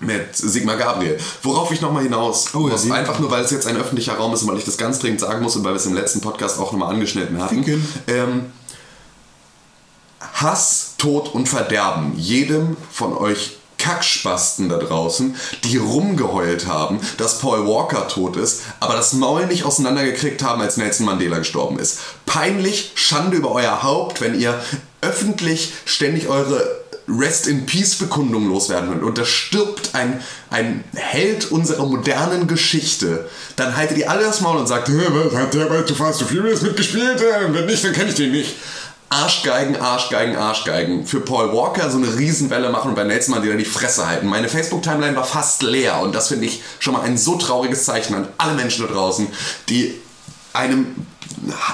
S4: mit Sigmar Gabriel. Worauf ich nochmal hinaus
S3: Oh
S4: muss, einfach nur, weil es jetzt ein öffentlicher Raum ist und weil ich das ganz dringend sagen muss und weil wir es im letzten Podcast auch nochmal angeschnitten hatten. Ähm, Hass, Tod und Verderben jedem von euch Kackspasten da draußen, die rumgeheult haben, dass Paul Walker tot ist, aber das Maul nicht auseinandergekriegt haben, als Nelson Mandela gestorben ist. Peinlich, Schande über euer Haupt, wenn ihr öffentlich ständig eure Rest in Peace Bekundung loswerden wollt und da stirbt ein, ein Held unserer modernen Geschichte, dann haltet ihr alle das Maul und sagt, "Hä, was, hat der bei Too Fast to Furious mitgespielt? Äh, Wenn nicht, dann kenne ich den nicht. Arschgeigen, Arschgeigen, Arschgeigen. Für Paul Walker so eine Riesenwelle machen und bei Nelson Mandela die Fresse halten. Meine Facebook-Timeline war fast leer und das finde ich schon mal ein so trauriges Zeichen an alle Menschen da draußen, die einem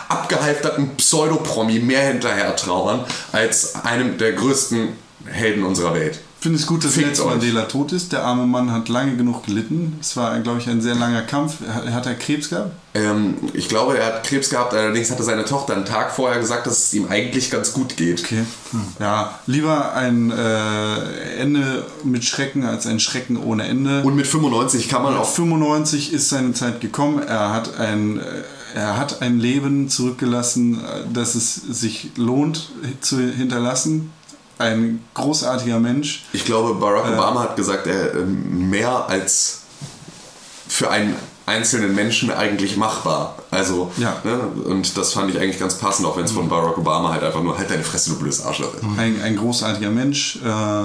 S4: abgehalfterten Pseudopromi mehr hinterher trauern als einem der größten Helden unserer Welt.
S2: Ich finde es gut, dass Nelson. Mandela tot ist. Der arme Mann hat lange genug gelitten. Es war, glaube ich, ein sehr langer Kampf. Hat, er Krebs gehabt?
S4: Ähm, ich glaube, er hat Krebs gehabt, allerdings hatte seine Tochter einen Tag vorher gesagt, dass es ihm eigentlich ganz gut geht.
S2: Okay. Ja, lieber ein äh, Ende mit Schrecken als ein Schrecken ohne Ende.
S4: Und mit 95 kann man
S2: Mit
S4: auch
S2: 95 ist seine Zeit gekommen. Er hat ein, äh, er hat ein Leben zurückgelassen, äh, das es sich lohnt zu hinterlassen. Ein großartiger Mensch.
S4: Ich glaube, Barack Obama hat gesagt, er ähm, mehr als für einen einzelnen Menschen eigentlich machbar. Also,
S2: Ja.
S4: ne? und das fand ich eigentlich ganz passend, auch wenn es von Barack Obama halt einfach nur halt deine Fresse, du blödes Arschloch ist.
S2: Ein, ein großartiger Mensch. Äh,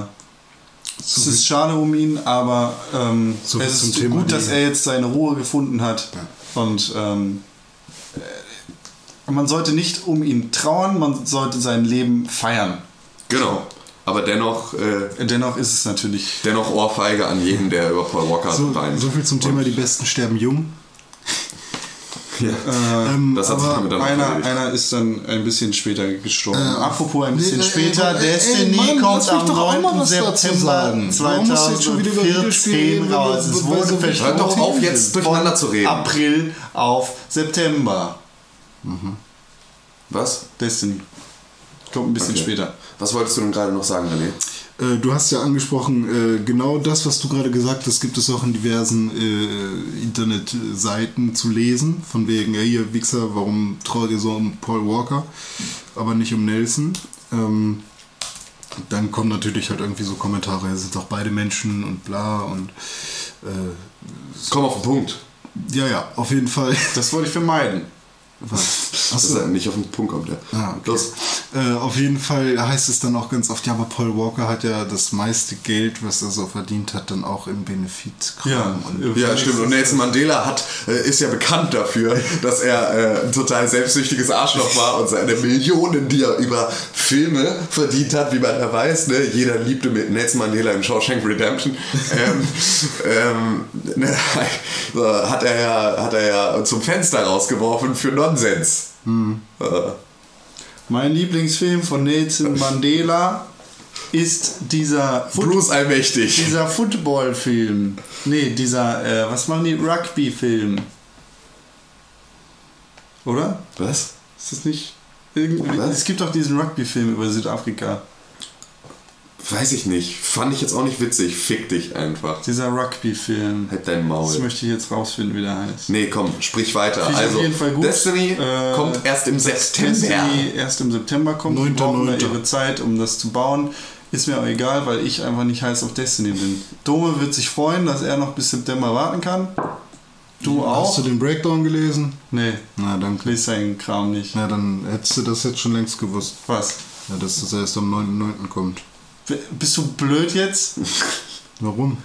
S2: es ist schade um ihn, aber ähm,
S3: So
S2: es
S3: zum
S2: ist
S3: Thema
S2: gut, dass er jetzt seine Ruhe gefunden hat. Und ähm, äh, man sollte nicht um ihn trauern, man sollte sein Leben feiern.
S4: Genau. Aber dennoch, äh,
S2: Dennoch ist es natürlich
S4: dennoch Ohrfeige an jeden, der über Paul Walker
S3: So,
S4: weint.
S3: so viel zum Thema, die Besten sterben jung.
S4: Ja.
S3: Ähm,
S4: Das hat sich damit dann auch
S2: Einer,
S4: erledigt.
S2: einer ist dann ein bisschen später gestorben.
S3: Äh,
S2: Apropos ein bisschen
S3: nee, äh,
S2: später,
S3: äh, äh,
S2: Destiny
S3: Mann,
S2: kommt am
S3: doch auch mal
S2: 9.
S3: was dazu
S2: September
S3: sagen. Warum musst du jetzt schon wieder über Videospiele
S2: 2014
S3: reden,
S2: raus. Es wurde
S3: so
S2: verschoben.
S4: Hört doch auf, jetzt durcheinander zu reden.
S2: April auf September.
S4: Was?
S2: Destiny. Kommt ein bisschen
S4: Okay.
S2: später.
S4: Was wolltest du denn gerade noch sagen, René?
S3: Äh, Du hast ja angesprochen, äh, genau das, was du gerade gesagt hast, gibt es auch in diversen äh, Internetseiten zu lesen. Von wegen, ja, ihr Wichser, warum traut ihr so um Paul Walker, aber nicht um Nelson? Ähm, dann kommen natürlich halt irgendwie so Kommentare, es sind doch beide Menschen und bla und äh,
S4: Komm auf den Punkt.
S3: ja, ja, auf jeden Fall.
S2: Das wollte ich vermeiden.
S3: Was?
S4: Dass er nicht auf den Punkt kommt, ja.
S3: Ah, okay. Äh, auf jeden Fall heißt es dann auch ganz oft, ja, aber Paul Walker hat ja das meiste Geld, was er so verdient hat, dann auch im Benefit.
S2: Ja,
S3: und
S4: Ja, stimmt. Und Nelson Mandela hat, äh, ist ja bekannt dafür, dass er äh, ein total selbstsüchtiges Arschloch war und seine Millionen, die er über Filme verdient hat, wie man ja weiß, ne? jeder liebte mit Nelson Mandela im Shawshank Redemption, ähm, ähm, ne, hat, er ja, hat er ja zum Fenster rausgeworfen für Nonsens. Äh,
S2: Mein Lieblingsfilm von Nelson Mandela ist dieser Foot-
S4: Allmächtig.
S2: dieser Football-Film. Nee, dieser, äh, was machen die? Rugby-Film. Oder?
S4: Was?
S2: Ist das nicht. Irgendwie,
S4: Was?
S2: es gibt doch diesen Rugby-Film über Südafrika.
S4: Weiß ich nicht. Fand ich jetzt auch nicht witzig. Fick dich einfach.
S2: Dieser Rugby-Film.
S4: Halt dein Maul.
S2: Das möchte ich jetzt rausfinden, wie der heißt.
S4: Nee, komm, sprich weiter.
S2: Finde
S4: also,
S2: auf jeden Fall gut.
S4: Destiny
S2: Äh,
S4: kommt erst im September.
S2: Destiny erst im September kommt. Die
S3: 9.9..
S2: brauchen da ihre Zeit, um das zu bauen. Ist mir auch egal, weil ich einfach nicht heiß auf Destiny bin. Dome wird sich freuen, dass er noch bis September warten kann. Du auch?
S3: Hast du den Breakdown gelesen?
S2: Nee,
S3: Na, dann,
S2: lese seinen Kram nicht.
S3: na, dann hättest du das jetzt schon längst gewusst.
S2: Was?
S3: Ja, dass das erst am 9.9. kommt.
S2: Bist du blöd jetzt?
S3: Warum?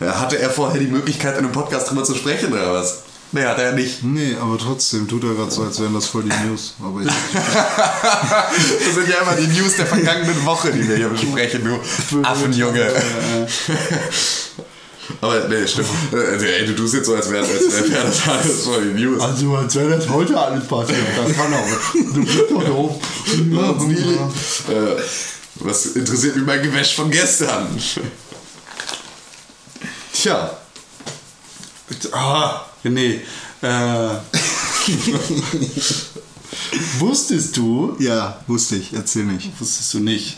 S4: Ja, hatte er vorher die Möglichkeit, in einem Podcast drüber zu sprechen, oder was? Nee, hat er nicht.
S3: Nee, aber trotzdem tut er gerade so, als wären das voll die News. Aber ich,
S4: Das sind ja immer die News der vergangenen Woche, die wir hier besprechen, du Affenjunge. Aber nee, stimmt. Also, ey, du tust jetzt so, als wäre als wär das alles voll die News.
S2: Also, als wäre das heute alles passiert. Das kann auch. Du bist doch doof.
S4: Äh, was interessiert mich mein Gewäsch von gestern? Tja,
S2: Ah, nee. Äh, wusstest du,
S3: ja, wusste ich. Erzähl nicht.
S2: wusstest du nicht,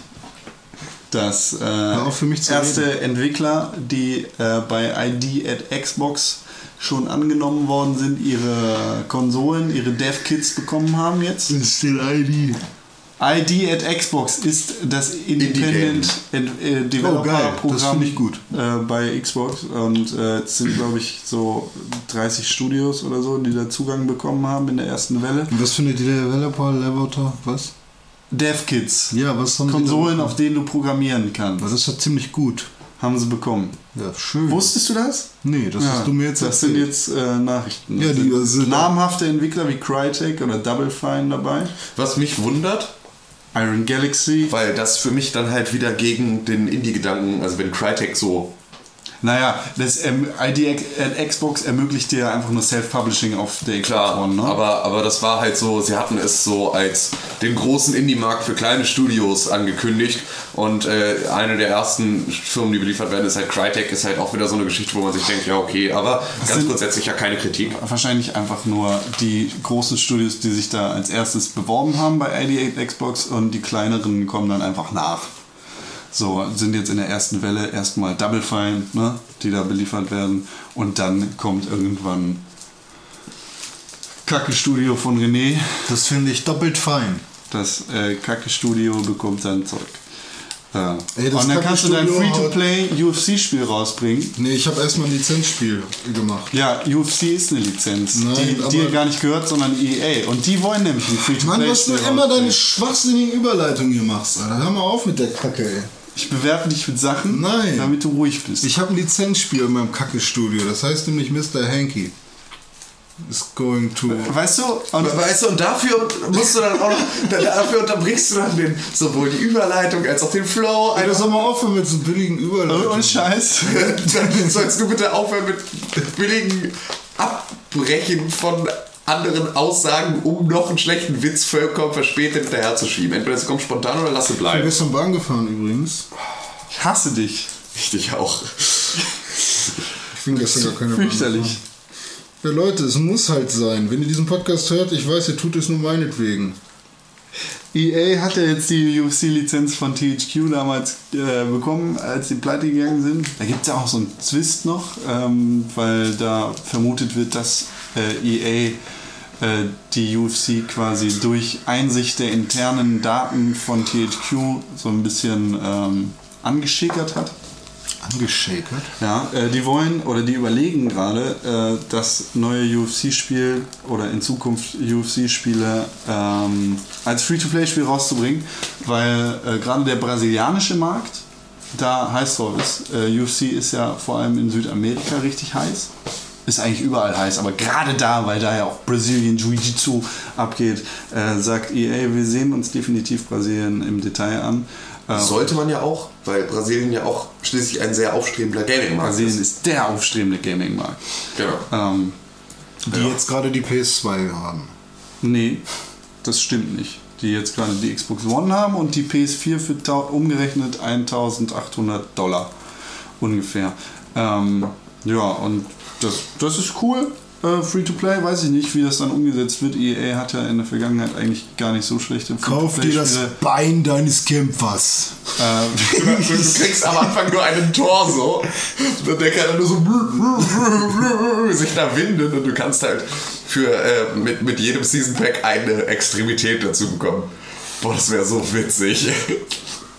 S2: dass äh,
S3: mich
S2: erste Entwickler, die äh, bei ID at Xbox schon angenommen worden sind, ihre Konsolen, ihre Dev-Kits bekommen haben jetzt?
S3: ist still ID.
S2: ID at Xbox ist das Independent Ent- äh, Developer
S3: Oh, geil. Das
S2: Programm
S3: finde ich gut.
S2: Äh, bei Xbox und äh, es sind glaube ich so 30 Studios oder so, die da Zugang bekommen haben in der ersten Welle.
S3: Und was findet die Developer, Levoter? Was?
S2: DevKits,
S3: Ja, was haben
S2: Konsolen, auf denen du programmieren kannst,
S3: Das ist ja ziemlich gut.
S2: haben sie bekommen.
S3: Ja, schön.
S2: Wusstest du das?
S3: Nee, das hast du mir jetzt
S2: Das sind
S3: erzählt.
S2: jetzt äh, Nachrichten.
S3: Ja, die
S2: sind
S3: sind-
S2: namhafte Entwickler wie Crytek oder Double Fine dabei.
S4: was mich wundert,
S2: Iron Galaxy.
S4: weil das für mich dann halt wieder gegen den Indie-Gedanken, also wenn Crytek so
S2: Naja, das ähm, ID at Xbox ermöglicht dir einfach nur Self-Publishing auf der
S4: Klar,
S2: ne?
S4: aber, aber das war halt so, sie hatten es so als den großen Indie-Markt für kleine Studios angekündigt und äh, eine der ersten Firmen, die beliefert werden, ist halt Crytek, ist halt auch wieder so eine Geschichte, wo man sich denkt, ja okay, aber ganz
S2: sind-
S4: grundsätzlich ja keine Kritik.
S2: Wahrscheinlich einfach nur die großen Studios, die sich da als erstes beworben haben bei ID at Xbox und die kleineren kommen dann einfach nach. So, sind jetzt in der ersten Welle erstmal Double Fine, ne, die da beliefert werden und dann kommt irgendwann Kacke-Studio von René.
S3: Das finde ich doppelt fein.
S2: Das äh, Kacke-Studio bekommt dann Zeug. Ja.
S3: Ey, das
S2: und dann kannst du dein
S3: Kacke-Studio
S2: Free-to-Play UFC-Spiel rausbringen.
S3: Nee, ich habe erstmal ein Lizenzspiel gemacht.
S2: Ja, UFC ist eine Lizenz,
S3: Nein,
S2: die dir gar nicht gehört, sondern EA. Und die wollen nämlich ein Free-to-Play.
S3: Mann, was du immer deine schwachsinnigen Überleitungen hier machst, Alter. Hör mal auf mit der Kacke, ey.
S2: Ich bewerte dich mit Sachen,
S3: Nein.
S2: damit du ruhig bist.
S3: Ich habe ein Lizenzspiel in meinem Kacke-Studio. Das heißt nämlich Mr. Hanky. Is going to.
S2: weißt du, und
S4: Weißt du, und dafür musst du dann auch noch, dafür unterbrichst du dann den, sowohl die Überleitung als auch den Flow.
S3: Ey, das soll mal aufhören mit so billigen Überleitungen.
S2: und Scheiß.
S4: Dann sollst du bitte aufhören mit billigen Abbrechen von anderen Aussagen, um noch einen schlechten Witz vollkommen verspätet hinterherzuschieben. Entweder es kommt spontan oder lass es
S3: Ich bin
S4: bleiben.
S3: gestern Bahn gefahren übrigens.
S2: Ich hasse dich.
S4: Ich dich auch.
S3: Ich bin gestern gar keine Bahn
S2: Fürchterlich.
S3: gefahren. Ja, Leute, es muss halt sein. Wenn ihr diesen Podcast hört, ich weiß, ihr tut es nur meinetwegen.
S2: EA hat ja jetzt die UFC-Lizenz von THQ damals äh, bekommen, als sie pleite gegangen sind. Da gibt es ja auch so einen Twist noch, ähm, weil da vermutet wird, dass äh, EA die UFC quasi durch Einsicht der internen Daten von THQ so ein bisschen ähm, angeschickert hat.
S3: Angeschakert.
S2: Ja, äh, die wollen oder die überlegen gerade, äh, das neue UFC-Spiel oder in Zukunft UFC-Spiele ähm, als Free-to-Play-Spiel rauszubringen, weil äh, gerade der brasilianische Markt da heiß drauf ist. Äh, UFC ist ja vor allem in Südamerika richtig heiß. Ist eigentlich überall heiß, aber gerade da, weil da ja auch Brazilian Jiu-Jitsu abgeht, äh, sagt EA, wir sehen uns definitiv Brasilien im Detail an. Äh,
S4: Sollte man ja auch, weil Brasilien ja auch schließlich ein sehr aufstrebender Gaming-Markt
S2: Brasilien
S4: ist.
S2: ist der aufstrebende Gaming-Markt.
S4: Genau.
S2: Ähm,
S3: Die jetzt gerade die PS2 haben.
S2: Nee, das stimmt nicht. Die jetzt gerade die Xbox One haben und die PS4 für umgerechnet 1800 Dollar ungefähr. Ähm, ja, und das, das ist cool. Äh, Free-to-Play, weiß ich nicht, wie das dann umgesetzt wird. EA hat ja in der Vergangenheit eigentlich gar nicht so schlechte
S3: Kauf dir das. Bein deines Kämpfers.
S2: Äh,
S4: Du, du kriegst am Anfang nur einen Torso der kann dann nur so sich da winden und du kannst halt für äh, mit, mit jedem Season Pack eine Extremität dazu bekommen. Boah, das wäre so witzig.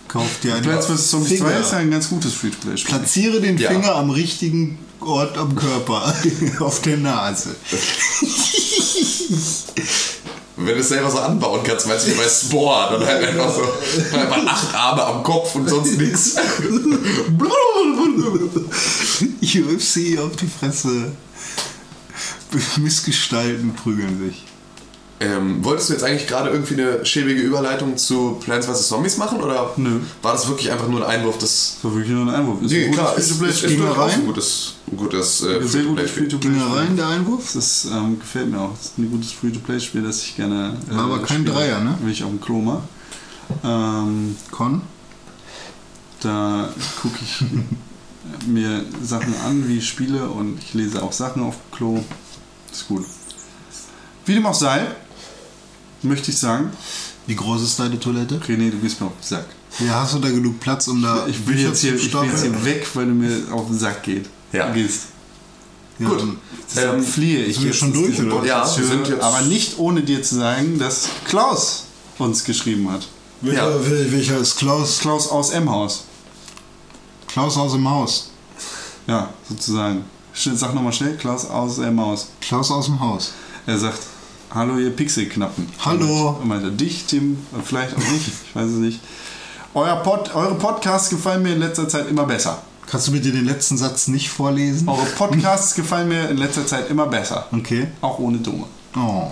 S3: Kauf dir ein
S2: Plants vs. Zombies 2
S3: Finger.
S2: ist ja ein ganz gutes Free-to-Play-Spiel.
S3: Platziere den
S4: Ja.
S3: Finger am richtigen Ort am Körper. Auf der Nase.
S4: Wenn du es selber so anbauen kannst, weißt du, wie bei Spore, dann halt einfach so einfach acht Arme am Kopf und sonst nichts.
S3: UFC auf die Fresse. Missgestalten prügeln sich.
S4: Ähm, wolltest du jetzt eigentlich gerade irgendwie eine schäbige Überleitung zu Plants vs. Zombies machen oder
S2: Nö.
S4: war das wirklich einfach nur ein Einwurf.
S2: Das war wirklich nur ein Einwurf. Ist
S4: Nee,
S2: ein gutes
S4: klar, ist, ist, ist
S3: rein?
S4: ein gutes, ein gutes äh,
S2: Sehr gutes
S4: Free-to-Play-Spiel.
S3: Ging
S2: Free-to-Play-Spiel.
S3: rein, der Einwurf?
S2: Das ähm, gefällt mir auch. Das ist ein gutes Free-to-Play-Spiel, das ich gerne. äh,
S3: War aber kein
S2: spiele,
S3: Dreier, ne?
S2: Wenn ich auf dem Klo mache. Ähm,
S3: Con?
S2: da gucke ich mir Sachen an, wie ich spiele und ich lese auch Sachen auf dem Klo. Ist gut. Wie dem auch sei, möchte ich sagen,
S3: Wie groß ist deine Toilette?
S2: René, du gehst mir auf den Sack.
S3: Ja, hast du da genug Platz, um da
S2: Ich will,
S3: Bücher
S2: jetzt hier, ich will jetzt hier weg, weil du mir auf den Sack geht.
S4: Ja.
S2: gehst.
S3: Ja,
S4: Gut.
S3: dann-
S2: Deshalb
S4: Ähm,
S2: fliehe ich
S3: sind wir schon durch, oder?
S4: Ja, wir sind jetzt-
S2: aber nicht ohne dir zu sagen, dass Klaus uns geschrieben hat.
S3: Welcher,
S4: Ja.
S3: wel- welcher ist Klaus?
S2: Klaus aus M-Haus.
S3: Klaus aus dem Haus.
S2: Ja, sozusagen. Schnell- Sag nochmal schnell, Klaus aus M-Haus.
S3: Klaus aus dem Haus.
S2: Er sagt, hallo ihr Pixelknappen.
S3: Hallo.
S2: Er meinte dich, Tim, und vielleicht auch nicht, ich weiß es nicht. Euer Pod, eure Podcasts gefallen mir in letzter Zeit immer besser.
S3: Kannst du bitte den letzten Satz nicht vorlesen?
S2: Eure Podcasts gefallen mir in letzter Zeit immer besser.
S3: Okay.
S2: Auch ohne Dumme.
S3: Oh,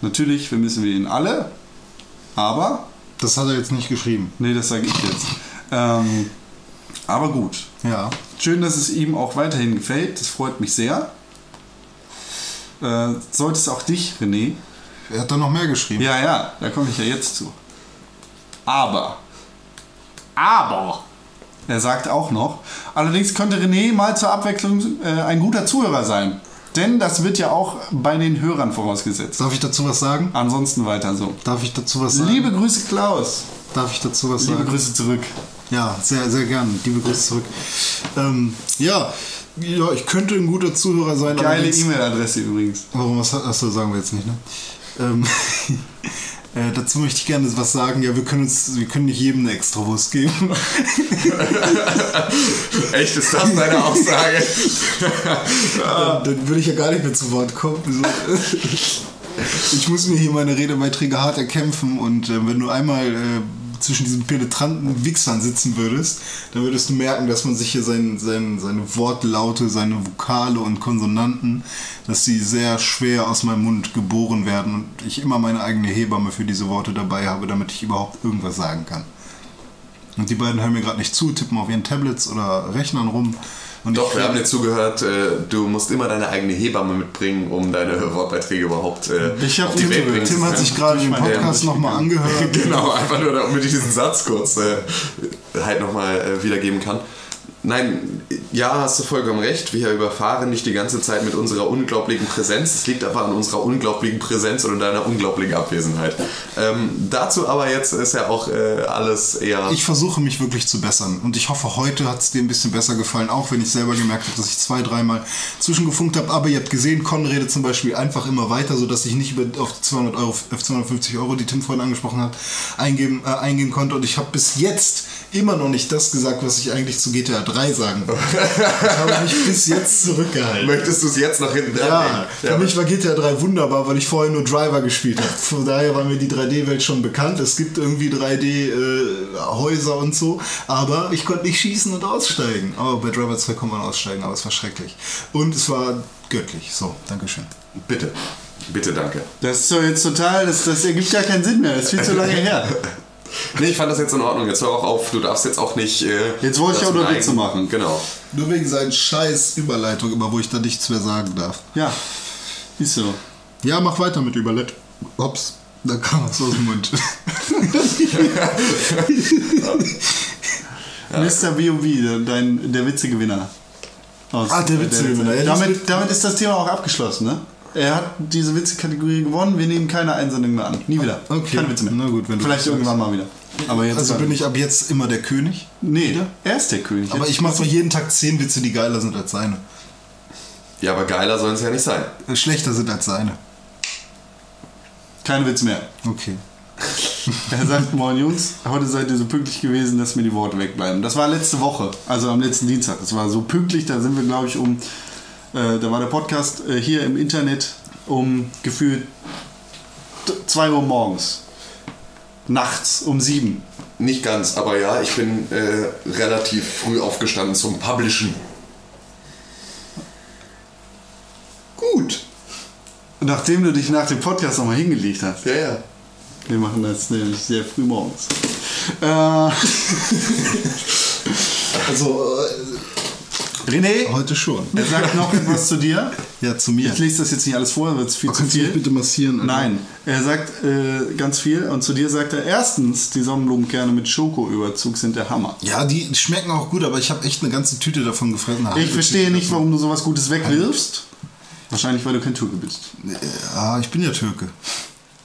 S2: Natürlich vermissen wir ihn alle, aber,
S3: das hat er jetzt nicht geschrieben.
S2: nee, das sage ich jetzt. Ähm, aber gut.
S3: Ja.
S2: Schön, dass es ihm auch weiterhin gefällt. Das freut mich sehr. Äh, sollte es auch dich, René?
S3: Er hat da noch mehr geschrieben.
S2: Ja, ja, da komme ich ja jetzt zu. Aber, aber, er sagt auch noch, allerdings könnte René mal zur Abwechslung äh, ein guter Zuhörer sein. Denn das wird ja auch bei den Hörern vorausgesetzt.
S3: Darf ich dazu was sagen?
S2: Ansonsten weiter so.
S3: Darf ich dazu was sagen?
S2: Liebe Grüße, Klaus.
S3: Darf ich dazu was
S2: Liebe
S3: sagen?
S2: Grüße zurück.
S3: Ja, sehr, sehr gern. Liebe Grüße zurück. Ähm, ja, ja, ich könnte ein guter Zuhörer sein.
S2: Geile E-Mail-Adresse übrigens.
S3: Warum, was Achso, sagen wir jetzt nicht, ne? Ähm, äh, dazu möchte ich gerne was sagen. Ja, wir können uns, wir können nicht jedem eine extra Wurst geben.
S4: Echt, ist das deine Aussage?
S3: Dann, dann würde ich ja gar nicht mehr zu Wort kommen. Ich muss mir hier meine Redebeiträge hart erkämpfen und äh, wenn du einmal äh, zwischen diesen penetranten Wichsern sitzen würdest, dann würdest du merken, dass man sich hier sein, sein, seine Wortlaute, seine Vokale und Konsonanten, dass sie sehr schwer aus meinem Mund geboren werden und ich immer meine eigene Hebamme für diese Worte dabei habe, damit ich überhaupt irgendwas sagen kann. Und die beiden hören mir gerade nicht zu, tippen auf ihren Tablets oder Rechnern rum. Und
S4: Doch, wir haben dir zugehört, äh, du musst immer deine eigene Hebamme mitbringen, um deine Wortbeiträge überhaupt äh,
S2: Ich hab
S4: auf die
S2: Tim
S4: Welt bringen zu
S3: Tim hat sich gerade den Podcast nochmal angehört.
S4: Genau, einfach nur damit ich diesen Satz kurz äh, halt nochmal äh, wiedergeben kann. Nein, ja, hast du vollkommen recht. Wir überfahren nicht die ganze Zeit mit unserer unglaublichen Präsenz. Es liegt aber an unserer unglaublichen Präsenz und deiner unglaublichen Abwesenheit. Ähm, dazu aber jetzt ist ja auch äh, alles eher.
S3: Ich versuche mich wirklich zu bessern und ich hoffe, heute hat es dir ein bisschen besser gefallen, auch wenn ich selber gemerkt habe, dass ich zwei, dreimal zwischengefunkt habe. Aber ihr habt gesehen, Con redet zum Beispiel einfach immer weiter, sodass ich nicht über auf 200 Euro, auf 250 Euro, die Tim vorhin angesprochen hat, eingeben, äh, eingehen konnte. Und ich habe bis jetzt immer noch nicht das gesagt, was ich eigentlich zu GTA 3 sagen wollte. ich habe mich bis jetzt zurückgehalten.
S4: Möchtest du es jetzt noch hinten dran
S3: Ja,
S4: hängen?
S3: für mich war GTA 3 wunderbar, weil ich vorher nur Driver gespielt habe. Von daher war mir die 3D-Welt schon bekannt. Es gibt irgendwie 3D-Häuser und so, aber ich konnte nicht schießen und aussteigen. Aber bei Driver 2 konnte man aussteigen, aber es war schrecklich. Und es war göttlich. So, Dankeschön.
S4: Bitte. Bitte, danke.
S2: Das ist so jetzt total, das, das ergibt gar keinen Sinn mehr. Das ist viel zu lange her.
S4: Nee, ich fand das jetzt in Ordnung. Jetzt hör auch auf. Du darfst jetzt auch nicht. Äh,
S2: Jetzt wollte ich auch nur Witze machen.
S4: Genau.
S3: Nur wegen seinen scheiß Überleitung, über wo ich da nichts mehr sagen darf.
S2: Ja, ist so.
S3: Ja, mach weiter mit Überlet. Hops, da kam was aus dem Mund.
S2: Mr. B.O.B., dein, der Witzegewinner. Aus-
S3: Ah, der Witzegewinner. Ja,
S2: damit, damit ist das Thema auch abgeschlossen, ne? Er hat diese Witzekategorie gewonnen. Wir nehmen keine Einsendung mehr an. Nie wieder.
S3: Okay.
S2: Keine Witze mehr.
S3: Na gut, wenn du
S2: Vielleicht irgendwann mal wieder. Aber jetzt
S3: Also bin ich ab jetzt immer der König.
S2: Nee, er ist der König.
S3: Aber ich mache doch jeden Tag 10 Witze, die geiler sind als seine.
S4: Ja, aber geiler sollen es ja nicht sein.
S3: Äh, Schlechter sind als seine.
S2: Keine Witze mehr.
S3: Okay.
S2: Er sagt, moin Jungs, heute seid ihr so pünktlich gewesen, dass mir die Worte wegbleiben. Das war letzte Woche, also am letzten Dienstag. Das war so pünktlich, da sind wir, glaube ich, um, äh, da war der Podcast äh, hier im Internet um gefühlt 2 Uhr morgens. Nachts um 7.
S4: Nicht ganz, aber ja, ich bin äh, relativ früh aufgestanden zum Publishen. Gut.
S2: Nachdem du dich nach dem Podcast nochmal hingelegt hast.
S4: Ja, ja.
S2: Wir machen das nämlich sehr früh morgens. Äh,
S3: Also,
S2: René,
S3: heute schon.
S2: er sagt noch etwas zu dir.
S3: Ja, zu mir.
S2: Ich lese das jetzt nicht alles vor, wird es viel zu
S3: Kannst du
S2: viel.
S3: bitte massieren? Alter?
S2: Nein, er sagt äh, ganz viel und zu dir sagt er erstens, die Sonnenblumenkerne mit Schokoüberzug sind der Hammer.
S3: Ja, die schmecken auch gut, aber ich habe echt eine ganze Tüte davon gefressen.
S2: Ich
S3: halbe
S2: verstehe nicht, warum du sowas Gutes wegwirfst. Wahrscheinlich, weil du kein Türke bist.
S3: Ja, ich bin ja Türke.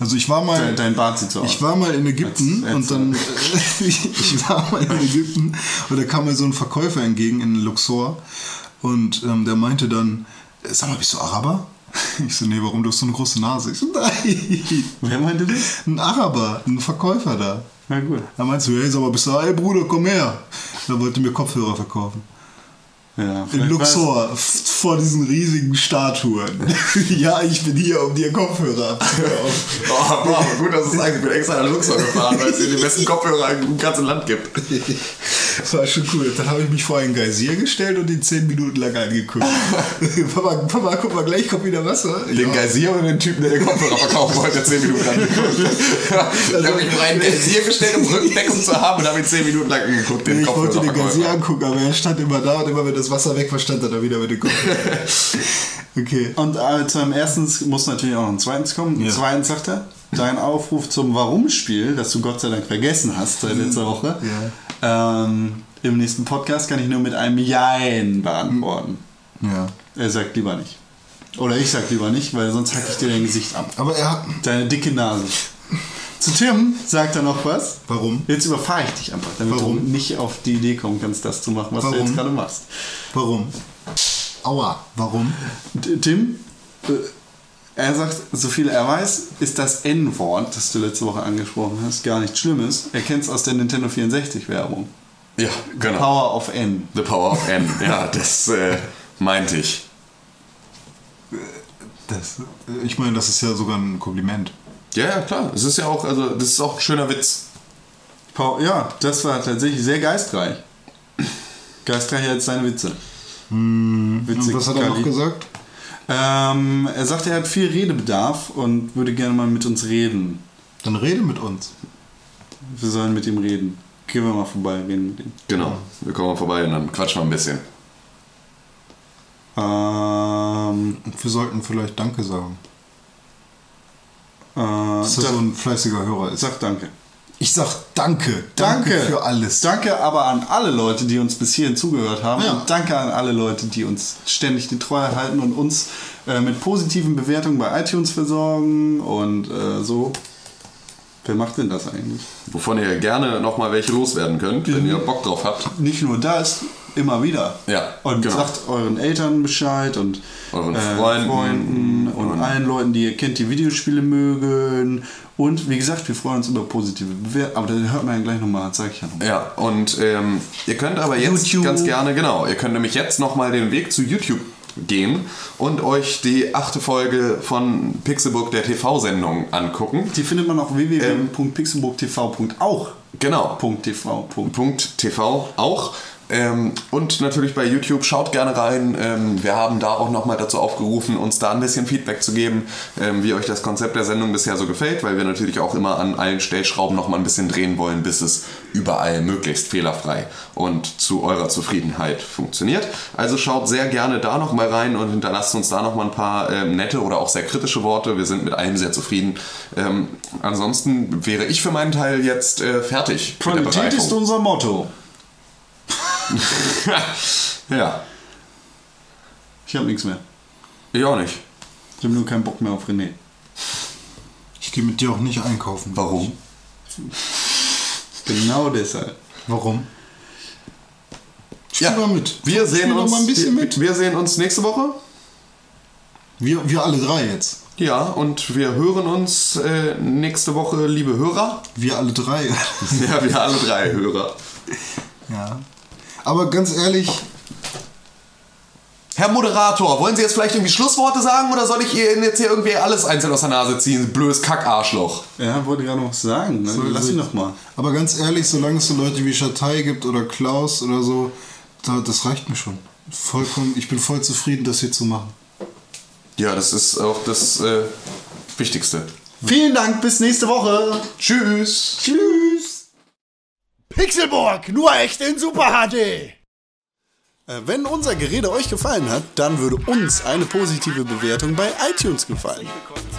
S3: Also ich war mal...
S2: Dein, dein Bart sieht so aus.
S3: Ich war mal in Ägypten
S2: Als- als-
S3: und dann ich war mal in Ägypten und da kam mir so ein Verkäufer entgegen in Luxor und ähm, der meinte dann, "Äh, sag mal, bist du Araber? Ich so, nee, warum du hast so eine große Nase? Ich so, nein,
S2: Wer meinte das?
S3: ein Araber, ein Verkäufer da.
S2: Na gut.
S3: Da meinst du, hey, sag mal, bist du, ey Bruder, komm her. Da wollte mir Kopfhörer verkaufen.
S2: Ja,
S3: In Luxor, vor diesen riesigen Statuen. ja, ich bin hier, um dir Kopfhörer abzukaufen.
S4: Oh, wow, gut, dass du sagst, ich bin extra nach Luxor gefahren, weil es hier die besten Kopfhörer im ganzen Land gibt.
S3: Das war schon cool. Dann habe ich mich vor einen Geysir gestellt und ihn 10 Minuten lang angeguckt. Papa, Papa, guck mal, gleich kommt wieder Wasser.
S4: Den Geysir oder den Typen, der den Kopfhörer verkaufen wollte, 10 Minuten lang geguckt. Ich habe mich vor einen Geysir gestellt, um Rückendeckung zu haben und habe ihn 10 Minuten lang angeguckt, den
S3: ich wollte den Geysir angucken, aber er stand immer da und immer wenn das Wasser weg war, stand er da wieder mit dem Kopf. Okay.
S2: Und äh, zu einem erstens muss natürlich auch noch ein zweitens kommen.
S3: Ja.
S2: Zweitens sagt er, dein Aufruf zum Warum-Spiel, das du Gott sei Dank vergessen hast seit letzter Woche, ähm, im nächsten Podcast kann ich nur mit einem Jein beantworten.
S3: Ja.
S2: Er sagt lieber nicht. Oder ich sag lieber nicht, weil sonst hack ich dir dein Gesicht ab.
S3: Aber er hat.
S2: Deine dicke Nase. Zu Tim sagt er noch was.
S3: Warum?
S2: Jetzt überfahre ich dich einfach, damit
S3: Warum?
S2: du nicht auf die Idee kommen kannst, das zu machen, was du
S3: Warum?
S2: jetzt gerade machst.
S3: Warum? Aua. Warum?
S2: Tim, äh, er sagt, so viel er weiß, ist das N-Wort, das du letzte Woche angesprochen hast, gar nichts Schlimmes. Er kennt es aus der Nintendo 64-Werbung.
S4: Ja, genau.
S2: Power of N.
S4: The Power of N. Ja, das äh, meinte ich.
S3: Das, ich meine, das ist ja sogar ein Kompliment.
S4: Ja, ja, klar. Es ist ja auch, also, das ist auch ein schöner Witz.
S2: Power, ja, das war tatsächlich sehr geistreich. Geistreicher als seine Witze.
S3: Und
S2: Witzig,
S3: was hat er noch gesagt?
S2: Ähm, er sagt, er hat viel Redebedarf und würde gerne mal mit uns reden.
S3: Dann rede mit uns.
S2: Wir sollen mit ihm reden. Gehen wir mal vorbei, reden mit ihm.
S4: Genau. Wir kommen mal vorbei und dann quatschen wir ein bisschen.
S2: Ähm,
S3: Und wir sollten vielleicht Danke sagen.
S2: Äh,
S3: Dass er so ein fleißiger Hörer ist.
S2: sag danke.
S3: Ich sag danke. Danke, für alles.
S2: Danke aber an alle Leute, die uns bis hierhin zugehört haben.
S3: Ja.
S2: Und danke an alle Leute, die uns ständig die Treue halten und uns äh, mit positiven Bewertungen bei iTunes versorgen und äh, so. Wer macht denn das eigentlich?
S4: Wovon ihr gerne nochmal welche loswerden könnt, wenn ihr Bock drauf habt.
S2: Nicht nur das, immer wieder.
S4: Ja,
S2: Und
S4: genau.
S2: sagt euren Eltern Bescheid und
S4: Euren
S2: äh,
S4: Freunden.
S2: Freunden und, allen Leuten, die ihr kennt, die Videospiele mögen. Und wie gesagt, wir freuen uns über positive Bewertungen. Aber das hört man ja gleich nochmal, das sag ich ja nochmal.
S4: Ja, und ähm, ihr könnt aber jetzt
S2: YouTube.
S4: ganz gerne, genau, ihr könnt nämlich jetzt nochmal den Weg zu YouTube gehen und euch die achte Folge von Pixelbook der TV-Sendung angucken.
S2: Die findet man auf www.pixelburgtv.auch.
S4: Genau.
S2: .tv.
S4: TV auch. Ähm, und natürlich bei YouTube, schaut gerne rein. Ähm, wir haben da auch nochmal dazu aufgerufen, uns da ein bisschen Feedback zu geben, ähm, wie euch das Konzept der Sendung bisher so gefällt, weil wir natürlich auch immer an allen Stellschrauben nochmal ein bisschen drehen wollen, bis es überall möglichst fehlerfrei und zu eurer Zufriedenheit funktioniert. Also schaut sehr gerne da nochmal rein und hinterlasst uns da nochmal ein paar ähm, nette oder auch sehr kritische Worte. Wir sind mit allem sehr zufrieden. Ähm, ansonsten wäre ich für meinen Teil jetzt äh, fertig.
S2: Qualität ist unser Motto.
S4: ja,
S2: Ich habe nichts mehr.
S4: ich auch nicht.
S2: Ich habe nur keinen Bock mehr auf René.
S3: Ich gehe mit dir auch nicht einkaufen.
S4: Warum?
S2: Genau deshalb.
S3: Warum? Spiel mal mit.
S4: Wir
S3: Spiel
S4: sehen, uns,
S3: mal ein bisschen
S4: wir,
S3: mit.
S4: wir sehen uns nächste Woche.
S3: Wir, wir alle drei jetzt.
S4: Ja, und wir hören uns äh, nächste Woche, liebe Hörer.
S3: Wir alle drei.
S4: Ja, wir alle drei Hörer.
S3: ja. Aber ganz ehrlich,
S4: Herr Moderator, wollen Sie jetzt vielleicht irgendwie Schlussworte sagen oder soll ich Ihnen jetzt hier irgendwie alles einzeln aus der Nase ziehen? Blödes Kackarschloch.
S2: Ja, wollte gerade noch was sagen. Ne? Lass ihn doch mal.
S3: aber ganz ehrlich, solange es so Leute wie Schatei gibt oder Klaus oder so, da, das reicht mir schon. Vollkommen, ich bin voll zufrieden, das hier zu machen.
S4: Ja, das ist auch das äh, Wichtigste.
S2: Vielen Dank, bis nächste Woche.
S4: Tschüss.
S2: Tschüss.
S6: Pixelburg, nur echt in Super HD.
S2: Äh, Wenn unser Gerede euch gefallen hat, dann würde uns eine positive Bewertung bei iTunes gefallen.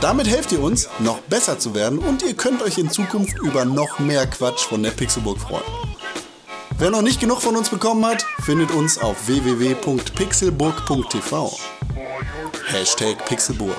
S2: Damit helft ihr uns, noch besser zu werden und ihr könnt euch in Zukunft über noch mehr Quatsch von der Pixelburg freuen. Wer noch nicht genug von uns bekommen hat, findet uns auf www.pixelburg.tv. Hashtag Pixelburg.